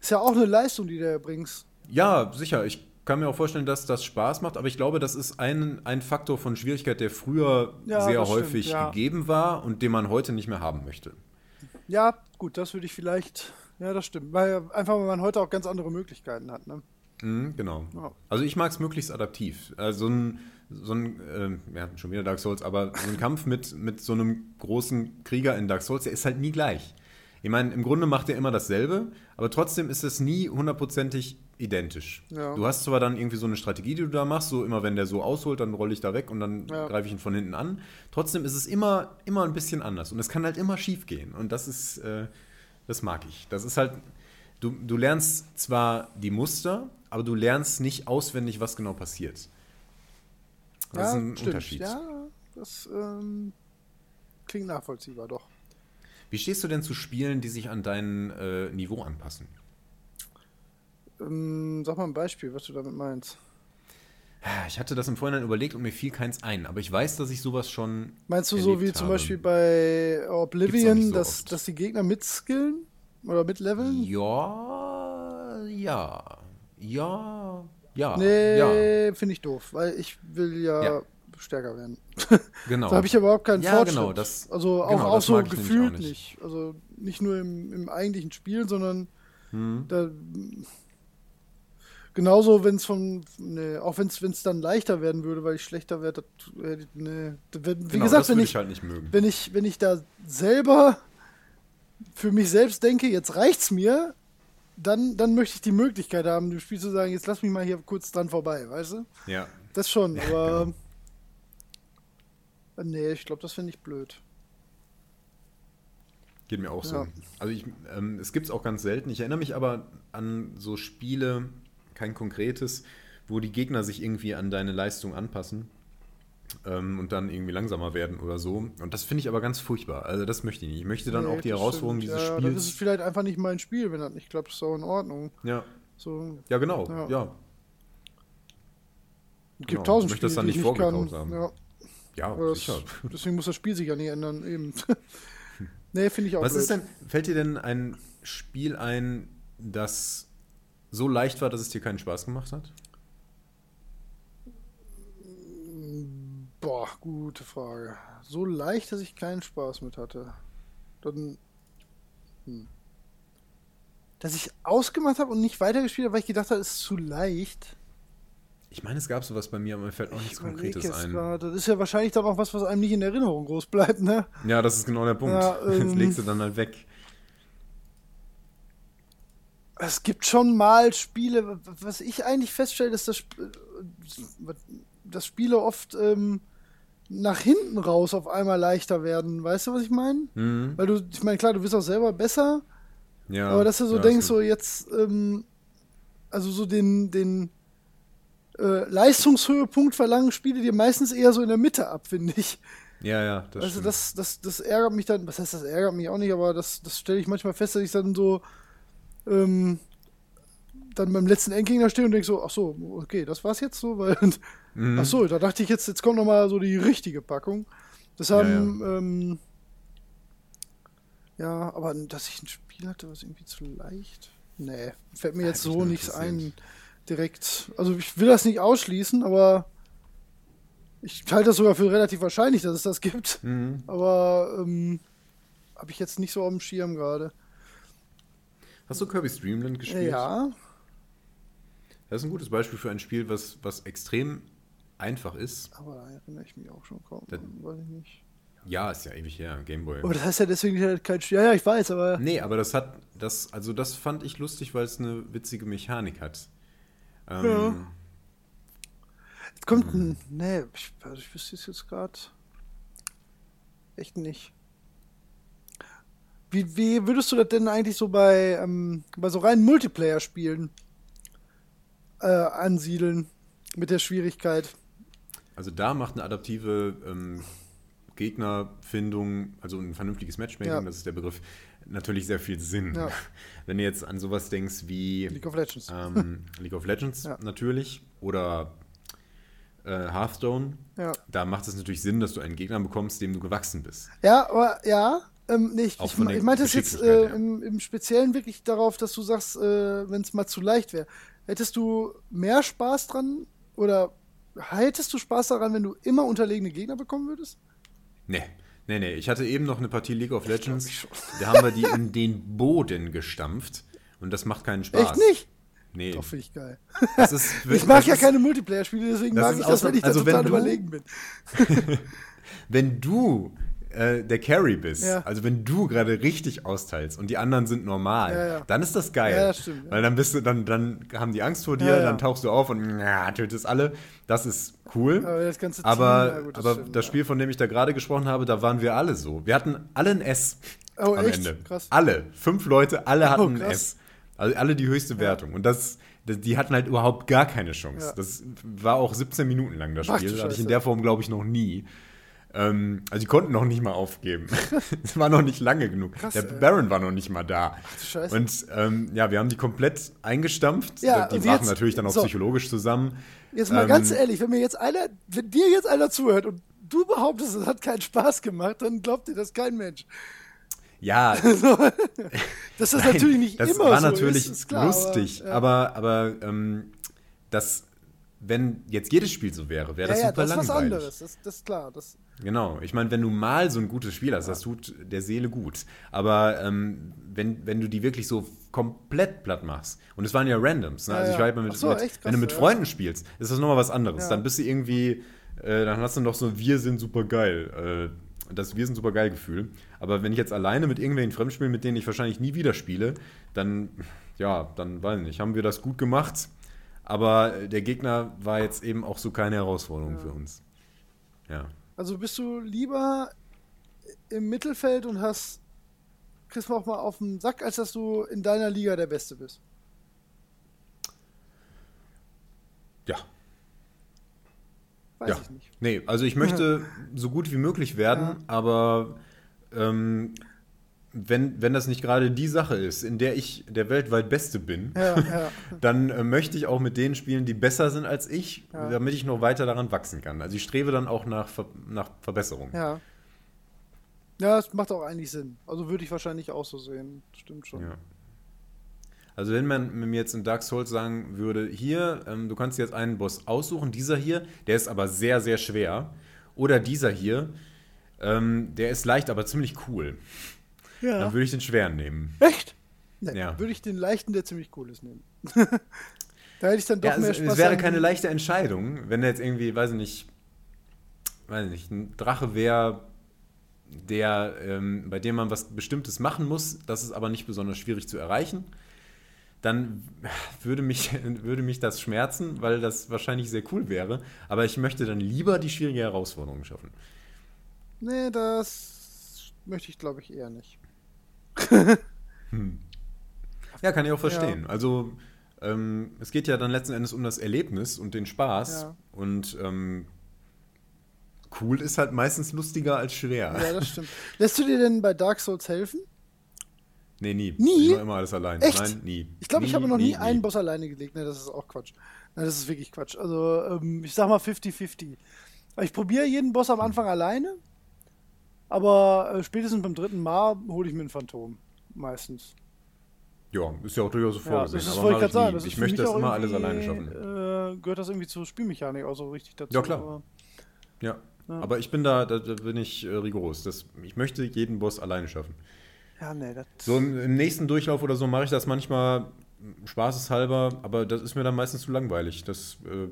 Ist ja auch eine Leistung, die du erbringst. Ja, sicher. Ich kann mir auch vorstellen, dass das Spaß macht, aber ich glaube, das ist ein, ein Faktor von Schwierigkeit, der früher ja, sehr häufig stimmt, ja. gegeben war und den man heute nicht mehr haben möchte. Ja, gut, das würde ich vielleicht ja, das stimmt. Weil einfach, weil man heute auch ganz andere Möglichkeiten hat, ne? Mhm, genau. Ja. Also ich mag es möglichst adaptiv. Also ein, so ein, äh, ja, schon wieder Dark Souls, aber so ein Kampf mit, mit so einem großen Krieger in Dark Souls, der ist halt nie gleich. Ich meine, im Grunde macht er immer dasselbe, aber trotzdem ist es nie hundertprozentig identisch. Ja. Du hast zwar dann irgendwie so eine Strategie, die du da machst, so immer wenn der so ausholt, dann rolle ich da weg und dann ja. greife ich ihn von hinten an. Trotzdem ist es immer, immer ein bisschen anders und es kann halt immer schief gehen und das ist, äh, das mag ich. Das ist halt, du, du lernst zwar die Muster, aber du lernst nicht auswendig, was genau passiert. Das ja, ist ein stimmt. Unterschied. Ja, das ähm, klingt nachvollziehbar, doch. Wie stehst du denn zu Spielen, die sich an dein äh, Niveau anpassen? Ähm, sag mal ein Beispiel, was du damit meinst. Ich hatte das im Vorhinein überlegt und mir fiel keins ein, aber ich weiß, dass ich sowas schon. Meinst du so wie habe. zum Beispiel bei Oblivion, so dass, dass die Gegner mitskillen oder mitleveln? Ja, ja, ja, ja. Nee, ja. finde ich doof, weil ich will ja, ja. stärker werden. Genau. da habe ich überhaupt keinen ja, Fortschritt. Genau, das, also auch, genau, auch so gefühlt auch nicht. nicht. Also nicht nur im, im eigentlichen Spiel, sondern hm. da Genauso, wenn es von, nee, auch wenn es dann leichter werden würde, weil ich schlechter werde, nee. Wie genau, gesagt, wenn ich, ich, halt nicht mögen. wenn ich, wenn ich da selber für mich selbst denke, jetzt reicht's mir, dann, dann möchte ich die Möglichkeit haben, dem Spiel zu sagen, jetzt lass mich mal hier kurz dran vorbei, weißt du? Ja. Das schon, aber. genau. Nee, ich glaube, das finde ich blöd. Geht mir auch ja. so. Also ich, ähm, es gibt es auch ganz selten. Ich erinnere mich aber an so Spiele, kein konkretes, wo die Gegner sich irgendwie an deine Leistung anpassen ähm, und dann irgendwie langsamer werden oder so. Und das finde ich aber ganz furchtbar. Also das möchte ich nicht. Ich möchte dann nee, auch die Herausforderung stimmt. dieses ja, Spiels. Das ist vielleicht einfach nicht mein Spiel, wenn das nicht klappt, ist auch in Ordnung. Ja. So, ja, genau. Ja. ja. Es gibt genau. tausend Spiele, das dann nicht vorgekauft haben. Ja, ja das, sicher. Deswegen muss das Spiel sich ja nicht ändern, eben. nee, finde ich auch Was blöd. ist denn, fällt dir denn ein Spiel ein, das so leicht war, dass es dir keinen Spaß gemacht hat? Boah, gute Frage. So leicht, dass ich keinen Spaß mit hatte. Dann. Hm. Dass ich ausgemacht habe und nicht weitergespielt habe, weil ich gedacht habe, es ist zu leicht. Ich meine, es gab sowas bei mir, aber mir fällt auch nichts Konkretes ein. Grad. Das ist ja wahrscheinlich dann auch was, was einem nicht in Erinnerung groß bleibt, ne? Ja, das ist genau der Punkt. Ja, ähm, Jetzt legst du dann halt weg. Es gibt schon mal Spiele, was ich eigentlich feststelle, ist, dass, dass Spiele oft ähm, nach hinten raus auf einmal leichter werden. Weißt du, was ich meine? Mhm. Weil du, ich meine, klar, du bist auch selber besser. Ja. Aber dass du so ja, denkst, so jetzt, ähm, also so den, den äh, Leistungshöhepunkt verlangen Spiele dir meistens eher so in der Mitte ab, finde ich. Ja, ja, das Also das, das, das ärgert mich dann, was heißt das ärgert mich auch nicht, aber das, das stelle ich manchmal fest, dass ich dann so ähm, dann beim letzten Endgegner stehe und denke so, ach so, okay, das war's jetzt so, weil, mhm. ach so, da dachte ich jetzt, jetzt kommt noch mal so die richtige Packung. Das haben, ja, ja. Ähm, ja, aber dass ich ein Spiel hatte, was irgendwie zu leicht, nee, fällt mir jetzt so nichts ein direkt. Also ich will das nicht ausschließen, aber ich halte das sogar für relativ wahrscheinlich, dass es das gibt. Mhm. Aber ähm, habe ich jetzt nicht so auf dem Schirm gerade. Hast du Kirby Streamland gespielt? Ja. Das ist ein gutes Beispiel für ein Spiel, was, was extrem einfach ist. Aber da erinnere ich mich auch schon kaum. Das, weiß ich nicht. Ja, ist ja ewig her, Gameboy. Aber das heißt ja deswegen halt kein Spiel. Ja, ja, ich weiß, aber. Nee, aber das hat, das, also das fand ich lustig, weil es eine witzige Mechanik hat. Ähm, ja. Jetzt kommt ein. Nee, ich, also ich wüsste es jetzt gerade. Echt nicht. Wie, wie würdest du das denn eigentlich so bei, ähm, bei so reinen Multiplayer-Spielen äh, ansiedeln mit der Schwierigkeit? Also da macht eine adaptive ähm, Gegnerfindung, also ein vernünftiges Matchmaking, ja. das ist der Begriff, natürlich sehr viel Sinn. Ja. Wenn du jetzt an sowas denkst wie League of Legends, ähm, League of Legends ja. natürlich oder äh, Hearthstone, da macht es natürlich Sinn, dass du einen Gegner bekommst, dem du gewachsen bist. Ja, aber ja, ähm, nee, ich, ich, ich meinte es jetzt äh, im, im, Speziellen wirklich darauf, dass du sagst, äh, wenn es mal zu leicht wäre. Hättest du mehr Spaß dran oder hättest du Spaß daran, wenn du immer unterlegene Gegner bekommen würdest? Nee. Nee, nee, ich hatte eben noch eine Partie League of Legends. Da haben wir die in den Boden gestampft. Und das macht keinen Spaß. Echt nicht? Nee. Doch, finde ich geil. Ist, ich mag ja ist, keine Multiplayer-Spiele, deswegen mag ich das, wenn ich also da total du, überlegen bin. wenn du äh, der Carry bist, ja. also wenn du gerade richtig austeilst und die anderen sind normal, ja, ja. dann ist das geil. Das. Weil dann bist du, dann, dann haben die Angst vor dir, dann tauchst du auf und ja, tötest alle. Das ist cool. Aber das, Team, aber, gut, das, aber stimmt, das Spiel, von dem ich da gerade gesprochen habe, da waren wir alle so. Wir hatten alle ein S oh, am echt? Ende. Krass. Alle. Fünf Leute, alle hatten oh, ein S. Also alle die höchste Wertung. Und das die hatten halt überhaupt gar keine Chance. Ja. Das war auch 17 Minuten lang das Spiel. Das hatte ich in der Form, glaube ich, noch nie. Ähm, also die konnten noch nicht mal aufgeben. Es war noch nicht lange genug. Krass, der Baron war noch nicht mal da. Ach, du Scheiße. Und ähm, ja, wir haben die komplett eingestampft. Ja, die brachen natürlich dann auch so. psychologisch zusammen. Jetzt mal ähm, ganz ehrlich, wenn mir jetzt einer, wenn dir jetzt einer zuhört und du behauptest, es hat keinen Spaß gemacht, dann glaubt dir das kein Mensch. Ja. das ist Nein, natürlich nicht das immer war so. natürlich klar, lustig, aber, ja. aber, aber ähm, das wenn jetzt jedes Spiel so wäre, wäre das ja, super ja, das langweilig. Das ist was anderes, das, das ist klar. Das genau, ich meine, wenn du mal so ein gutes Spiel hast, ja. das tut der Seele gut. Aber ähm, wenn, wenn du die wirklich so komplett platt machst, und es waren ja Randoms, ne? also ich war halt mit, so, mit krass, wenn du mit Freunden spielst, ist das nochmal was anderes. Dann bist du irgendwie, äh, dann hast du noch so, wir sind super geil. Äh, das Wir sind super geil Gefühl. Aber wenn ich jetzt alleine mit irgendwelchen Fremdspielen, mit denen ich wahrscheinlich nie wieder spiele, dann, ja, dann weiß ich nicht, haben wir das gut gemacht aber der Gegner war jetzt eben auch so keine Herausforderung ja. für uns. Ja. Also bist du lieber im Mittelfeld und hast kriegst auch mal auf den Sack, als dass du in deiner Liga der Beste bist? Ja. Weiß ja. ich nicht. Nee, also ich möchte so gut wie möglich werden, ja. aber ähm, wenn, wenn das nicht gerade die Sache ist, in der ich der weltweit Beste bin, ja, ja. dann äh, möchte ich auch mit denen spielen, die besser sind als ich, ja. damit ich noch weiter daran wachsen kann. Also ich strebe dann auch nach, Ver nach Verbesserung. Ja. Ja, das macht auch eigentlich Sinn. Also würde ich wahrscheinlich auch so sehen. Stimmt schon. Also wenn man mir jetzt in Dark Souls sagen würde, hier, ähm, du kannst jetzt einen Boss aussuchen, dieser hier, der ist aber sehr, sehr schwer. Oder dieser hier, ähm, der ist leicht, aber ziemlich cool. Ja. Dann würde ich den schweren nehmen. Echt? Nee, ja. Würde ich den leichten, der ziemlich cool ist, nehmen. da hätte ich dann doch ja, mehr es, Spaß. Es wäre keine leichte Entscheidung, wenn er jetzt irgendwie, weiß ich nicht, weiß ich nicht, ein Drache wäre, der, ähm, bei dem man was Bestimmtes machen muss, das ist aber nicht besonders schwierig zu erreichen, dann würde mich, würde mich das schmerzen, weil das wahrscheinlich sehr cool wäre. Aber ich möchte dann lieber die schwierige Herausforderung schaffen. Nee, das möchte ich, glaube ich, eher nicht hm. Ja, kann ich auch verstehen. Ja. Also ähm, es geht ja dann letzten Endes um das Erlebnis und den Spaß. Ja. Und ähm, cool ist halt meistens lustiger als schwer. Ja, das stimmt. Lässt du dir denn bei Dark Souls helfen? Nee, nie. Nie? Immer, immer alles allein. Echt? Nein, nie. Ich glaube, ich habe noch nie, nie einen Boss alleine gelegt. Ne, das ist auch Quatsch. Nein, das ist wirklich Quatsch. Also, ähm, ich sag mal 50-50. Ich probiere jeden Boss am Anfang alleine aber äh, spätestens beim dritten Mal hole ich mir ein Phantom. Meistens. Ja, ist ja auch durchaus so vorgesehen. Ja, das wollte ich sagen. ich möchte das immer alles alleine schaffen. Äh, gehört das irgendwie zur Spielmechanik auch so richtig dazu? Ja, klar. Aber, ja. ja. aber ich bin da, da, da bin ich äh, rigoros. Das, ich möchte jeden Boss alleine schaffen. Ja, nee, das. So im, im nächsten Durchlauf oder so mache ich das manchmal spaßeshalber, aber das ist mir dann meistens zu langweilig. Das äh,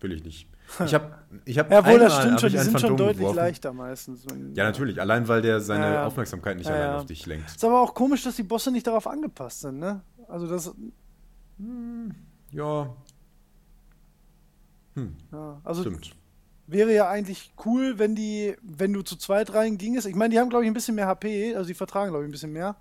will ich nicht. Ich habe ich hab ja, wohl, das stimmt schon, die sind Phantom schon deutlich geworfen. leichter meistens. Ja, natürlich, allein weil der seine ja, Aufmerksamkeit nicht ja, allein auf dich lenkt. Ist aber auch komisch, dass die Bosse nicht darauf angepasst sind, ne? Also das. Hm, ja. Hm. ja. Also stimmt. Wäre ja eigentlich cool, wenn die, wenn du zu zweit reingingest. Ich meine, die haben, glaube ich, ein bisschen mehr HP, also die vertragen, glaube ich, ein bisschen mehr.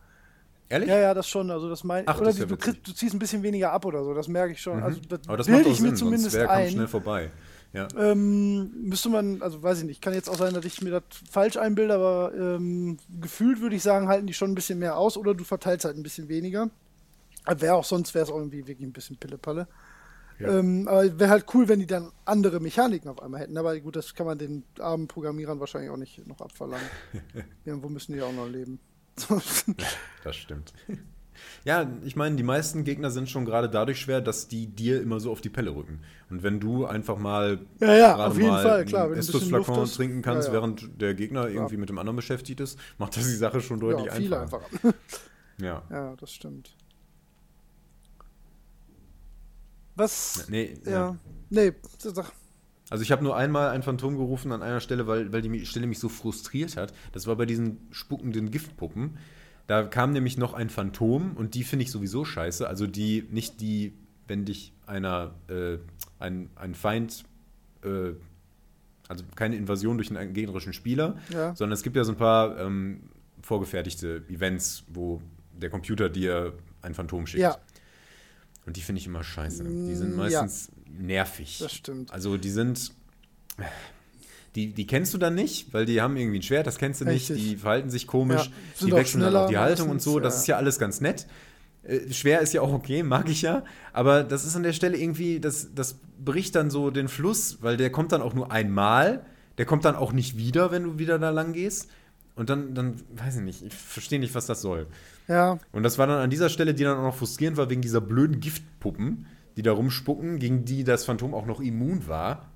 Ehrlich? Ja, ja, das schon. Also das mein, Ach, oder das die, du, kriegst, du, ziehst ein bisschen weniger ab oder so, das merke ich schon. Mhm. Also das Aber das macht auch Sinn, sonst wäre kommt schnell vorbei. Ja. Ähm, müsste man, also weiß ich nicht, kann jetzt auch sein, dass ich mir das falsch einbilde, aber ähm, gefühlt würde ich sagen, halten die schon ein bisschen mehr aus oder du verteilst halt ein bisschen weniger. Wäre auch sonst, wäre es auch irgendwie wirklich ein bisschen Pillepalle. Ja. Ähm, aber wäre halt cool, wenn die dann andere Mechaniken auf einmal hätten. Aber gut, das kann man den armen Programmierern wahrscheinlich auch nicht noch abverlangen. Irgendwo müssen die auch noch leben. das stimmt. Ja, ich meine, die meisten Gegner sind schon gerade dadurch schwer, dass die dir immer so auf die Pelle rücken. Und wenn du einfach mal ja, ja, auf jeden Fall, klar, wenn Estus-Flakon trinken kannst, ja, ja. während der Gegner irgendwie mit dem anderen beschäftigt ist, macht das die Sache schon deutlich ja, viel einfacher. einfacher. ja. Ja, das stimmt. Was? Nee, ja. Nee, sag. Also ich habe nur einmal ein Phantom gerufen an einer Stelle, weil, weil die Stelle mich so frustriert hat. Das war bei diesen spuckenden Giftpuppen. Da kam nämlich noch ein Phantom und die finde ich sowieso scheiße. Also die, nicht die, wenn dich einer, äh, ein, ein Feind, äh, also keine Invasion durch einen gegnerischen Spieler, ja. sondern es gibt ja so ein paar ähm, vorgefertigte Events, wo der Computer dir ein Phantom schickt. Ja. Und die finde ich immer scheiße. Die sind mm, meistens ja. nervig. Das stimmt. Also die sind die, die kennst du dann nicht, weil die haben irgendwie ein Schwert, das kennst du nicht, die verhalten sich komisch, ja, die wechseln dann auch die Haltung und so, das ist ja alles ganz nett. Äh, schwer ist ja auch okay, mag ich ja, aber das ist an der Stelle irgendwie, das, das bricht dann so den Fluss, weil der kommt dann auch nur einmal, der kommt dann auch nicht wieder, wenn du wieder da lang gehst. Und dann, dann, weiß ich nicht, ich verstehe nicht, was das soll. Ja. Und das war dann an dieser Stelle, die dann auch noch frustrierend war, wegen dieser blöden Giftpuppen, die da rumspucken, gegen die das Phantom auch noch immun war.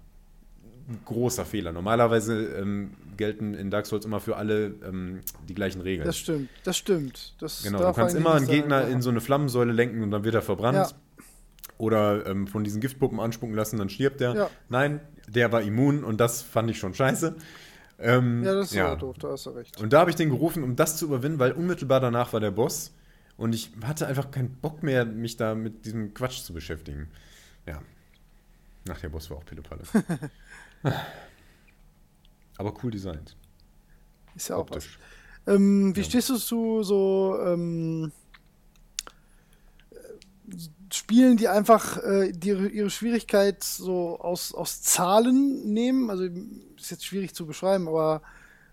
Ein großer Fehler. Normalerweise ähm, gelten in Dark Souls immer für alle ähm, die gleichen Regeln. Das stimmt, das stimmt. Das genau, du kannst immer einen Gegner sein, in so eine Flammensäule lenken und dann wird er verbrannt. Ja. Oder ähm, von diesen Giftpuppen anspucken lassen, dann stirbt er. Ja. Nein, der war immun und das fand ich schon scheiße. Ähm, ja, das ist ja doof, da hast du recht. Und da habe ich den gerufen, um das zu überwinden, weil unmittelbar danach war der Boss. Und ich hatte einfach keinen Bock mehr, mich da mit diesem Quatsch zu beschäftigen. Ja. Ach, der Boss war auch Pillepalle. Aber cool designt. Ist ja Optisch. auch was. Ähm, wie ja. stehst du zu so ähm, Spielen, die einfach äh, die, ihre Schwierigkeit so aus, aus Zahlen nehmen? Also ist jetzt schwierig zu beschreiben, aber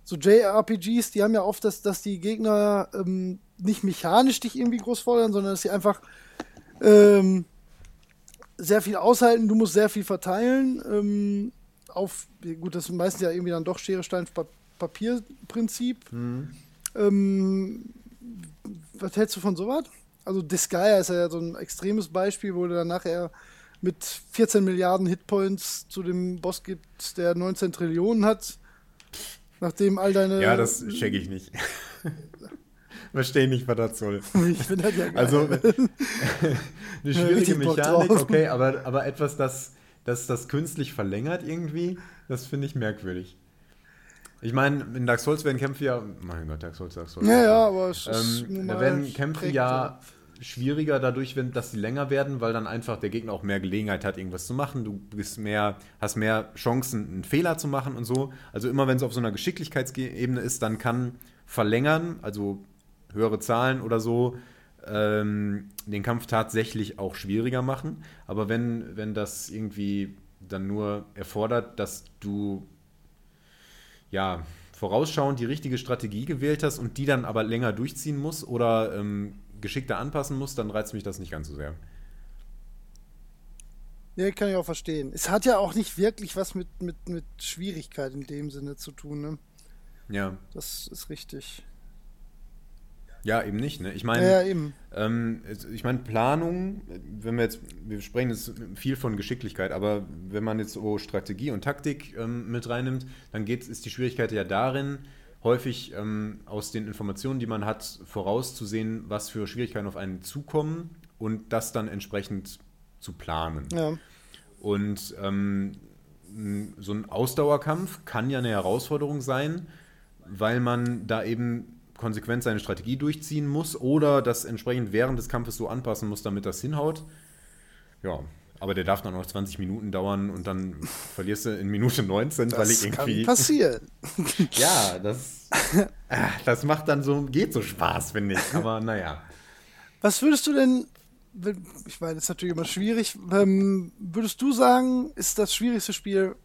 so JRPGs, die haben ja oft, dass, dass die Gegner ähm, nicht mechanisch dich irgendwie groß fordern, sondern dass sie einfach ähm, sehr viel aushalten, du musst sehr viel verteilen. Auf, gut, das ist meistens ja irgendwie dann doch Schere, Stein, Papier Prinzip. Mhm. Ähm, was hältst du von sowas? Also Disgaea ist ja so ein extremes Beispiel, wo du dann nachher mit 14 Milliarden Hitpoints zu dem Boss gibt, der 19 Trillionen hat. Nachdem all deine. Ja, das check ich nicht. Verstehe nicht, was das soll. Ich finde das ja geil. Also, eine schwierige Mechanik, okay, aber, aber etwas, das, das das künstlich verlängert irgendwie, das finde ich merkwürdig. Ich meine, in Dark Souls werden Kämpfe ja. Mein Gott, Dark Souls, Dark Souls. Ja, ja, aber es ist ähm, Da werden Kämpfe ja schwieriger dadurch, wenn, dass sie länger werden, weil dann einfach der Gegner auch mehr Gelegenheit hat, irgendwas zu machen. Du bist mehr, hast mehr Chancen, einen Fehler zu machen und so. Also immer wenn es auf so einer Geschicklichkeitsebene ist, dann kann verlängern, also höhere Zahlen oder so, ähm, den Kampf tatsächlich auch schwieriger machen. Aber wenn, wenn das irgendwie dann nur erfordert, dass du ja vorausschauend die richtige Strategie gewählt hast und die dann aber länger durchziehen musst oder ähm, geschickter anpassen muss, dann reizt mich das nicht ganz so sehr. Ja, kann ich auch verstehen. Es hat ja auch nicht wirklich was mit, mit, mit Schwierigkeit in dem Sinne zu tun, ne? Ja. Das ist richtig. Ja, eben nicht. Ne? Ich meine, ja. Ähm, ich meine Planung. Wenn wir jetzt, wir sprechen jetzt viel von Geschicklichkeit, aber wenn man jetzt so Strategie und Taktik ähm, mit reinnimmt, dann geht, ist die Schwierigkeit ja darin, häufig ähm, aus den Informationen, die man hat, vorauszusehen, was für Schwierigkeiten auf einen zukommen und das dann entsprechend zu planen. Ja. Und ähm, so ein Ausdauerkampf kann ja eine Herausforderung sein, weil man da eben konsequent seine Strategie durchziehen muss oder das entsprechend während des Kampfes so anpassen muss, damit das hinhaut. Ja, aber der darf dann noch 20 Minuten dauern und dann verlierst du in Minute 19, das weil ich irgendwie. Kann passieren. ja, das, ah, das macht dann so, geht so Spaß, finde ich. Aber naja. Was würdest du denn, ich meine, das ist natürlich immer schwierig, ähm, würdest du sagen, ist das schwierigste Spiel,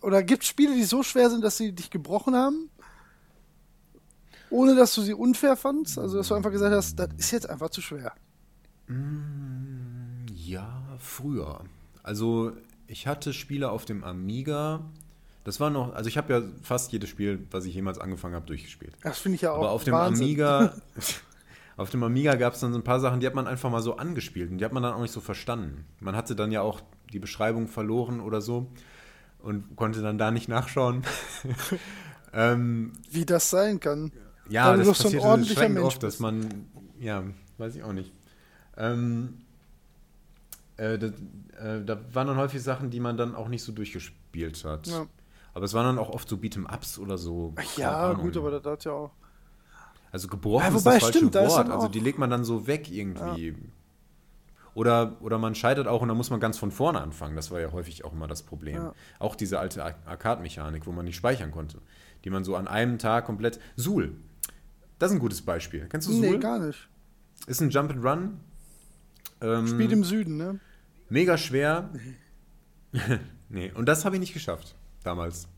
oder gibt es Spiele, die so schwer sind, dass sie dich gebrochen haben? Ohne dass du sie unfair fandst? Also, dass du einfach gesagt hast, das ist jetzt einfach zu schwer. Mm, ja, früher. Also ich hatte Spiele auf dem Amiga. Das war noch, also ich habe ja fast jedes Spiel, was ich jemals angefangen habe, durchgespielt. Das finde ich ja auch. Aber auf dem Wahnsinn. Amiga, auf dem Amiga gab es dann so ein paar Sachen, die hat man einfach mal so angespielt und die hat man dann auch nicht so verstanden. Man hatte dann ja auch die Beschreibung verloren oder so und konnte dann da nicht nachschauen. ähm, Wie das sein kann. Ja, Weil das passiert so ein ordentlicher Mensch oft, dass man, ja, weiß ich auch nicht. Ähm, äh, da, äh, da, waren dann häufig Sachen, die man dann auch nicht so durchgespielt hat. Ja. Aber es waren dann auch oft so Beat'em-Ups oder so. Ach ja, gut, aber das hat ja auch. Also gebrochen ja, wobei, ist das falsche stimmt, Wort. Da also die legt man dann so weg irgendwie. Ja. Oder, oder man scheitert auch und dann muss man ganz von vorne anfangen. Das war ja häufig auch immer das Problem. Ja. Auch diese alte Arcade-Mechanik, wo man nicht speichern konnte. Die man so an einem Tag komplett. Suhl. Das ist ein gutes Beispiel. Kennst du Suhl? Nee, gar nicht. Ist ein Jump and Run ähm, Spielt im Süden, ne? Mega schwer. nee, und das habe ich nicht geschafft damals.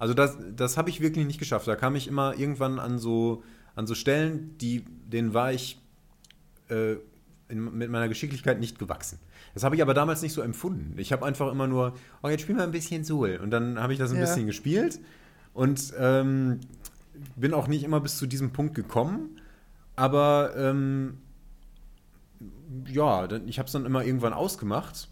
Also das, das habe ich wirklich nicht geschafft. Da kam ich immer irgendwann an so, an so Stellen, die, denen war ich äh, in, mit meiner Geschicklichkeit nicht gewachsen. Das habe ich aber damals nicht so empfunden. Ich habe einfach immer nur, oh, jetzt spiel mal ein bisschen Soul. Und dann habe ich das ein ja. bisschen gespielt und ähm, bin auch nicht immer bis zu diesem Punkt gekommen. Aber ähm, ja, ich habe es dann immer irgendwann ausgemacht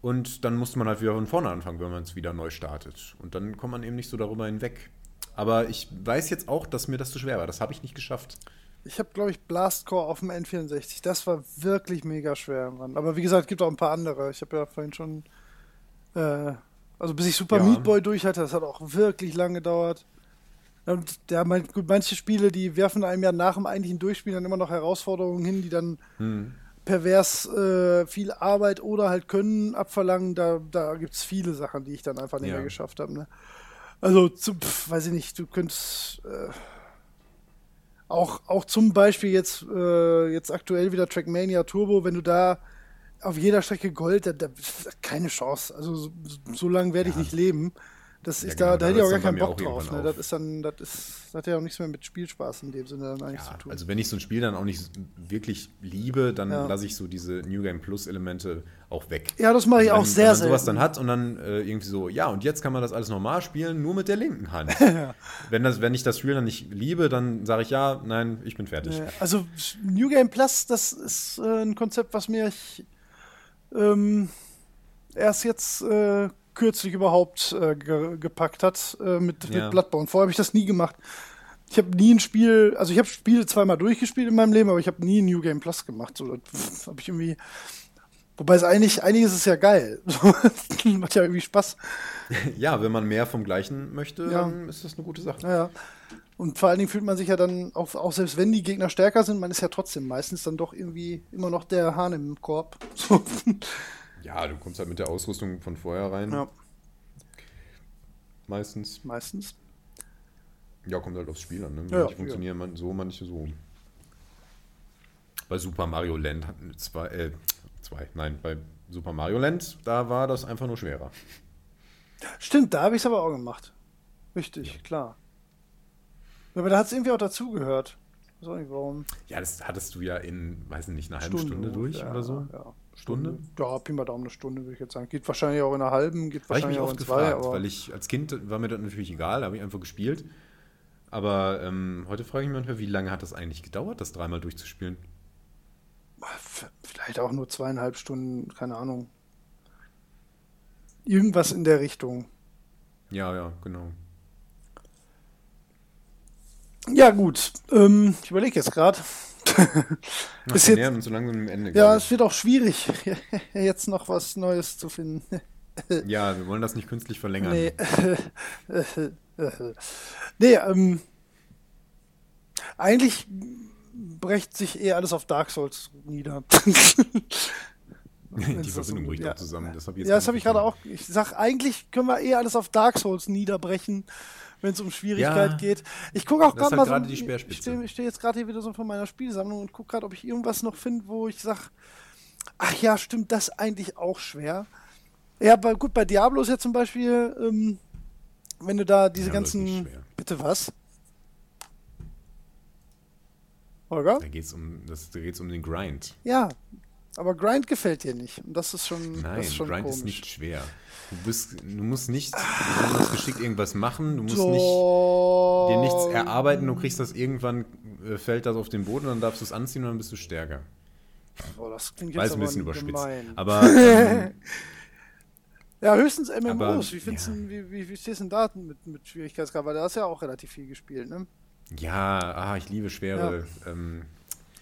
und dann musste man halt wieder von vorne anfangen, wenn man es wieder neu startet. Und dann kommt man eben nicht so darüber hinweg. Aber ich weiß jetzt auch, dass mir das zu schwer war. Das habe ich nicht geschafft. Ich habe, glaube ich, Blastcore auf dem N64. Das war wirklich mega schwer. Mann. Aber wie gesagt, es gibt auch ein paar andere. Ich habe ja vorhin schon. Äh, also bis ich Super ja. Meat Boy durch hatte, das hat auch wirklich lange gedauert. Und ja, mein, gut, manche Spiele, die werfen einem ja nach dem eigentlichen Durchspielen dann immer noch Herausforderungen hin, die dann hm. pervers äh, viel Arbeit oder halt Können abverlangen. Da, da gibt es viele Sachen, die ich dann einfach nicht ja. mehr geschafft habe. Ne? Also, zu, pf, weiß ich nicht, du könntest. Äh, auch, auch zum Beispiel jetzt, äh, jetzt aktuell wieder Trackmania Turbo, wenn du da auf jeder Strecke Gold, da, da keine Chance. Also so, so lange werde ich nicht leben. Das ist ja, da, genau, da hätte ich auch gar keinen Bock drauf. Ne? Das ist dann, das ist, das hat ja auch nichts mehr mit Spielspaß in dem Sinne dann eigentlich ja, zu tun. Also wenn ich so ein Spiel dann auch nicht wirklich liebe, dann ja. lasse ich so diese New Game Plus Elemente auch weg. Ja, das mache ich also auch sehr, sehr. Wenn man sowas dann hat und dann äh, irgendwie so, ja, und jetzt kann man das alles normal spielen, nur mit der linken Hand. wenn, das, wenn ich das Spiel dann nicht liebe, dann sage ich ja, nein, ich bin fertig. Also New Game Plus, das ist äh, ein Konzept, was mir ich, ähm, erst jetzt äh, kürzlich überhaupt äh, ge gepackt hat äh, mit, ja. mit Bloodborne. Vorher habe ich das nie gemacht. Ich habe nie ein Spiel, also ich habe Spiele zweimal durchgespielt in meinem Leben, aber ich habe nie New Game Plus gemacht. So, habe ich irgendwie. Wobei es eigentlich, eigentlich ist es ja geil. Macht ja irgendwie Spaß. Ja, wenn man mehr vom Gleichen möchte, ja. dann ist das eine gute Sache. Ja, Und vor allen Dingen fühlt man sich ja dann, auch, auch selbst wenn die Gegner stärker sind, man ist ja trotzdem meistens dann doch irgendwie immer noch der Hahn im Korb. So. Ja, du kommst halt mit der Ausrüstung von vorher rein. Ja. Meistens. Meistens. Ja, kommt halt aufs Spiel an. Ne? Manche ja, funktionieren ja. so, manche so. Bei Super Mario Land zwei, äh, zwei, nein, bei Super Mario Land, da war das einfach nur schwerer. Stimmt, da habe ich es aber auch gemacht. Richtig, ja. klar. Aber da hat es irgendwie auch dazugehört. Weiß auch nicht warum. Ja, das hattest du ja in, weiß nicht, einer halben Stunde, Stunde durch ja, oder so. Ja. Stunde? Ja, Pi mal Daumen eine Stunde, würde ich jetzt sagen. Geht wahrscheinlich auch in einer halben, geht wahrscheinlich auch in zwei. Gefragt, weil ich als Kind war mir das natürlich egal, habe ich einfach gespielt. Aber ähm, heute frage ich mich manchmal, wie lange hat das eigentlich gedauert, das dreimal durchzuspielen? Vielleicht auch nur zweieinhalb Stunden, keine Ahnung. Irgendwas in der Richtung. Ja, ja, genau. Ja, gut. Ähm, ich überlege jetzt gerade. Jetzt, nähern uns so langsam am Ende. Ja, es wird auch schwierig, jetzt noch was Neues zu finden. ja, wir wollen das nicht künstlich verlängern. Nee, nee ähm, eigentlich brecht sich eher alles auf Dark Souls nieder. Die Verbindung bricht ja. auch zusammen. Das hab ja, das habe ich gerade auch. Ich sag, eigentlich können wir eher alles auf Dark Souls niederbrechen wenn es um Schwierigkeit ja, geht. Ich gucke auch gerade halt mal so. Die ich stehe steh jetzt gerade hier wieder so vor meiner Spielsammlung und gucke gerade, ob ich irgendwas noch finde, wo ich sage, ach ja, stimmt, das eigentlich auch schwer. Ja, bei, gut, bei Diablo ist ja zum Beispiel, ähm, wenn du da diese Diablo ganzen. Bitte was? Holger? Da geht es um, um den Grind. Ja, aber Grind gefällt dir nicht. Und das ist schon. Nein, das ist schon Grind komisch. ist nicht schwer. Du, bist, du musst nicht besonders geschickt irgendwas machen. Du musst nicht, dir nichts erarbeiten. Du kriegst das irgendwann, äh, fällt das auf den Boden und dann darfst du es anziehen und dann bist du stärker. Boah, das klingt jetzt Weiß ein bisschen überspitzt. Gemein. Aber. Ähm, ja, höchstens MMOs. Aber, wie, findest ja. du, wie, wie, wie stehst du denn da mit, mit Schwierigkeitsgrad? Weil da hast du ja auch relativ viel gespielt, ne? Ja, ah, ich liebe schwere. Ja. Ähm,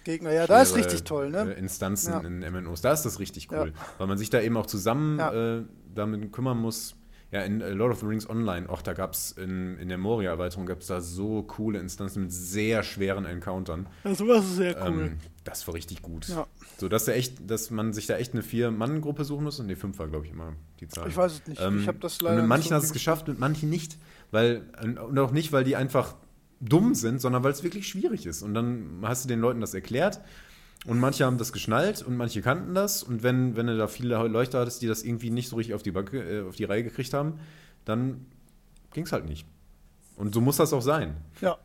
Gegner. Ja, da ist richtig toll, ne? Äh, Instanzen ja. in MMOs. Da ist das richtig cool. Ja. Weil man sich da eben auch zusammen ja. äh, damit kümmern muss. Ja, in äh, Lord of the Rings Online, auch da gab es in, in der Moria-Erweiterung gab es da so coole Instanzen mit sehr schweren Encountern. Ja, sowas ist sehr cool. Ähm, das war richtig gut. Ja. So, dass, er echt, dass man sich da echt eine Vier-Mann-Gruppe suchen muss. Und die fünf war, glaube ich, immer die Zahl. Ich weiß es nicht. Ähm, ich habe das leider. Und mit manchen hast du es geschafft, mit manchen nicht. Weil, und auch nicht, weil die einfach dumm sind, sondern weil es wirklich schwierig ist. Und dann hast du den Leuten das erklärt und manche haben das geschnallt und manche kannten das. Und wenn, wenn du da viele Leuchter hattest, die das irgendwie nicht so richtig auf die, Backe, äh, auf die Reihe gekriegt haben, dann ging es halt nicht. Und so muss das auch sein. Ja.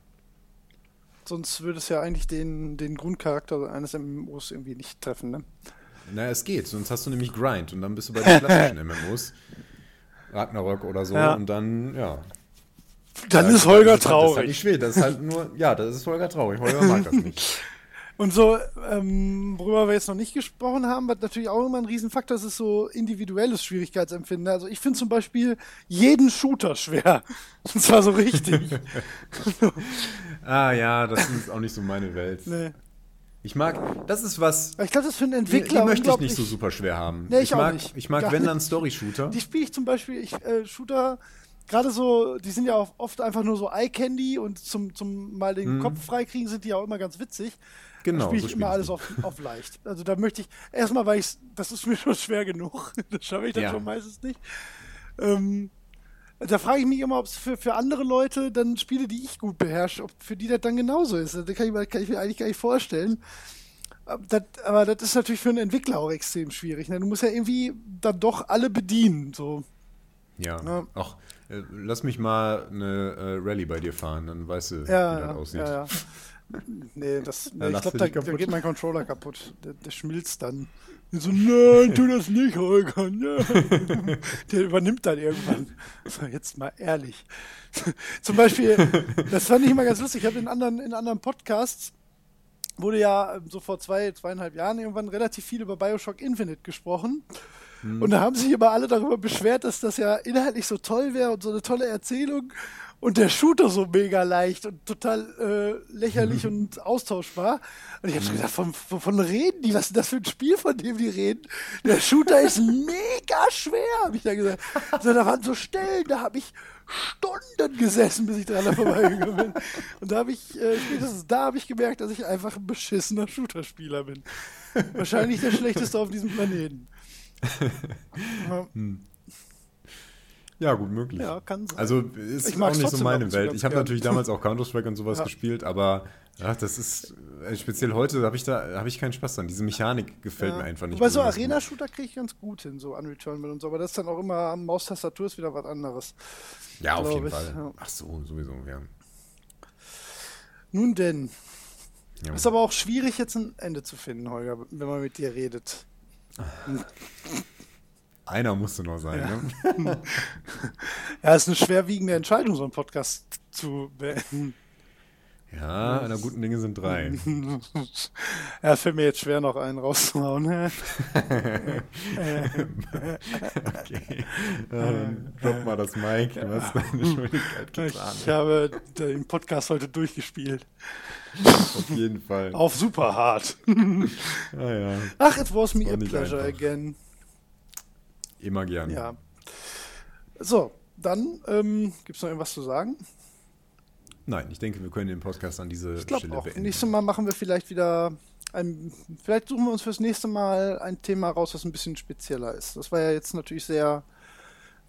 Sonst würde es ja eigentlich den, den Grundcharakter eines MMOs irgendwie nicht treffen, ne? Naja, es geht. Sonst hast du nämlich Grind und dann bist du bei den klassischen MMOs. Ragnarok oder so. Ja. Und dann, ja. Dann ist Holger traurig. Das ist halt nicht schwer. Das ist halt nur, ja, das ist Holger traurig. Holger mag das nicht. Und so, ähm, worüber wir jetzt noch nicht gesprochen haben, was natürlich auch immer ein Riesenfaktor ist, ist so individuelles Schwierigkeitsempfinden. Also ich finde zum Beispiel jeden Shooter schwer. Und zwar so richtig. ah ja, das ist auch nicht so meine Welt. Nee. Ich mag, das ist was. Ich glaube, das für einen Entwickler. Die, die möchte ich nicht so super schwer haben. Nee, ich, ich mag, nicht. Ich mag, Gar wenn dann Story-Shooter. Die spiele ich zum Beispiel, ich, äh, Shooter, gerade so, die sind ja auch oft einfach nur so Eye-Candy und zum, zum mal den mhm. Kopf freikriegen sind die auch immer ganz witzig. Genau. Spiele ich so immer alles auf, auf leicht. Also da möchte ich, erstmal, weil ich, das ist mir schon schwer genug. Das schaffe ich dann ja. schon meistens nicht. Ähm, da frage ich mich immer, ob es für, für andere Leute dann Spiele, die ich gut beherrsche, ob für die das dann genauso ist. Das kann ich, kann ich mir eigentlich gar nicht vorstellen. Das, aber das ist natürlich für einen Entwickler auch extrem schwierig. Ne? Du musst ja irgendwie dann doch alle bedienen. So. Ja. ja. Ach, äh, lass mich mal eine äh, Rallye bei dir fahren, dann weißt du, ja, wie das aussieht. Ja, ja. Nee, das, nee, ich glaube, da, da, geht mein Controller kaputt. Der, der schmilzt dann. so, nein, tu das nicht, Holger. Nein. Der übernimmt dann irgendwann. So, jetzt mal ehrlich. Zum Beispiel, das fand ich immer ganz lustig. Ich habe in anderen, in anderen Podcasts wurde ja so vor zwei, zweieinhalb Jahren irgendwann relativ viel über Bioshock Infinite gesprochen. Hm. Und da haben sich immer alle darüber beschwert, dass das ja inhaltlich so toll wäre und so eine tolle Erzählung und der Shooter so mega leicht und total äh, lächerlich mhm. und austauschbar. Und ich habe so gedacht, von, von reden die? Was ist das für ein Spiel, von dem die reden? Der Shooter ist mega schwer, habe ich da gesagt. So, da waren so Stellen, da habe ich Stunden gesessen, bis ich dran vorbeigekommen bin. Und da habe ich, äh, spätestens da habe ich gemerkt, dass ich einfach ein beschissener Shooter-Spieler bin. Wahrscheinlich der schlechteste auf diesem Planeten. hm. Ja, gut möglich. Ja, kann sein. Also ist ich auch nicht so meine Welt. Ich habe natürlich damals auch Counter-Strike und sowas ja. gespielt, aber ja, das ist äh, speziell heute habe ich da habe ich keinen Spaß dran. Diese Mechanik gefällt ja. mir einfach nicht. Bei so Arena-Shooter kriege ich ganz gut hin, so Unreturnable und so, aber das ist dann auch immer am Maustastatur ist wieder was anderes. Ja, auf jeden ich. Fall. Ach so, sowieso, ja. Nun denn. Ist aber auch schwierig, jetzt ein Ende zu finden, Holger, wenn man mit dir redet. Einer musste noch sein, ja. ne? ja, ist eine schwerwiegende Entscheidung, so einen Podcast zu beenden. Ja, einer guten Dinge sind drei. ja, fällt mir jetzt schwer, noch einen rauszuhauen. okay. Dann drop mal das Mic. Du hast deine Schuldigkeit getan. Ich habe den Podcast heute durchgespielt. Auf jeden Fall. Auf super hart. ah, ja. Ach, it was me a pleasure einfach. again. Immer gern. Ja. So, dann ähm, gibt es noch irgendwas zu sagen? Nein, ich denke, wir können den Podcast an diese ich Stelle auch. beenden. Nächstes Mal machen wir vielleicht wieder ein, vielleicht suchen wir uns fürs nächste Mal ein Thema raus, was ein bisschen spezieller ist. Das war ja jetzt natürlich sehr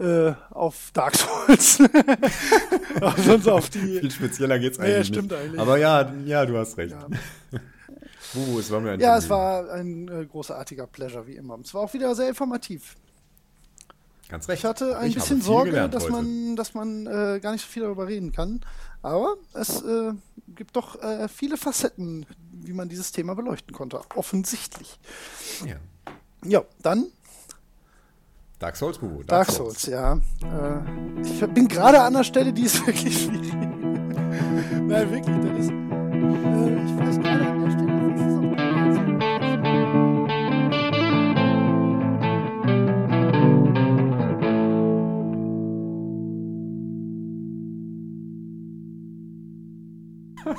äh, auf Dark Souls. sonst auf die. Viel spezieller geht's eigentlich. Ja, stimmt nicht. eigentlich. Aber ja, ja, du hast recht. Ja. uh, es war mir ein Ja, es war ein äh, großartiger Pleasure, wie immer. Es war auch wieder sehr informativ. Ganz recht. Ich hatte ein ich bisschen Sorge, dass man, dass man äh, gar nicht so viel darüber reden kann. Aber es äh, gibt doch äh, viele Facetten, wie man dieses Thema beleuchten konnte. Offensichtlich. Ja. Ja, dann. Dark Souls, Bubu. Dark, Dark Souls. Souls, ja. Äh, ich bin gerade an der Stelle, die ist wirklich schwierig. Nein, wirklich, das ist. Äh, ich weiß gerade an der Stelle, das ist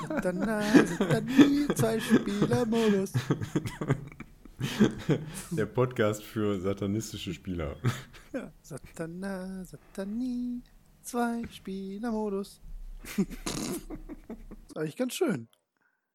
Satana, Satani, zwei Spieler-Modus. Der Podcast für satanistische Spieler. Ja, Satana, Satani, zwei Spieler-Modus. ist eigentlich ganz schön.